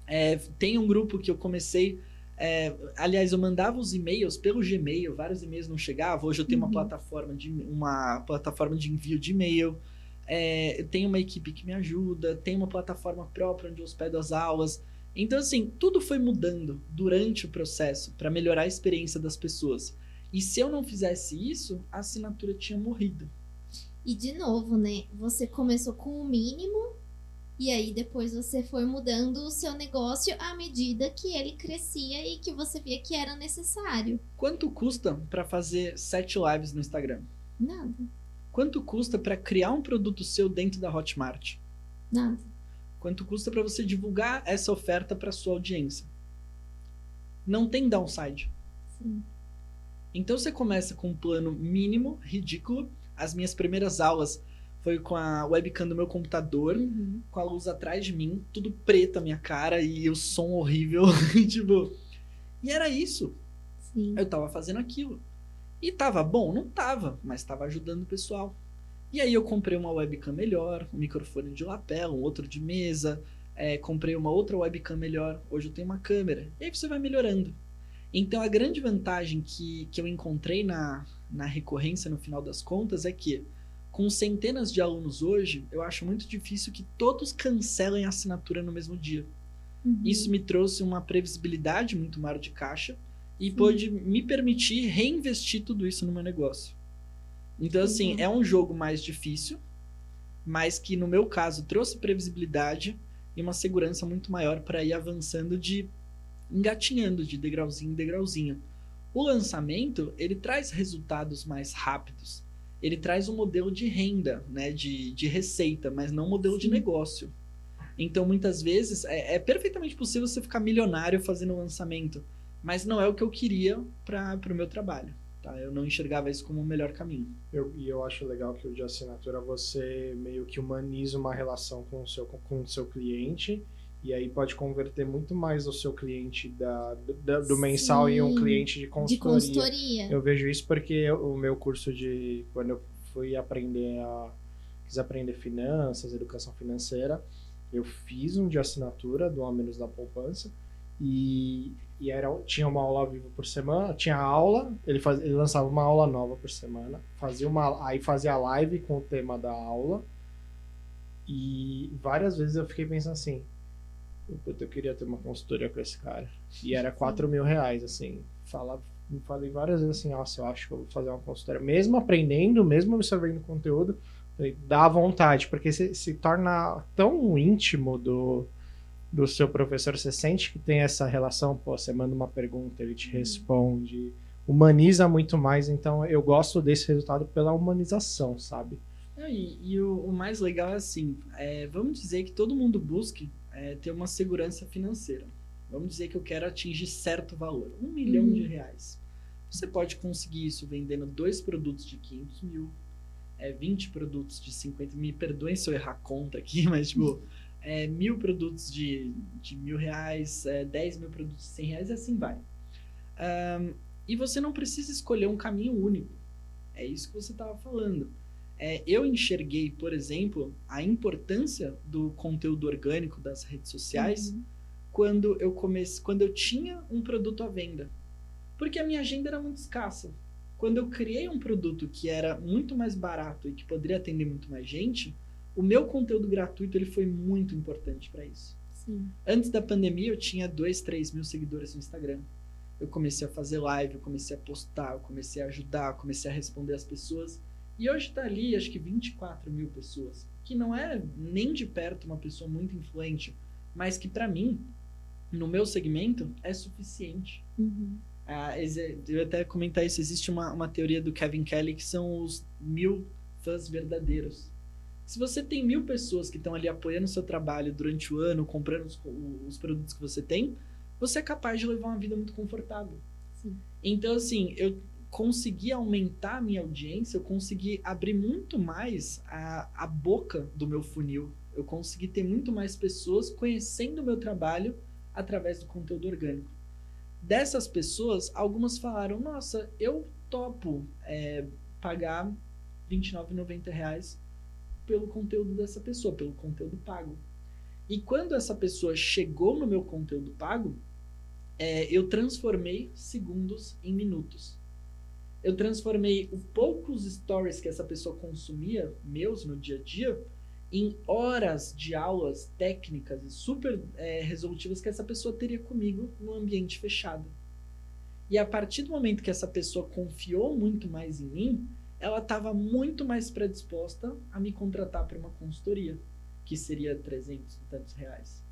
É, tem um grupo que eu comecei. é, aliás, eu mandava os e-mails pelo Gmail, vários e-mails não chegavam. Hoje eu tenho uma Uhum. plataforma de uma plataforma de envio de e-mail. É, eu tenho uma equipe que me ajuda, tem uma plataforma própria onde eu hospedo as aulas. Então, assim, tudo foi mudando durante o processo para melhorar a experiência das pessoas. E se eu não fizesse isso, a assinatura tinha morrido. E de novo, né? Você começou com o mínimo e aí depois você foi mudando o seu negócio à medida que ele crescia e que você via que era necessário. Quanto custa para fazer sete lives no Instagram? Nada, Quanto custa para criar um produto seu dentro da Hotmart? nada. Quanto custa para você divulgar essa oferta para sua audiência? Não tem downside. Sim. Então você começa com um plano mínimo, ridículo. As minhas primeiras aulas foi com a webcam do meu computador, Uhum. com a luz atrás de mim, tudo preto a minha cara e o som horrível, tipo. E era isso. Sim. Eu tava fazendo aquilo. E tava bom? Não tava, mas tava ajudando o pessoal. E aí eu comprei uma webcam melhor, um microfone de lapela, um outro de mesa, é, comprei uma outra webcam melhor, hoje eu tenho uma câmera. E aí você vai melhorando. Então a grande vantagem que, que eu encontrei na, na recorrência no final das contas é que Com centenas de alunos hoje, eu acho muito difícil que todos cancelem a assinatura no mesmo dia. Uhum. Isso me trouxe uma previsibilidade muito maior de caixa e Sim. pôde me permitir reinvestir tudo isso no meu negócio. Então, assim, Uhum. é um jogo mais difícil, mas que no meu caso trouxe previsibilidade e uma segurança muito maior para ir avançando de engatinhando de degrauzinho em degrauzinho. O lançamento, ele traz resultados mais rápidos. Ele traz um modelo de renda, né, de, de receita, mas não um modelo de Sim. negócio. Então, muitas vezes, é, é perfeitamente possível você ficar milionário fazendo lançamento, mas não é o que eu queria para o meu trabalho. Tá? Eu não enxergava isso como o melhor caminho. Eu, e eu acho legal que o de assinatura você meio que humaniza uma relação com o seu, com o seu cliente e aí pode converter muito mais o seu cliente da, da- do mensal em um Sim, cliente de De consultoria. consultoria. Eu vejo isso porque o meu curso de. Quando eu fui aprender a. Quis aprender finanças, educação financeira, eu fiz um de assinatura do A Menos da Poupança. E, e era, tinha uma aula ao vivo por semana, tinha aula, ele, faz, ele lançava uma aula nova por semana, fazia uma, aí fazia a live com o tema da aula. E várias vezes eu fiquei pensando assim, eu queria ter uma consultoria com esse cara. E era 4 mil reais, assim. Fala, falei várias vezes assim, nossa, eu acho que eu vou fazer uma consultoria. Mesmo aprendendo, mesmo absorvendo conteúdo, falei, dá vontade, porque se, se torna tão íntimo do, do seu professor. Você sente que tem essa relação, pô, você manda uma pergunta, ele te responde. Humaniza muito mais, então eu gosto desse resultado pela humanização, sabe? E, e o, o mais legal é assim, é, vamos dizer que todo mundo busque é, ter uma segurança financeira. Vamos dizer que eu quero atingir certo valor, um milhão Uhum. de reais. Você pode conseguir isso vendendo dois produtos de 500 mil, é, 20 produtos de 50 Me perdoem se eu errar a conta aqui, mas tipo, é, mil produtos de, de mil reais, é, 10 mil produtos de 100 reais e assim vai. Ahn, e você não precisa escolher um caminho único. É isso que você estava falando. É, eu enxerguei, por exemplo, a importância do conteúdo orgânico das redes sociais Uhum. quando eu comecei, quando eu tinha um produto à venda, porque a minha agenda era muito escassa. Quando eu criei um produto que era muito mais barato e que poderia atender muito mais gente, o meu conteúdo gratuito ele foi muito importante para isso. Sim. Antes da pandemia, eu tinha 2, 3 mil seguidores no Instagram. Eu comecei a fazer live, eu comecei a postar, eu comecei a ajudar, eu comecei a responder as pessoas. E hoje tá ali, acho que 24 mil pessoas. Que não é nem de perto uma pessoa muito influente, mas que para mim, no meu segmento, é suficiente. Uhum. Ah, exe- eu até comentar isso. Existe uma, uma teoria do Kevin Kelly que são os mil fãs verdadeiros. Se você tem mil pessoas que estão ali apoiando o seu trabalho durante o ano, comprando os, os produtos que você tem, você é capaz de levar uma vida muito confortável. Sim. Então, assim, eu consegui aumentar a minha audiência, eu consegui abrir muito mais a, a boca do meu funil. Eu consegui ter muito mais pessoas conhecendo o meu trabalho através do conteúdo orgânico. Dessas pessoas, algumas falaram: Nossa, eu topo é, pagar 29,90 reais pelo conteúdo dessa pessoa, pelo conteúdo pago. E quando essa pessoa chegou no meu conteúdo pago, é, eu transformei segundos em minutos. Eu transformei os poucos stories que essa pessoa consumia, meus no dia a dia, em horas de aulas técnicas e super é, resolutivas que essa pessoa teria comigo no ambiente fechado. E a partir do momento que essa pessoa confiou muito mais em mim, ela estava muito mais predisposta a me contratar para uma consultoria, que seria 300 e tantos reais.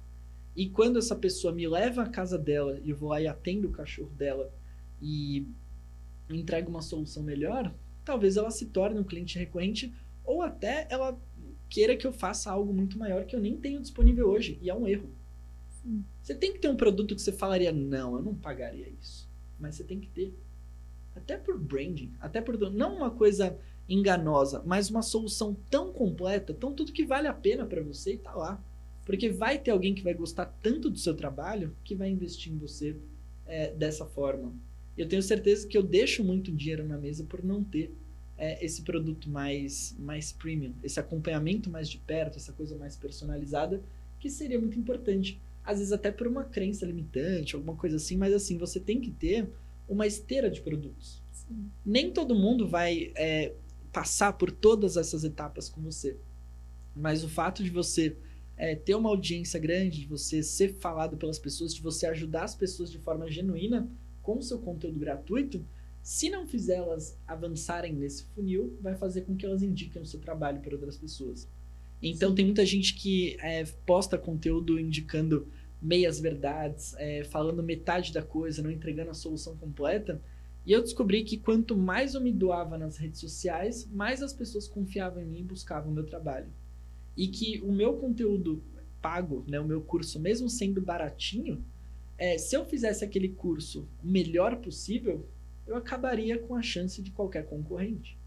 E quando essa pessoa me leva à casa dela e eu vou lá e atendo o cachorro dela e entrego uma solução melhor, talvez ela se torne um cliente recorrente ou até ela queira que eu faça algo muito maior que eu nem tenho disponível hoje. E é um erro. Sim. Você tem que ter um produto que você falaria, não, eu não pagaria isso. Mas você tem que ter. Até por branding, até por. Não uma coisa enganosa, mas uma solução tão completa, tão tudo que vale a pena para você e tá lá. Porque vai ter alguém que vai gostar tanto do seu trabalho que vai investir em você é, dessa forma. Eu tenho certeza que eu deixo muito dinheiro na mesa por não ter é, esse produto mais, mais premium, esse acompanhamento mais de perto, essa coisa mais personalizada, que seria muito importante. Às vezes até por uma crença limitante, alguma coisa assim, mas assim, você tem que ter uma esteira de produtos. Sim. Nem todo mundo vai é, passar por todas essas etapas com você. Mas o fato de você é, ter uma audiência grande, de você ser falado pelas pessoas, de você ajudar as pessoas de forma genuína com o seu conteúdo gratuito, se não fizer elas avançarem nesse funil, vai fazer com que elas indiquem o seu trabalho para outras pessoas. Então, Sim. tem muita gente que é, posta conteúdo indicando meias verdades, é, falando metade da coisa, não entregando a solução completa. E eu descobri que quanto mais eu me doava nas redes sociais, mais as pessoas confiavam em mim e buscavam o meu trabalho. E que o meu conteúdo pago, né, o meu curso, mesmo sendo baratinho, é, se eu fizesse aquele curso o melhor possível, eu acabaria com a chance de qualquer concorrente.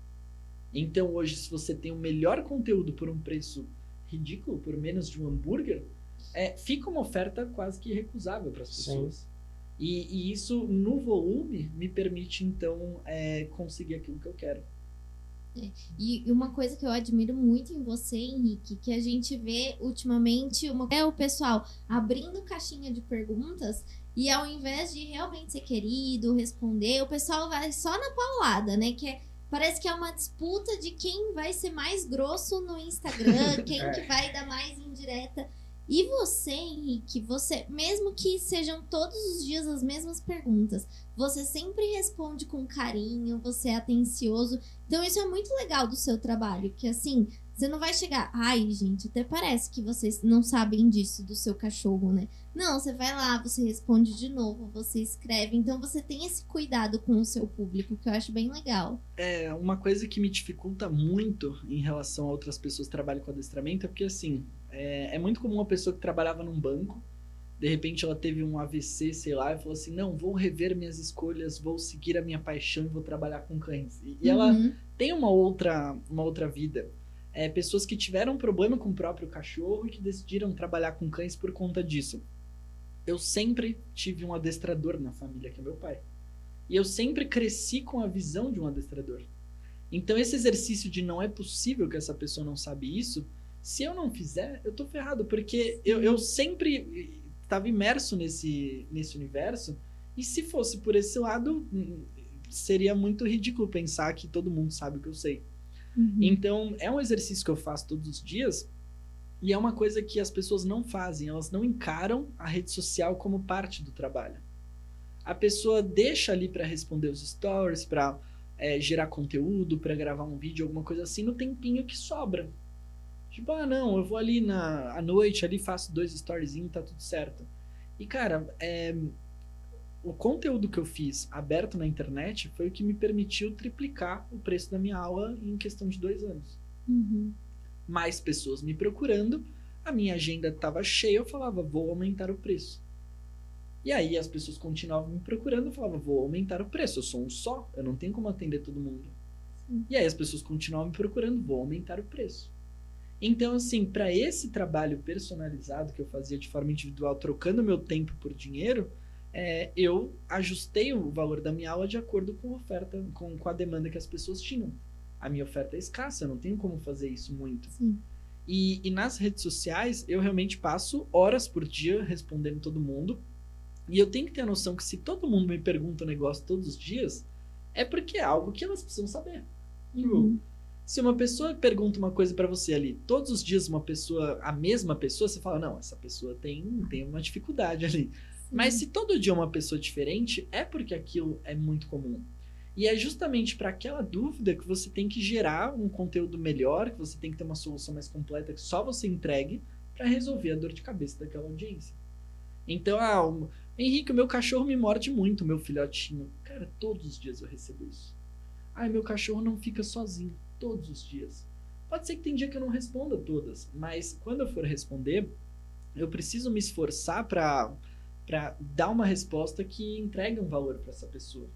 Então hoje, se você tem o melhor conteúdo por um preço ridículo, por menos de um hambúrguer, é, fica uma oferta quase que irrecusável para as pessoas. E, e, isso, no volume, me permite, então, é, conseguir aquilo que eu quero. É. E uma coisa que eu admiro muito em você, Henrique, que a gente vê ultimamente uma... é o pessoal abrindo caixinha de perguntas e ao invés de realmente ser querido, responder, o pessoal vai só na paulada, né? Que é, parece que é uma disputa de quem vai ser mais grosso no Instagram, quem é. que vai dar mais indireta. E você, Henrique, você, mesmo que sejam todos os dias as mesmas perguntas, você sempre responde com carinho, você é atencioso. Então isso é muito legal do seu trabalho, que assim, você não vai chegar, ai, gente, até parece que vocês não sabem disso do seu cachorro, né? Não, você vai lá, você responde de novo, você escreve. Então você tem esse cuidado com o seu público, que eu acho bem legal. É, uma coisa que me dificulta muito em relação a outras pessoas que trabalham com adestramento é porque assim, é, é, muito comum uma pessoa que trabalhava num banco, de repente ela teve um AVC, sei lá, e falou assim: não, vou rever minhas escolhas, vou seguir a minha paixão e vou trabalhar com cães. E, e ela uhum. tem uma outra, uma outra vida. É, pessoas que tiveram problema com o próprio cachorro e que decidiram trabalhar com cães por conta disso. Eu sempre tive um adestrador na família, que é meu pai. E eu sempre cresci com a visão de um adestrador. Então, esse exercício de não é possível que essa pessoa não sabe isso, se eu não fizer, eu tô ferrado, porque eu, eu sempre estava imerso nesse, nesse universo, e se fosse por esse lado, seria muito ridículo pensar que todo mundo sabe o que eu sei. Uhum. Então, é um exercício que eu faço todos os dias, e é uma coisa que as pessoas não fazem, elas não encaram a rede social como parte do trabalho. A pessoa deixa ali para responder os stories, para é, gerar conteúdo, para gravar um vídeo, alguma coisa assim, no tempinho que sobra. Tipo, ah, não, eu vou ali na à noite, ali faço dois storyzinhos, tá tudo certo. E, cara, é, o conteúdo que eu fiz aberto na internet foi o que me permitiu triplicar o preço da minha aula em questão de dois anos. Uhum. Mais pessoas me procurando, a minha agenda estava cheia, eu falava, vou aumentar o preço. E aí as pessoas continuavam me procurando, eu falava, vou aumentar o preço, eu sou um só, eu não tenho como atender todo mundo. Sim. E aí as pessoas continuavam me procurando, vou aumentar o preço. Então, assim, para esse trabalho personalizado que eu fazia de forma individual, trocando meu tempo por dinheiro, é, eu ajustei o valor da minha aula de acordo com a oferta, com, com a demanda que as pessoas tinham. A minha oferta é escassa, eu não tenho como fazer isso muito. Sim. E, e nas redes sociais, eu realmente passo horas por dia respondendo todo mundo. E eu tenho que ter a noção que se todo mundo me pergunta um negócio todos os dias, é porque é algo que elas precisam saber. Uhum. Se uma pessoa pergunta uma coisa para você ali, todos os dias uma pessoa, a mesma pessoa, você fala, não, essa pessoa tem, tem uma dificuldade ali. Sim. Mas se todo dia uma pessoa diferente, é porque aquilo é muito comum. E é justamente para aquela dúvida que você tem que gerar um conteúdo melhor, que você tem que ter uma solução mais completa que só você entregue para resolver a dor de cabeça daquela audiência. Então, ah. Henrique, o meu cachorro me morde muito, meu filhotinho. Cara, todos os dias eu recebo isso. Ah, meu cachorro não fica sozinho todos os dias. Pode ser que tem dia que eu não responda todas, mas quando eu for responder, eu preciso me esforçar para para dar uma resposta que entregue um valor para essa pessoa.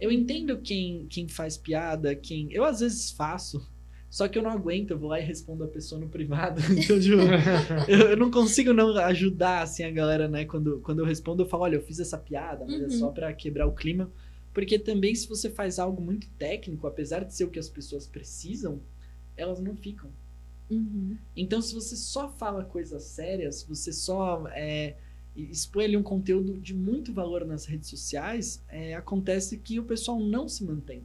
Eu entendo quem, quem faz piada, quem. Eu às vezes faço, só que eu não aguento, eu vou lá e respondo a pessoa no privado. Então, tipo, eu, eu, não consigo não ajudar assim a galera, né? Quando, quando eu respondo, eu falo, olha, eu fiz essa piada, mas uhum. é só para quebrar o clima. Porque também, se você faz algo muito técnico, apesar de ser o que as pessoas precisam, elas não ficam. Uhum. Então, se você só fala coisas sérias, você só é, expõe ali um conteúdo de muito valor nas redes sociais, é, acontece que o pessoal não se mantém.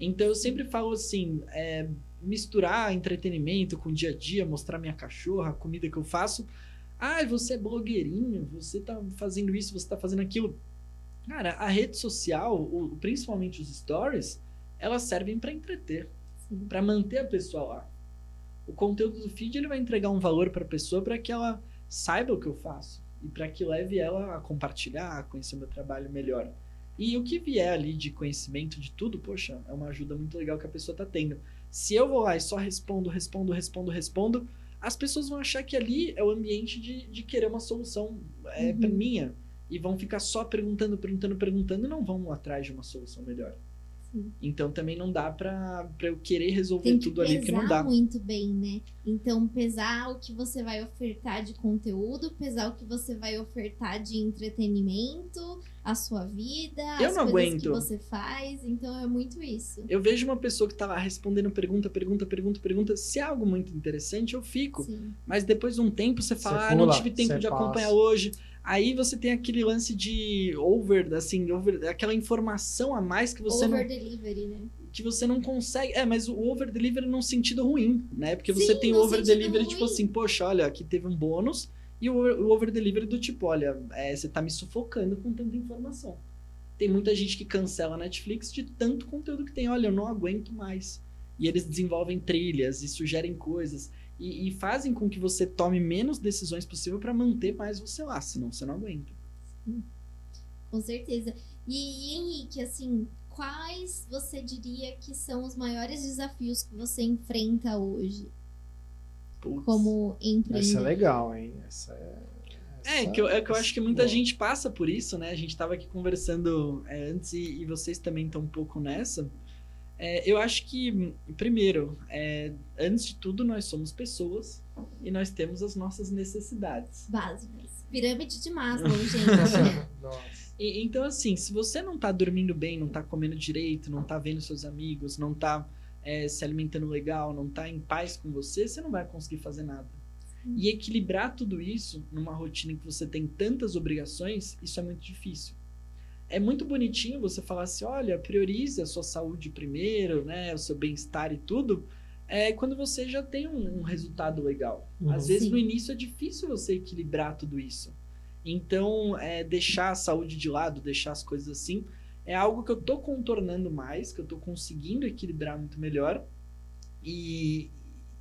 Então eu sempre falo assim, é, misturar entretenimento com o dia a dia, mostrar minha cachorra, a comida que eu faço. Ah, você é blogueirinho, você tá fazendo isso, você tá fazendo aquilo. Cara, a rede social, o- principalmente os stories, elas servem para entreter, para manter a pessoa lá. O conteúdo do feed ele vai entregar um valor para a pessoa para que ela saiba o que eu faço e para que leve ela a compartilhar, a conhecer o meu trabalho melhor. E o que vier ali de conhecimento de tudo, poxa, é uma ajuda muito legal que a pessoa tá tendo. Se eu vou lá e só respondo, respondo, respondo, respondo, as pessoas vão achar que ali é o ambiente de, de querer uma solução é, Uhum. minha. E vão ficar só perguntando, perguntando, perguntando e não vão atrás de uma solução melhor. Sim. Então também não dá pra, pra eu querer resolver Tem que tudo ali, porque não dá. muito bem, né? Então, pesar o que você vai ofertar de conteúdo, pesar o que você vai ofertar de entretenimento, a sua vida, Eu as não coisas aguento. que você faz. Então, é muito isso. Eu vejo uma pessoa que tá lá respondendo pergunta, pergunta, pergunta, pergunta. Se é algo muito interessante, eu fico. Sim. Mas depois de um tempo você Você fala, ah, não tive tempo você de acompanhar passa. hoje. Aí você tem aquele lance de over, assim, over, aquela informação a mais que você, Over não, delivery, né? que você não consegue. É, mas o over delivery num sentido ruim, né? Porque você Sim, tem o over delivery, tipo ruim. assim, poxa, olha, aqui teve um bônus. E o over delivery do tipo, olha, é, você tá me sufocando com tanta informação. Tem muita gente que cancela a Netflix de tanto conteúdo que tem. Olha, eu não aguento mais. E eles desenvolvem trilhas e sugerem coisas. E, e fazem com que você tome menos decisões possível para manter mais você lá, senão você não aguenta. Com certeza. E, e, Henrique, assim, quais você diria que são os maiores desafios que você enfrenta hoje Putz. como Essa é empreendedor? legal, hein? Essa é. É, que eu, é que eu acho que muita gente passa por isso, né? A gente tava aqui conversando é, antes e, e vocês também estão um pouco nessa. É, eu acho que, primeiro, é, antes de tudo, nós somos pessoas e nós temos as nossas necessidades. Básicas. Pirâmide de Maslow, gente. Nossa. E- então, assim, se você não tá dormindo bem, não tá comendo direito, não tá vendo seus amigos, não tá é, se alimentando legal, não tá em paz com você, você não vai conseguir fazer nada. E equilibrar tudo isso numa rotina em que você tem tantas obrigações, isso é muito difícil. É muito bonitinho você falar assim, olha, priorize a sua saúde primeiro, né, o seu bem-estar e tudo, é quando você já tem um, um resultado legal. Uhum. Às vezes Sim. no início é difícil você equilibrar tudo isso. Então, é, deixar a saúde de lado, deixar as coisas assim, é algo que eu tô contornando mais, que eu tô conseguindo equilibrar muito melhor. E,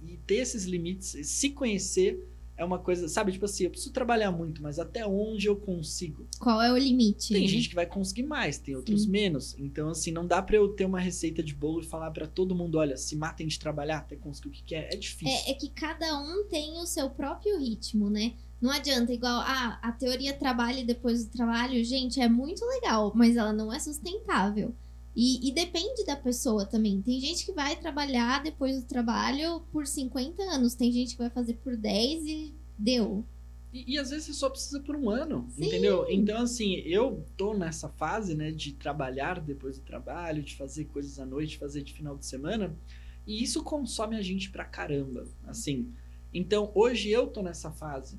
e ter esses limites, se conhecer é uma coisa, sabe? Tipo assim, eu preciso trabalhar muito, mas até onde eu consigo? Qual é o limite? Tem gente que vai conseguir mais, tem outros Sim. menos. Então, assim, não dá pra eu ter uma receita de bolo e falar pra todo mundo: olha, se matem de trabalhar até conseguir o que quer. É difícil. É, é que cada um tem o seu próprio ritmo, né? Não adianta, igual ah, a teoria trabalho depois do trabalho, gente, é muito legal, mas ela não é sustentável. E, e depende da pessoa também. Tem gente que vai trabalhar depois do trabalho por 50 anos, tem gente que vai fazer por 10 e deu. E, e às vezes você só precisa por um ano, Sim. entendeu? Então, assim, eu tô nessa fase, né, de trabalhar depois do trabalho, de fazer coisas à noite, fazer de final de semana, e isso consome a gente pra caramba, assim. Então, hoje eu tô nessa fase.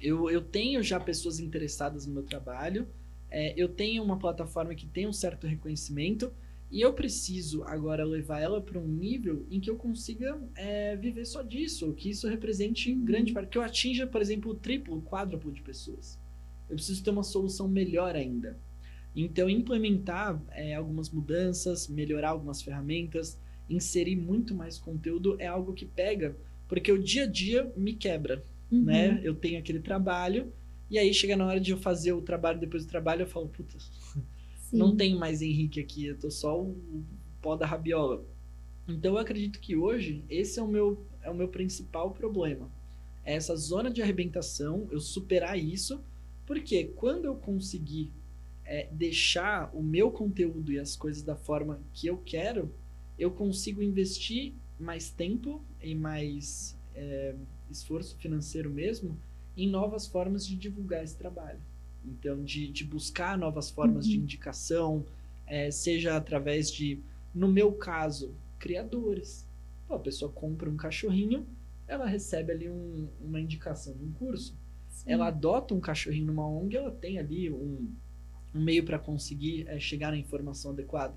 Eu, eu tenho já pessoas interessadas no meu trabalho, é, eu tenho uma plataforma que tem um certo reconhecimento, e eu preciso agora levar ela para um nível em que eu consiga é, viver só disso, que isso represente grande parte, que eu atinja, por exemplo, o triplo, o quádruplo de pessoas. Eu preciso ter uma solução melhor ainda. Então, implementar é, algumas mudanças, melhorar algumas ferramentas, inserir muito mais conteúdo é algo que pega, porque o dia a dia me quebra, Uhum. né? Eu tenho aquele trabalho, e aí chega na hora de eu fazer o trabalho depois do trabalho, eu falo, puta, Sim. não tem mais Henrique aqui, eu tô só o o pó da rabiola. Então eu acredito que hoje esse é o meu, é o meu principal problema. É essa zona de arrebentação, eu superar isso, porque quando eu conseguir é, deixar o meu conteúdo e as coisas da forma que eu quero, eu consigo investir mais tempo e mais é, esforço financeiro mesmo em novas formas de divulgar esse trabalho. Então, de, de buscar novas formas de Uhum. indicação, é, seja através de, no meu caso, criadores. Pô, a pessoa compra um cachorrinho, ela recebe ali um- uma indicação de um curso. Sim. Ela adota um cachorrinho numa ONG, ela tem ali um, um meio para conseguir é, chegar na informação adequada.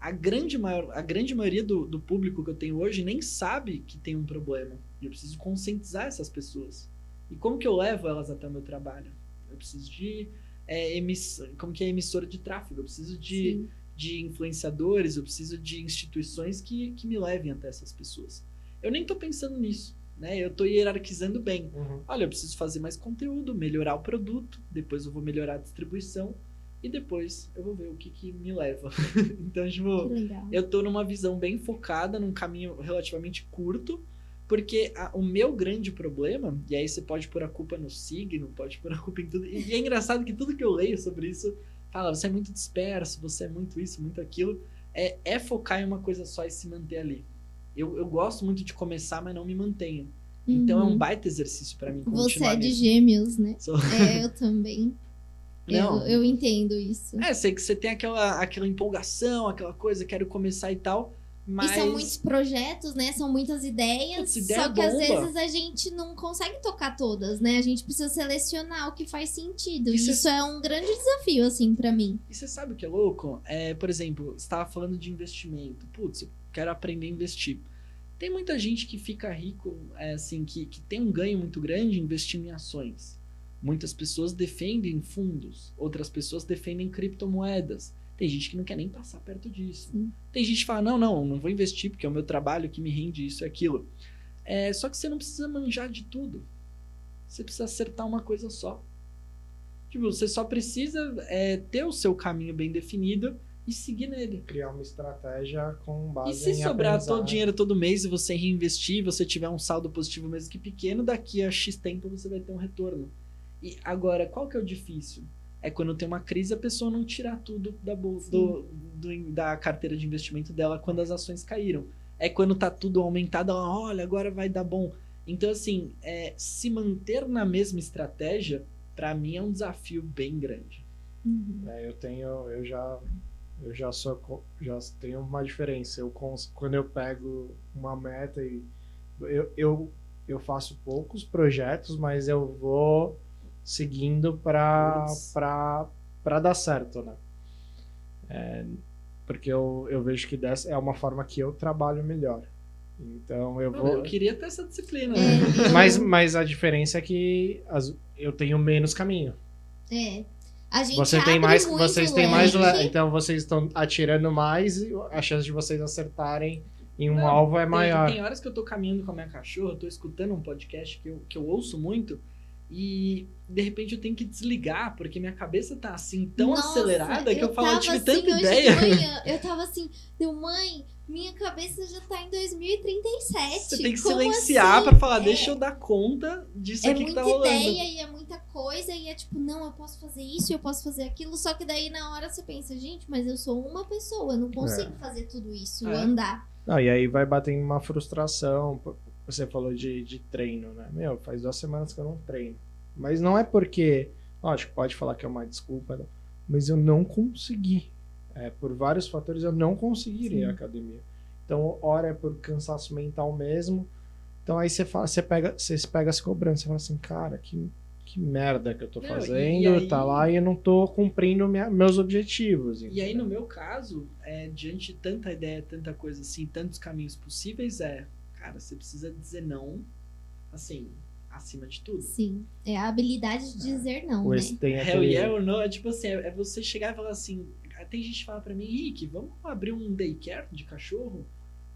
a grande, maior, a grande maioria do, do público que eu tenho hoje nem sabe que tem um problema. E eu preciso conscientizar essas pessoas. E como que eu levo elas até o meu trabalho? Eu preciso de é, emiss... como que é emissora de tráfego, eu preciso de, de influenciadores, eu preciso de instituições que, que me levem até essas pessoas. Eu nem estou pensando nisso, né? Eu estou hierarquizando bem. Uhum. Olha, eu preciso fazer mais conteúdo, melhorar o produto, depois eu vou melhorar a distribuição e depois eu vou ver o que, que me leva. então, tipo, eu tô numa visão bem focada, num caminho relativamente curto, porque a- o meu grande problema, e aí você pode pôr a culpa no signo, pode pôr a culpa em tudo, e é engraçado que tudo que eu leio sobre isso fala, você é muito disperso, você é muito isso, muito aquilo, é, é focar em uma coisa só e se manter ali. Eu, eu gosto muito de começar, mas não me mantenho. Então é um Uhum. baita exercício pra mim Você continuar é de nisso. gêmeos, né? Sou- É, eu também. Não. Eu, eu entendo isso. É, sei que você tem aquela, aquela empolgação, aquela coisa, quero começar e tal, mas... E são muitos projetos, né? São muitas ideias. Putz, ideia só que às bomba. vezes a gente não consegue tocar todas, né? A gente precisa selecionar o que faz sentido. E cê- isso é um grande desafio, assim, pra mim. E você sabe o que é louco? É, por exemplo, você estava falando de investimento. Putz, eu quero aprender a investir. Tem muita gente que fica rico, é, assim, que, que tem um ganho muito grande investindo em ações. Muitas pessoas defendem fundos, outras pessoas defendem criptomoedas. Tem gente que não quer nem passar perto disso. Sim. Tem gente que fala: não, não, não vou investir porque é o meu trabalho que me rende isso e aquilo. É, só que você não precisa manjar de tudo. Você precisa acertar uma coisa só. Tipo, você só precisa é, ter o seu caminho bem definido e seguir nele. Criar uma estratégia com base E se em sobrar aprendizado. todo o dinheiro todo mês e você reinvestir, você tiver um saldo positivo mesmo que pequeno, daqui a X tempo você vai ter um retorno. E agora, qual que é o difícil? É quando tem uma crise a pessoa não tirar tudo da, bolsa, do, do- da carteira de investimento dela quando as ações caíram. É quando tá tudo aumentado, ela, olha, agora vai dar bom. Então, assim, é, se manter na mesma estratégia, pra mim é um desafio bem grande. Uhum. É, eu tenho, eu já, eu já sou, já tenho uma diferença. Eu cons- quando eu pego uma meta e eu, eu, eu faço poucos projetos, mas eu vou seguindo para Putz. para para dar certo, né? É, porque eu, eu vejo que dessa é uma forma que eu trabalho melhor. Então eu vou. eu queria ter essa disciplina. né? É, Mas, mas a diferença é que as- eu tenho menos caminho. É. A gente Você tem mais, vocês têm mais, então vocês estão atirando mais e a chance de vocês acertarem em um Não, alvo é Tem- maior. Tem, horas que eu tô caminhando com a minha cachorra, eu tô escutando um podcast que eu, que eu ouço muito e de repente eu tenho que desligar porque minha cabeça tá assim tão Nossa, acelerada que eu, falo, eu tive assim tanta hoje ideia. De manhã, eu tava assim, deu mãe, minha cabeça já tá em 2037. Você tem que como silenciar assim? pra falar, É. deixa eu dar conta disso É aqui que muita tá rolando. ideia e é muita coisa, e é tipo, não, eu posso fazer isso, eu posso fazer aquilo. Só que daí na hora você pensa, gente, mas eu sou uma pessoa, eu não consigo fazer tudo isso, É. andar. Não, e aí vai batendo uma frustração. Você falou de, de treino, né? Meu, faz duas semanas que eu não treino. Mas não é porque. Lógico, pode falar que é uma desculpa, não, mas eu não consegui. É, por vários fatores eu não conseguiria Sim. a academia. Então, hora é por cansaço mental mesmo. Então aí você fala, você pega, você se pega se cobrando, você fala assim, cara, que, que merda que eu tô Não, fazendo, aí- tá lá e eu não tô cumprindo minha- meus objetivos. E aí, no meu caso, é, diante de tanta ideia, tanta coisa assim, tantos caminhos possíveis, é, cara, você precisa dizer não, assim, acima de tudo. Sim. É a habilidade de dizer não, Ou né? tem Hell aquele- yeah or no, é tipo assim, é é você chegar e falar assim, tem gente que fala pra mim, Rick, vamos abrir um daycare de cachorro?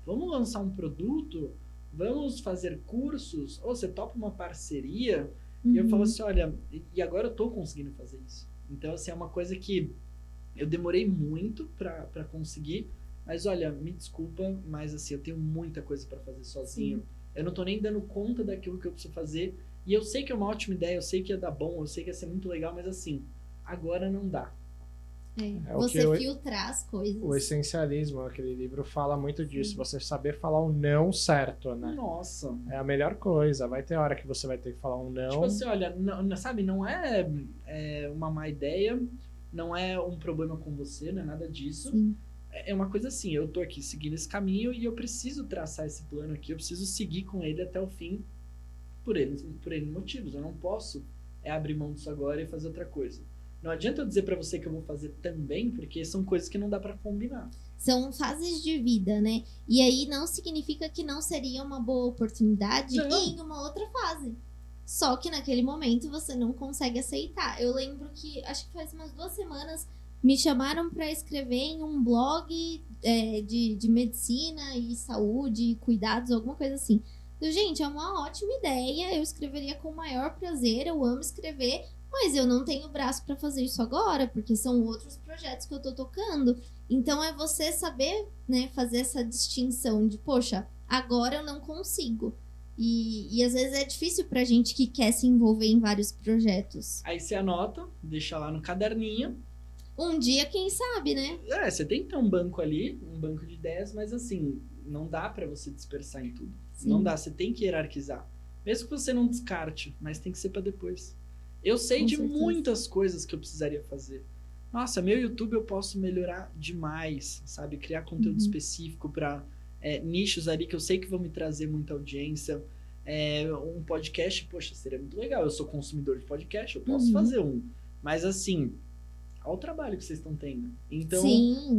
Vamos lançar um produto? Vamos fazer cursos? Ou você topa uma parceria? E eu Uhum. falo assim, olha, e agora eu tô conseguindo fazer isso. Então, assim, é uma coisa que eu demorei muito pra conseguir, mas olha, me desculpa, mas assim, eu tenho muita coisa pra fazer sozinho. Eu não tô nem dando conta daquilo que eu preciso fazer. E eu sei que é uma ótima ideia, eu sei que ia dar bom, eu sei que ia ser muito legal, mas assim, agora não dá. É, É o você que eu- filtrar as coisas. O essencialismo, aquele livro fala muito disso. Sim. Você saber falar o não certo, né? Nossa. É a melhor coisa. Vai ter hora que você vai ter que falar um não. Tipo assim, olha, não, não- sabe, não é, é uma má ideia, não é um problema com você, não é nada disso. Sim. É uma coisa assim, eu tô aqui seguindo esse caminho e eu preciso traçar esse plano aqui, eu preciso seguir com ele até o fim por eles, por N motivos. Eu não posso é abrir mão disso agora e fazer outra coisa. Não adianta eu dizer pra você que eu vou fazer também, porque são coisas que não dá pra combinar. São fases de vida, né? E aí não significa que não seria uma boa oportunidade Não. em uma outra fase. Só que naquele momento você não consegue aceitar. Eu lembro que, acho que faz umas duas semanas, me chamaram para escrever em um blog é, de, de medicina e saúde, cuidados, alguma coisa assim. Gente, é uma ótima ideia, eu escreveria com o maior prazer, eu amo escrever, mas eu não tenho braço para fazer isso agora, porque são outros projetos que eu tô tocando. Então é você saber, né, fazer essa distinção de, poxa, agora eu não consigo. E, e às vezes é difícil pra gente que quer se envolver em vários projetos. Aí você anota, deixa lá no caderninho. Um dia, quem sabe, né? É, você tem que ter um banco ali, um banco de ideias, mas assim, não dá pra você dispersar em tudo. Sim. Não dá, você tem que hierarquizar. Mesmo que você não descarte, mas tem que ser pra depois. Eu sei Com de certeza. muitas coisas que eu precisaria fazer. Nossa, meu YouTube eu posso melhorar demais, sabe? Criar conteúdo Uhum. específico pra é, nichos ali que eu sei que vão me trazer muita audiência. É, um podcast, poxa, seria muito legal. Eu sou consumidor de podcast, eu posso Uhum. fazer um. Mas assim, olha o trabalho que vocês estão tendo. Então,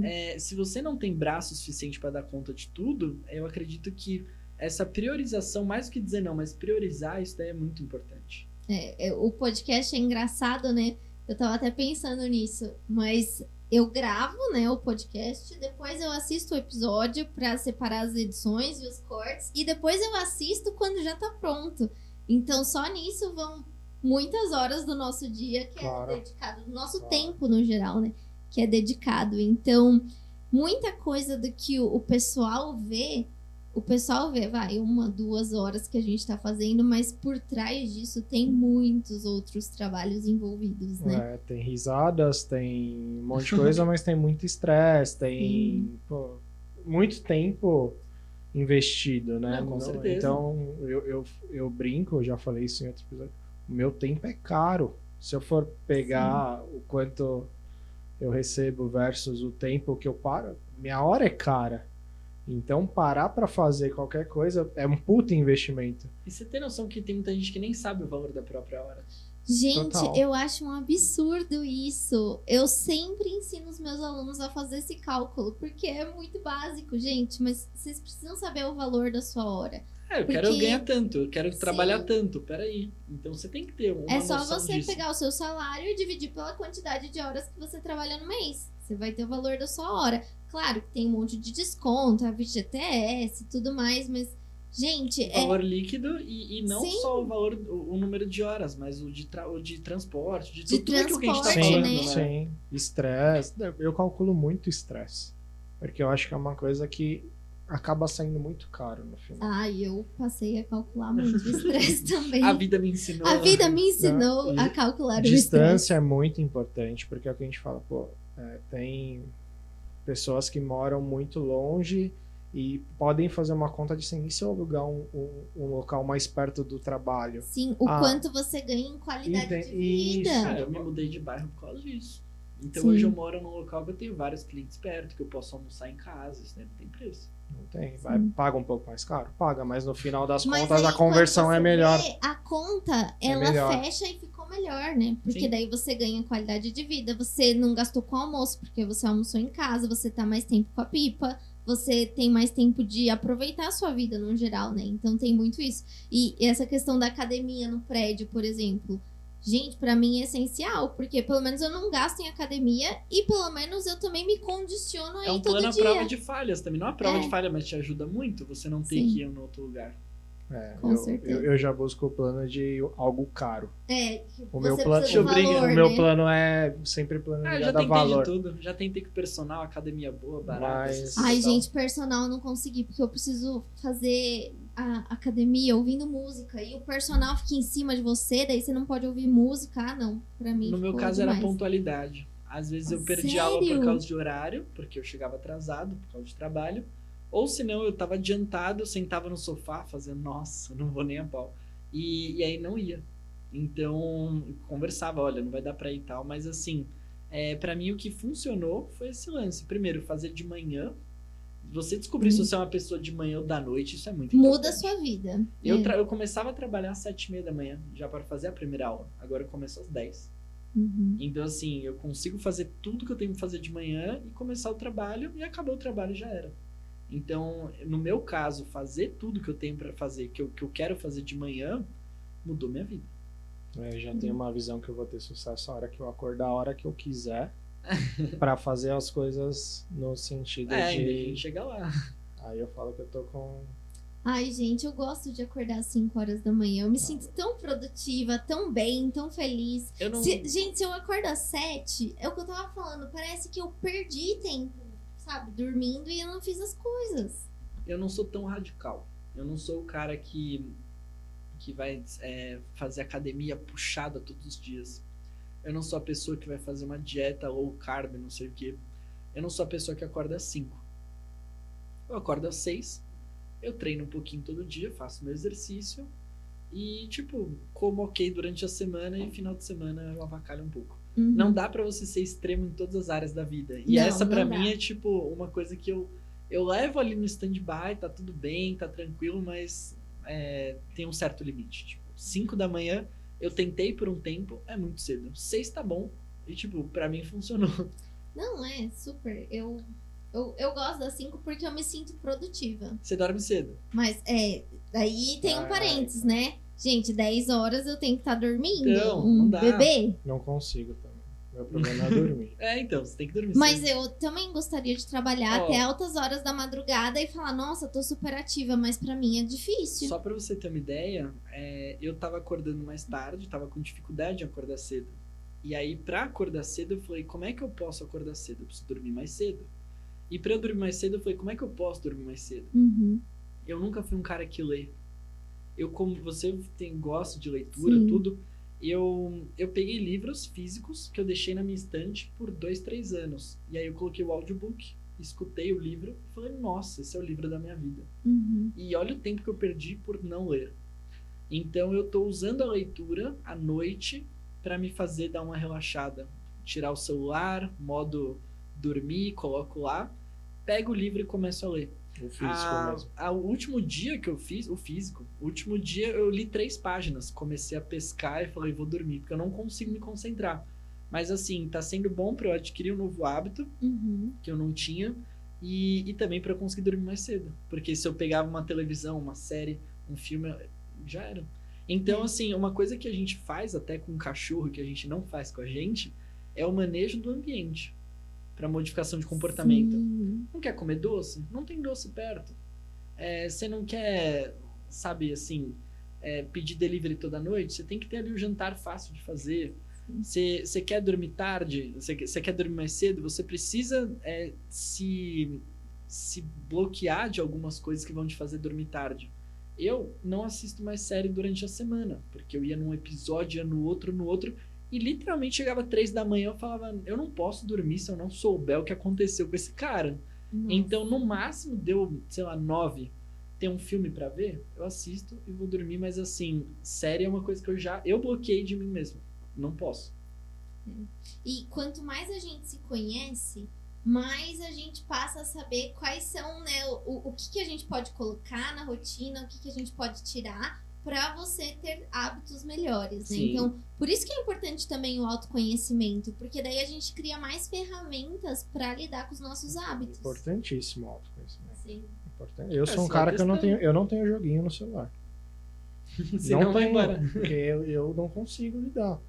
é, se você não tem braço suficiente para dar conta de tudo, eu acredito que essa priorização, mais do que dizer não, mas priorizar isso daí é muito importante. É, é, o podcast é engraçado, né? Eu tava até pensando nisso, mas eu gravo, né, o podcast, depois eu assisto o episódio pra separar as edições e os cortes, e depois eu assisto quando já tá pronto. Então só nisso vão muitas horas do nosso dia que Claro. é dedicado, do nosso Claro. tempo no geral, né? Que é dedicado. Então, muita coisa do que o, pessoal vê, o pessoal vê, vai, uma, duas horas que a gente tá fazendo, mas por trás disso tem muitos outros trabalhos envolvidos, né? É, tem risadas, tem um monte de coisa, mas tem muito estresse, tem pô, muito tempo investido, né? Não, com Não- certeza. Então, eu, eu, eu brinco, eu já falei isso em outro episódio, meu tempo é caro. Se eu for pegar o quanto eu recebo versus o tempo que eu paro, minha hora é cara. Então, parar pra fazer qualquer coisa é um puta investimento. E você tem noção que tem muita gente que nem sabe o valor da própria hora. Gente, Total. eu acho um absurdo isso. Eu sempre ensino os meus alunos a fazer esse cálculo, porque é muito básico, gente. Mas vocês precisam saber o valor da sua hora. É, eu Porque- quero ganhar tanto, eu quero Sim. trabalhar tanto, peraí. Então você tem que ter uma é só noção você disso. pegar o seu salário e dividir pela quantidade de horas que você trabalha no mês. Você vai ter o valor da sua hora. Claro que tem um monte de desconto, a FGTS e tudo mais, mas, gente, é, valor líquido e, e não Sim. só o valor, o, o número de horas, mas o de, tra- o de transporte, de, De tudo, aquilo que a gente tá transporte, falando, né? Sim, estresse. Eu calculo muito estresse. Porque eu acho que é uma coisa que acaba saindo muito caro no final. Ai, eu passei a calcular muito o estresse também. A vida me ensinou. A vida me ensinou E a calcular o estresse. Distância é muito importante, porque é o que a gente fala, pô, é, tem pessoas que moram muito longe e podem fazer uma conta de assim, e se eu alugar um, um, um local mais perto do trabalho? Sim, o Ah. quanto você ganha em qualidade de vida. isso. Cara, eu me mudei de bairro por causa disso. Então Sim. hoje eu moro num local que eu tenho vários clientes perto, que eu posso almoçar em casa, isso não tem preço. Não tem. Vai, paga um pouco mais caro? Paga, mas no final das Mas contas aí, a conversão é melhor. vê, a conta, É ela melhor. fecha e ficou melhor, né? Porque Sim. daí você ganha qualidade de vida. Você não gastou com almoço, porque você almoçou em casa, você tá mais tempo com a pipa, você tem mais tempo de aproveitar a sua vida no geral, né? Então tem muito isso. E essa questão da academia no prédio, por exemplo. Gente, pra mim é essencial, porque pelo menos eu não gasto em academia e pelo menos eu também me condiciono aí É um todo plano à dia. prova de falhas também. Não é a prova É. de falha, mas te ajuda muito você não ter Sim. que ir em outro lugar. É, Com eu, certeza. eu, eu já busco o plano de algo caro. É, que O você meu plano, brincar, valor, o meu né? plano é sempre plano Ah, já tentei valor. de tudo. Já tentei com personal, academia boa, barata. Mas- Ai, gente, personal eu não consegui, porque eu preciso fazer a academia ouvindo música. E o personal fica em cima de você, daí você não pode ouvir música. Ah, não. Pra mim. No meu caso era demais. pontualidade. Às vezes eu perdi aula por Sério? causa de horário, porque eu chegava atrasado por causa de trabalho. Ou senão eu tava adiantado, eu sentava no sofá fazendo, nossa, não vou nem a pau. E, e aí não ia. Então, conversava, olha, não vai dar pra ir e tal, mas assim, é, para mim o que funcionou foi esse lance. Primeiro, fazer de manhã. Você descobrir se você é uma pessoa de manhã ou da noite, isso é muito Hum. Muda a importante. sua vida. Eu, É. tra- eu começava a trabalhar às sete e meia da manhã, já para fazer a primeira aula. Agora eu começo às 10. Uhum. Então, assim, eu consigo fazer tudo que eu tenho que fazer de manhã e começar o trabalho e acabou o trabalho e já era. Então, no meu caso, fazer tudo que eu tenho para fazer, que eu, que eu quero fazer de manhã, mudou minha vida. É, Eu já tenho uma visão que eu vou ter sucesso a hora que eu acordar, a hora que eu quiser, pra fazer as coisas no sentido É, de. gente chega lá. Aí eu falo que eu tô com. Ai, gente, eu gosto de acordar às 5 horas da manhã. Eu me sinto tão produtiva, tão bem, tão feliz. Eu não. Se- gente, se eu acordo às 7, é o que eu tava falando. Parece que eu perdi tempo, sabe? Dormindo e eu não fiz as coisas. eu não sou tão radical. Eu não sou o cara que, que vai é, fazer academia puxada todos os dias. Eu não sou a pessoa que vai fazer uma dieta low carb, não sei o quê. Eu não sou a pessoa que acorda às 5. Eu acordo às 6, eu treino um pouquinho todo dia, faço meu exercício e, tipo, como ok durante a semana e final de semana eu avacalho um pouco. Uhum. Não dá pra você ser extremo em todas as áreas da vida. E Não, essa não mim é tipo uma coisa que eu eu levo ali no stand-by, tá tudo bem, tá tranquilo, mas é, tem um certo limite. Tipo, 5 da manhã, eu tentei por um tempo, é muito cedo. 6 tá bom. E, tipo, pra mim funcionou. Não, é super. Eu, eu, eu gosto das 5 porque eu me sinto produtiva. Você dorme cedo. Mas, é, daí tem um parênteses, né? Gente, 10 horas eu tenho que estar dormindo. Então, um não dá. bebê. Não consigo também. Meu problema é dormir. É, então, você tem que dormir Mas cedo. eu também gostaria de trabalhar Ó. até altas horas da madrugada e falar, nossa, tô super ativa, mas pra mim é difícil. Só pra você ter uma ideia, é, eu tava acordando mais tarde, tava com dificuldade em acordar cedo. E aí, pra acordar cedo, eu falei, como é que eu posso acordar cedo? Eu preciso dormir mais cedo. E pra eu dormir mais cedo, eu falei, como é que eu posso dormir mais cedo? Uhum. Eu nunca fui um cara que lê. Eu, como você tem gosto de leitura, Sim. tudo, eu, eu peguei livros físicos que eu deixei na minha estante por dois, três anos. E aí eu coloquei o audiobook, escutei o livro e falei, nossa, esse é o livro da minha vida. Uhum. E olha o tempo que eu perdi por não ler. Então eu tô usando a leitura à noite para me fazer dar uma relaxada. Tirar o celular, modo dormir, coloco lá, pego o livro e começo a ler. O físico A- mesmo. a- o último dia que eu fiz, o físico, o último dia eu li três páginas. Comecei a pescar e falei, vou dormir, porque eu não consigo me concentrar. Mas assim, tá sendo bom pra eu adquirir um novo hábito Uhum. que eu não tinha e, e também pra eu conseguir dormir mais cedo. Porque se eu pegava uma televisão, uma série, um filme, já era. Então, É. assim, uma coisa que a gente faz até com o cachorro, que a gente não faz com a gente, é o manejo do ambiente para modificação de comportamento. Sim. Não quer comer doce? Não tem doce perto. É, você não quer, sabe, assim, é, pedir delivery toda noite? Você tem que ter ali o jantar fácil de fazer. Você, você quer dormir tarde? Você, quer- você quer dormir mais cedo? Você precisa é, se, se bloquear de algumas coisas que vão te fazer dormir tarde. Eu não assisto mais série durante a semana, porque eu ia num episódio, ia no outro, no outro, e literalmente chegava três da manhã eu falava, eu não posso dormir se eu não souber o que aconteceu com esse cara. Nossa. Então, no máximo, deu, sei lá, nove. Tem um filme pra ver, eu assisto e vou dormir, mas assim, série é uma coisa que eu já. Eu bloqueei de mim mesmo. Não posso. E quanto mais a gente se conhece, mais a gente passa a saber quais são, né, o, o que, que a gente pode colocar na rotina, o que, que a gente pode tirar para você ter hábitos melhores, né? Sim. Então, por isso que é importante também o autoconhecimento, porque daí a gente cria mais ferramentas para lidar com os nossos hábitos. Importantíssimo o autoconhecimento. Sim. Importante. Eu É sou um cara que eu não tenho, eu não tenho joguinho no celular. Não vai tenho, embora. porque eu, eu não consigo lidar.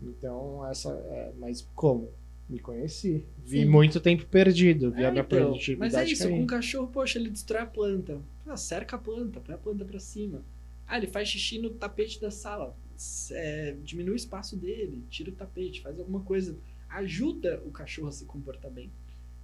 Então, essa é, mas como? Me conheci. Vi Sim. muito tempo perdido, vi É, a minha então, produtividade Mas é isso, com o cachorro, poxa, ele destrói a planta. Ah, cerca a planta, põe a planta pra cima. Ah, ele faz xixi no tapete da sala. É, diminui o espaço dele, tira o tapete, faz alguma coisa. Ajuda o cachorro a se comportar bem.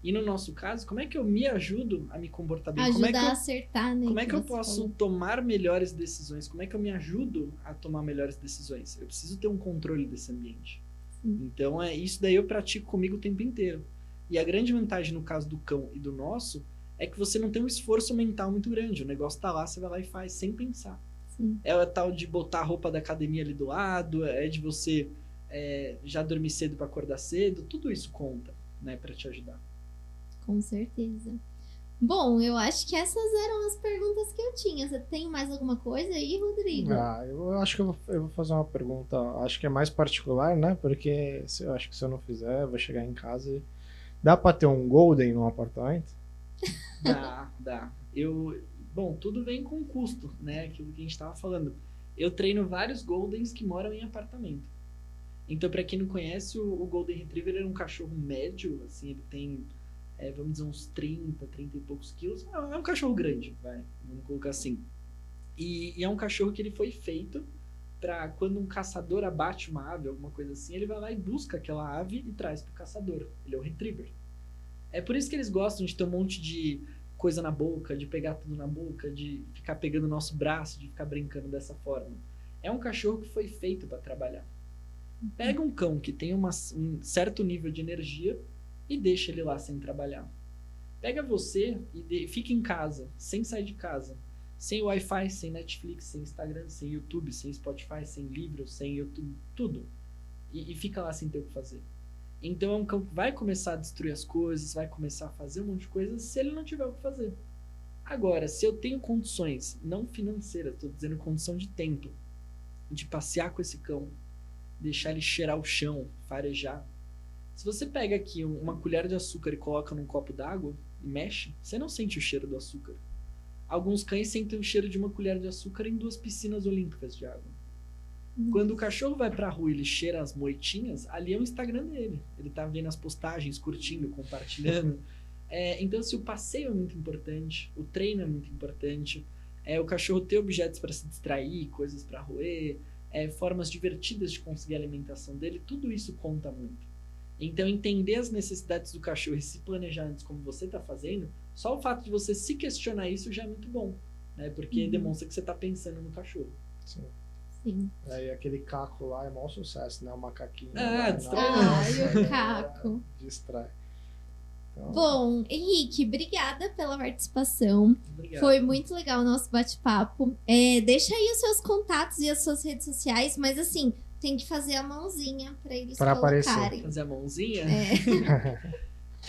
E no nosso caso, como é que eu me ajudo a me comportar bem? como é Ajudar que a eu, acertar, né? como é que eu posso falou. tomar melhores decisões? Como é que eu me ajudo a tomar melhores decisões? Eu preciso ter um controle desse ambiente. Sim. Então, é isso daí eu pratico comigo o tempo inteiro. E a grande vantagem no caso do cão e do nosso é que você não tem um esforço mental muito grande. O negócio tá lá, você vai lá e faz sem pensar. Sim. É o tal de botar a roupa da academia ali do lado, é de você é, já dormir cedo para acordar cedo. Tudo isso conta, né, para te ajudar. Com certeza. Bom, eu acho que essas eram as perguntas que eu tinha. Você tem mais alguma coisa aí, Rodrigo? Ah, eu acho que eu vou, eu vou fazer uma pergunta, acho que é mais particular, né? Porque se, eu acho que se eu não fizer, eu vou chegar em casa e. Dá pra ter um Golden no apartamento? Dá, dá. Eu, bom, tudo vem com custo, né? Aquilo que a gente estava falando. Eu treino vários Goldens que moram em apartamento. Então, para quem não conhece, o, Golden Retriever é um cachorro médio, assim, ele tem, é, vamos dizer, uns 30, 30 e poucos quilos. É um cachorro grande, vai, vamos colocar assim. E, e é um cachorro que ele foi feito para quando um caçador abate uma ave, alguma coisa assim, ele vai lá e busca aquela ave e traz pro caçador. Ele é o retriever. É por isso que eles gostam de ter um monte de coisa na boca, de pegar tudo na boca, de ficar pegando o nosso braço, de ficar brincando dessa forma. É um cachorro que foi feito para trabalhar. Pega um cão que tem uma, um certo nível de energia e deixa ele lá sem trabalhar. Pega você e de, fica em casa, sem sair de casa, sem Wi-Fi, sem Netflix, sem Instagram, sem YouTube, sem Spotify, sem livro, sem YouTube, tudo. E, e fica lá sem ter o que fazer. Então é um cão que vai começar a destruir as coisas, vai começar a fazer um monte de coisas se ele não tiver o que fazer. Agora, se eu tenho condições, não financeiras, estou dizendo condição de tempo, de passear com esse cão, deixar ele cheirar o chão, farejar. Se você pega aqui uma colher de açúcar e coloca num copo d'água e mexe, você não sente o cheiro do açúcar. Alguns cães sentem o cheiro de uma colher de açúcar em duas piscinas olímpicas de água. Quando o cachorro vai pra rua e ele cheira as moitinhas, ali é o Instagram dele. Ele tá vendo as postagens, curtindo, compartilhando. É, então, se o passeio é muito importante, o treino é muito importante, é o cachorro ter objetos para se distrair, coisas para roer, é, formas divertidas de conseguir a alimentação dele, tudo isso conta muito. Então, entender as necessidades do cachorro e se planejar antes, como você está fazendo, só o fato de você se questionar isso já é muito bom, né? Porque uhum. demonstra que você está pensando no cachorro. Sim. Sim. É, e aquele caco lá é maior sucesso, né? O macaquinho. Ah, distrai. Ah, o caco. Distrai. Então... Bom, Henrique, obrigada pela participação. Obrigado. Foi muito legal o nosso bate-papo. É, deixa aí os seus contatos e as suas redes sociais, mas assim, tem que fazer a mãozinha para eles pra colocarem. Aparecer. Fazer a mãozinha?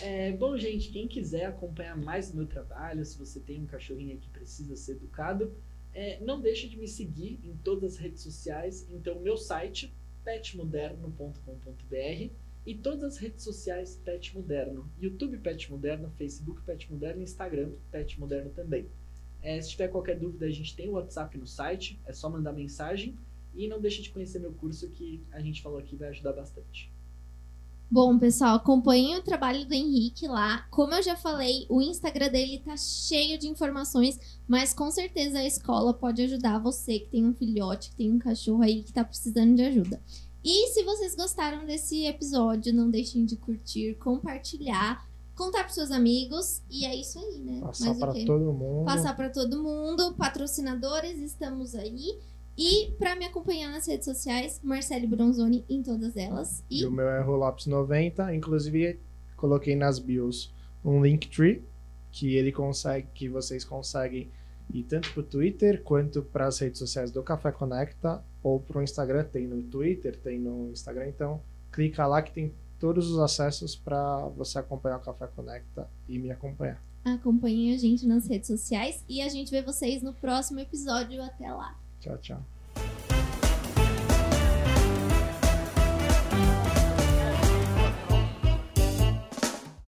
É. é, bom, gente, quem quiser acompanhar mais o meu trabalho, se você tem um cachorrinho que precisa ser educado, é, não deixe de me seguir em todas as redes sociais. Então, meu site, petmoderno.com.br e todas as redes sociais Pet Moderno. YouTube Pet Moderno, Facebook Pet Moderno, Instagram Pet Moderno também. É, se tiver qualquer dúvida, a gente tem o WhatsApp no site, é só mandar mensagem. E não deixe de conhecer meu curso que a gente falou aqui vai ajudar bastante. Bom, pessoal, acompanhem o trabalho do Henrique lá. Como eu já falei, o Instagram dele tá cheio de informações, mas com certeza a escola pode ajudar você que tem um filhote, que tem um cachorro aí que tá precisando de ajuda. E se vocês gostaram desse episódio, não deixem de curtir, compartilhar, contar para seus amigos e é isso aí, né? Passar para todo mundo. Passar para todo mundo. Patrocinadores, estamos aí. E para me acompanhar nas redes sociais, Marcelo Bronzoni em todas elas. E, e o meu é Rolopes90, inclusive coloquei nas bios um Linktree que ele consegue, que vocês conseguem ir tanto para o Twitter quanto para as redes sociais do Café Conecta ou para o Instagram. Tem no Twitter, tem no Instagram, então clica lá que tem todos os acessos para você acompanhar o Café Conecta e me acompanhar. Acompanhem a gente nas redes sociais e a gente vê vocês no próximo episódio. Até lá! Tchau, tchau.